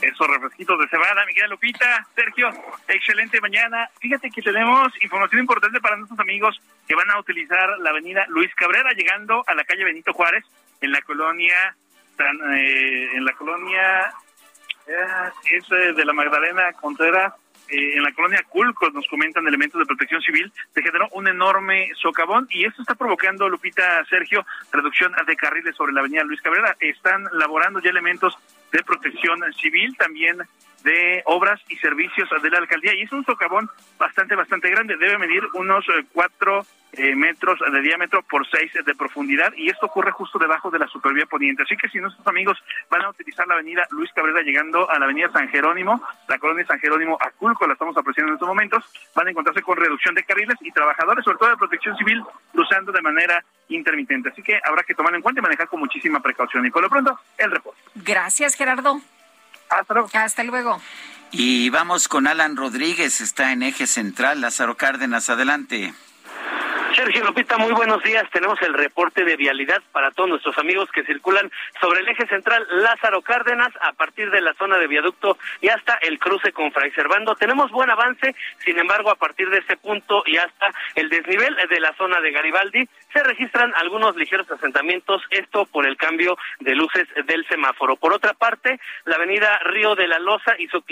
Esos refresquitos de cebada, Miguel Lupita, Sergio, excelente mañana. Fíjate que tenemos información importante para nuestros amigos que van a utilizar la avenida Luis Cabrera llegando a la calle Benito Juárez en la colonia eh, en la colonia eh, es de la Magdalena Contreras eh, en la colonia Culco, nos comentan elementos de protección civil, se generó un enorme socavón y esto está provocando, Lupita Sergio, reducción de carriles sobre la avenida Luis Cabrera. Están laborando ya elementos de protección civil, también de obras y servicios de la alcaldía y es un socavón bastante, bastante grande, debe medir unos cuatro eh, metros de diámetro por 6 de profundidad y esto ocurre justo debajo de la supervía poniente. Así que si nuestros amigos van a utilizar la avenida Luis Cabrera llegando a la avenida San Jerónimo, la colonia San Jerónimo Aculco, la estamos apreciando en estos momentos, van a encontrarse con reducción de carriles y trabajadores, sobre todo de protección civil, cruzando de manera intermitente. Así que habrá que tomarlo en cuenta y manejar con muchísima precaución. Y por lo pronto, el reporte. Gracias, Gerardo. Hasta luego. Hasta luego. Y vamos con Alan Rodríguez, está en eje central. Lázaro Cárdenas, adelante. Sergio Lupita, muy buenos días. Tenemos el reporte de vialidad para todos nuestros amigos que circulan sobre el eje central Lázaro Cárdenas a partir de la zona de viaducto y hasta el cruce con Fray Servando. Tenemos buen avance, sin embargo, a partir de este punto y hasta el desnivel de la zona de Garibaldi se registran algunos ligeros asentamientos, esto por el cambio de luces del semáforo. Por otra parte, la avenida Río de la Loza y su,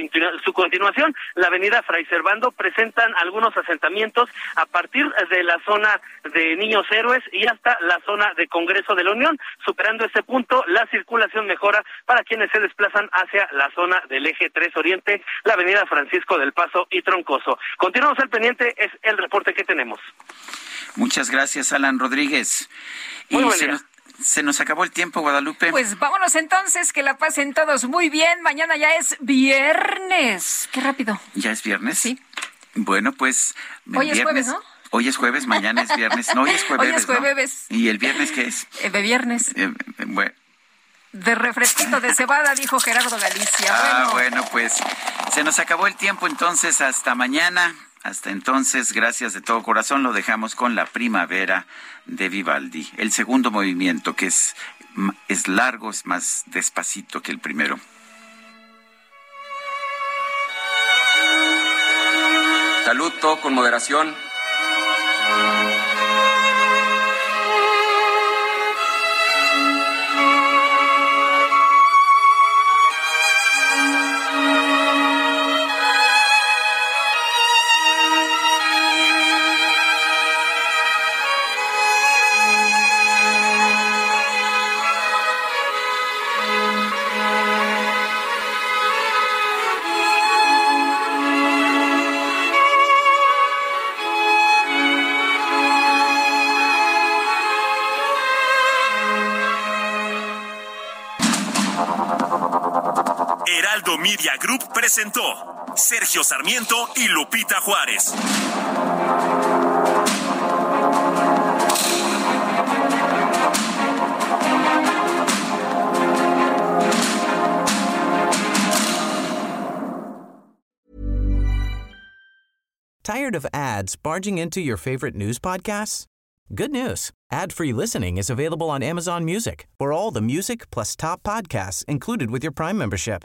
su continuación, la avenida Fray Servando, presentan algunos asentamientos a partir de la zona de Niños Héroes y hasta la zona de Congreso de la Unión. Superando este punto, la circulación mejora para quienes se desplazan hacia la zona del eje 3 Oriente, la avenida Francisco del Paso y Troncoso. Continuamos al pendiente, es el reporte que tenemos. Muchas gracias, Alan Rodríguez. Muy se, nos, se nos acabó el tiempo, Guadalupe. Pues vámonos entonces, que la pasen todos muy bien. Mañana ya es viernes. Qué rápido. ¿Ya es viernes? Sí. Bueno, pues. Hoy es jueves, ¿no? Hoy es jueves, mañana es viernes. No, hoy es jueves. Hoy es jueves. ¿Y el viernes qué es? Eh, de viernes. Eh, bueno. De refresquito de cebada, dijo Gerardo Galicia. Ah, bueno, pues se nos acabó el tiempo, entonces hasta mañana. Hasta entonces, gracias de todo corazón, lo dejamos con la primavera de Vivaldi. El segundo movimiento, que es, es largo, es más despacito que el primero. Salud, todo con moderación. Heraldo presentó Sergio Sarmiento y Lupita Juárez. Tired of ads barging into your favorite news podcasts? Good news. Ad-free listening is available on Amazon Music. For all the music plus top podcasts included with your Prime membership.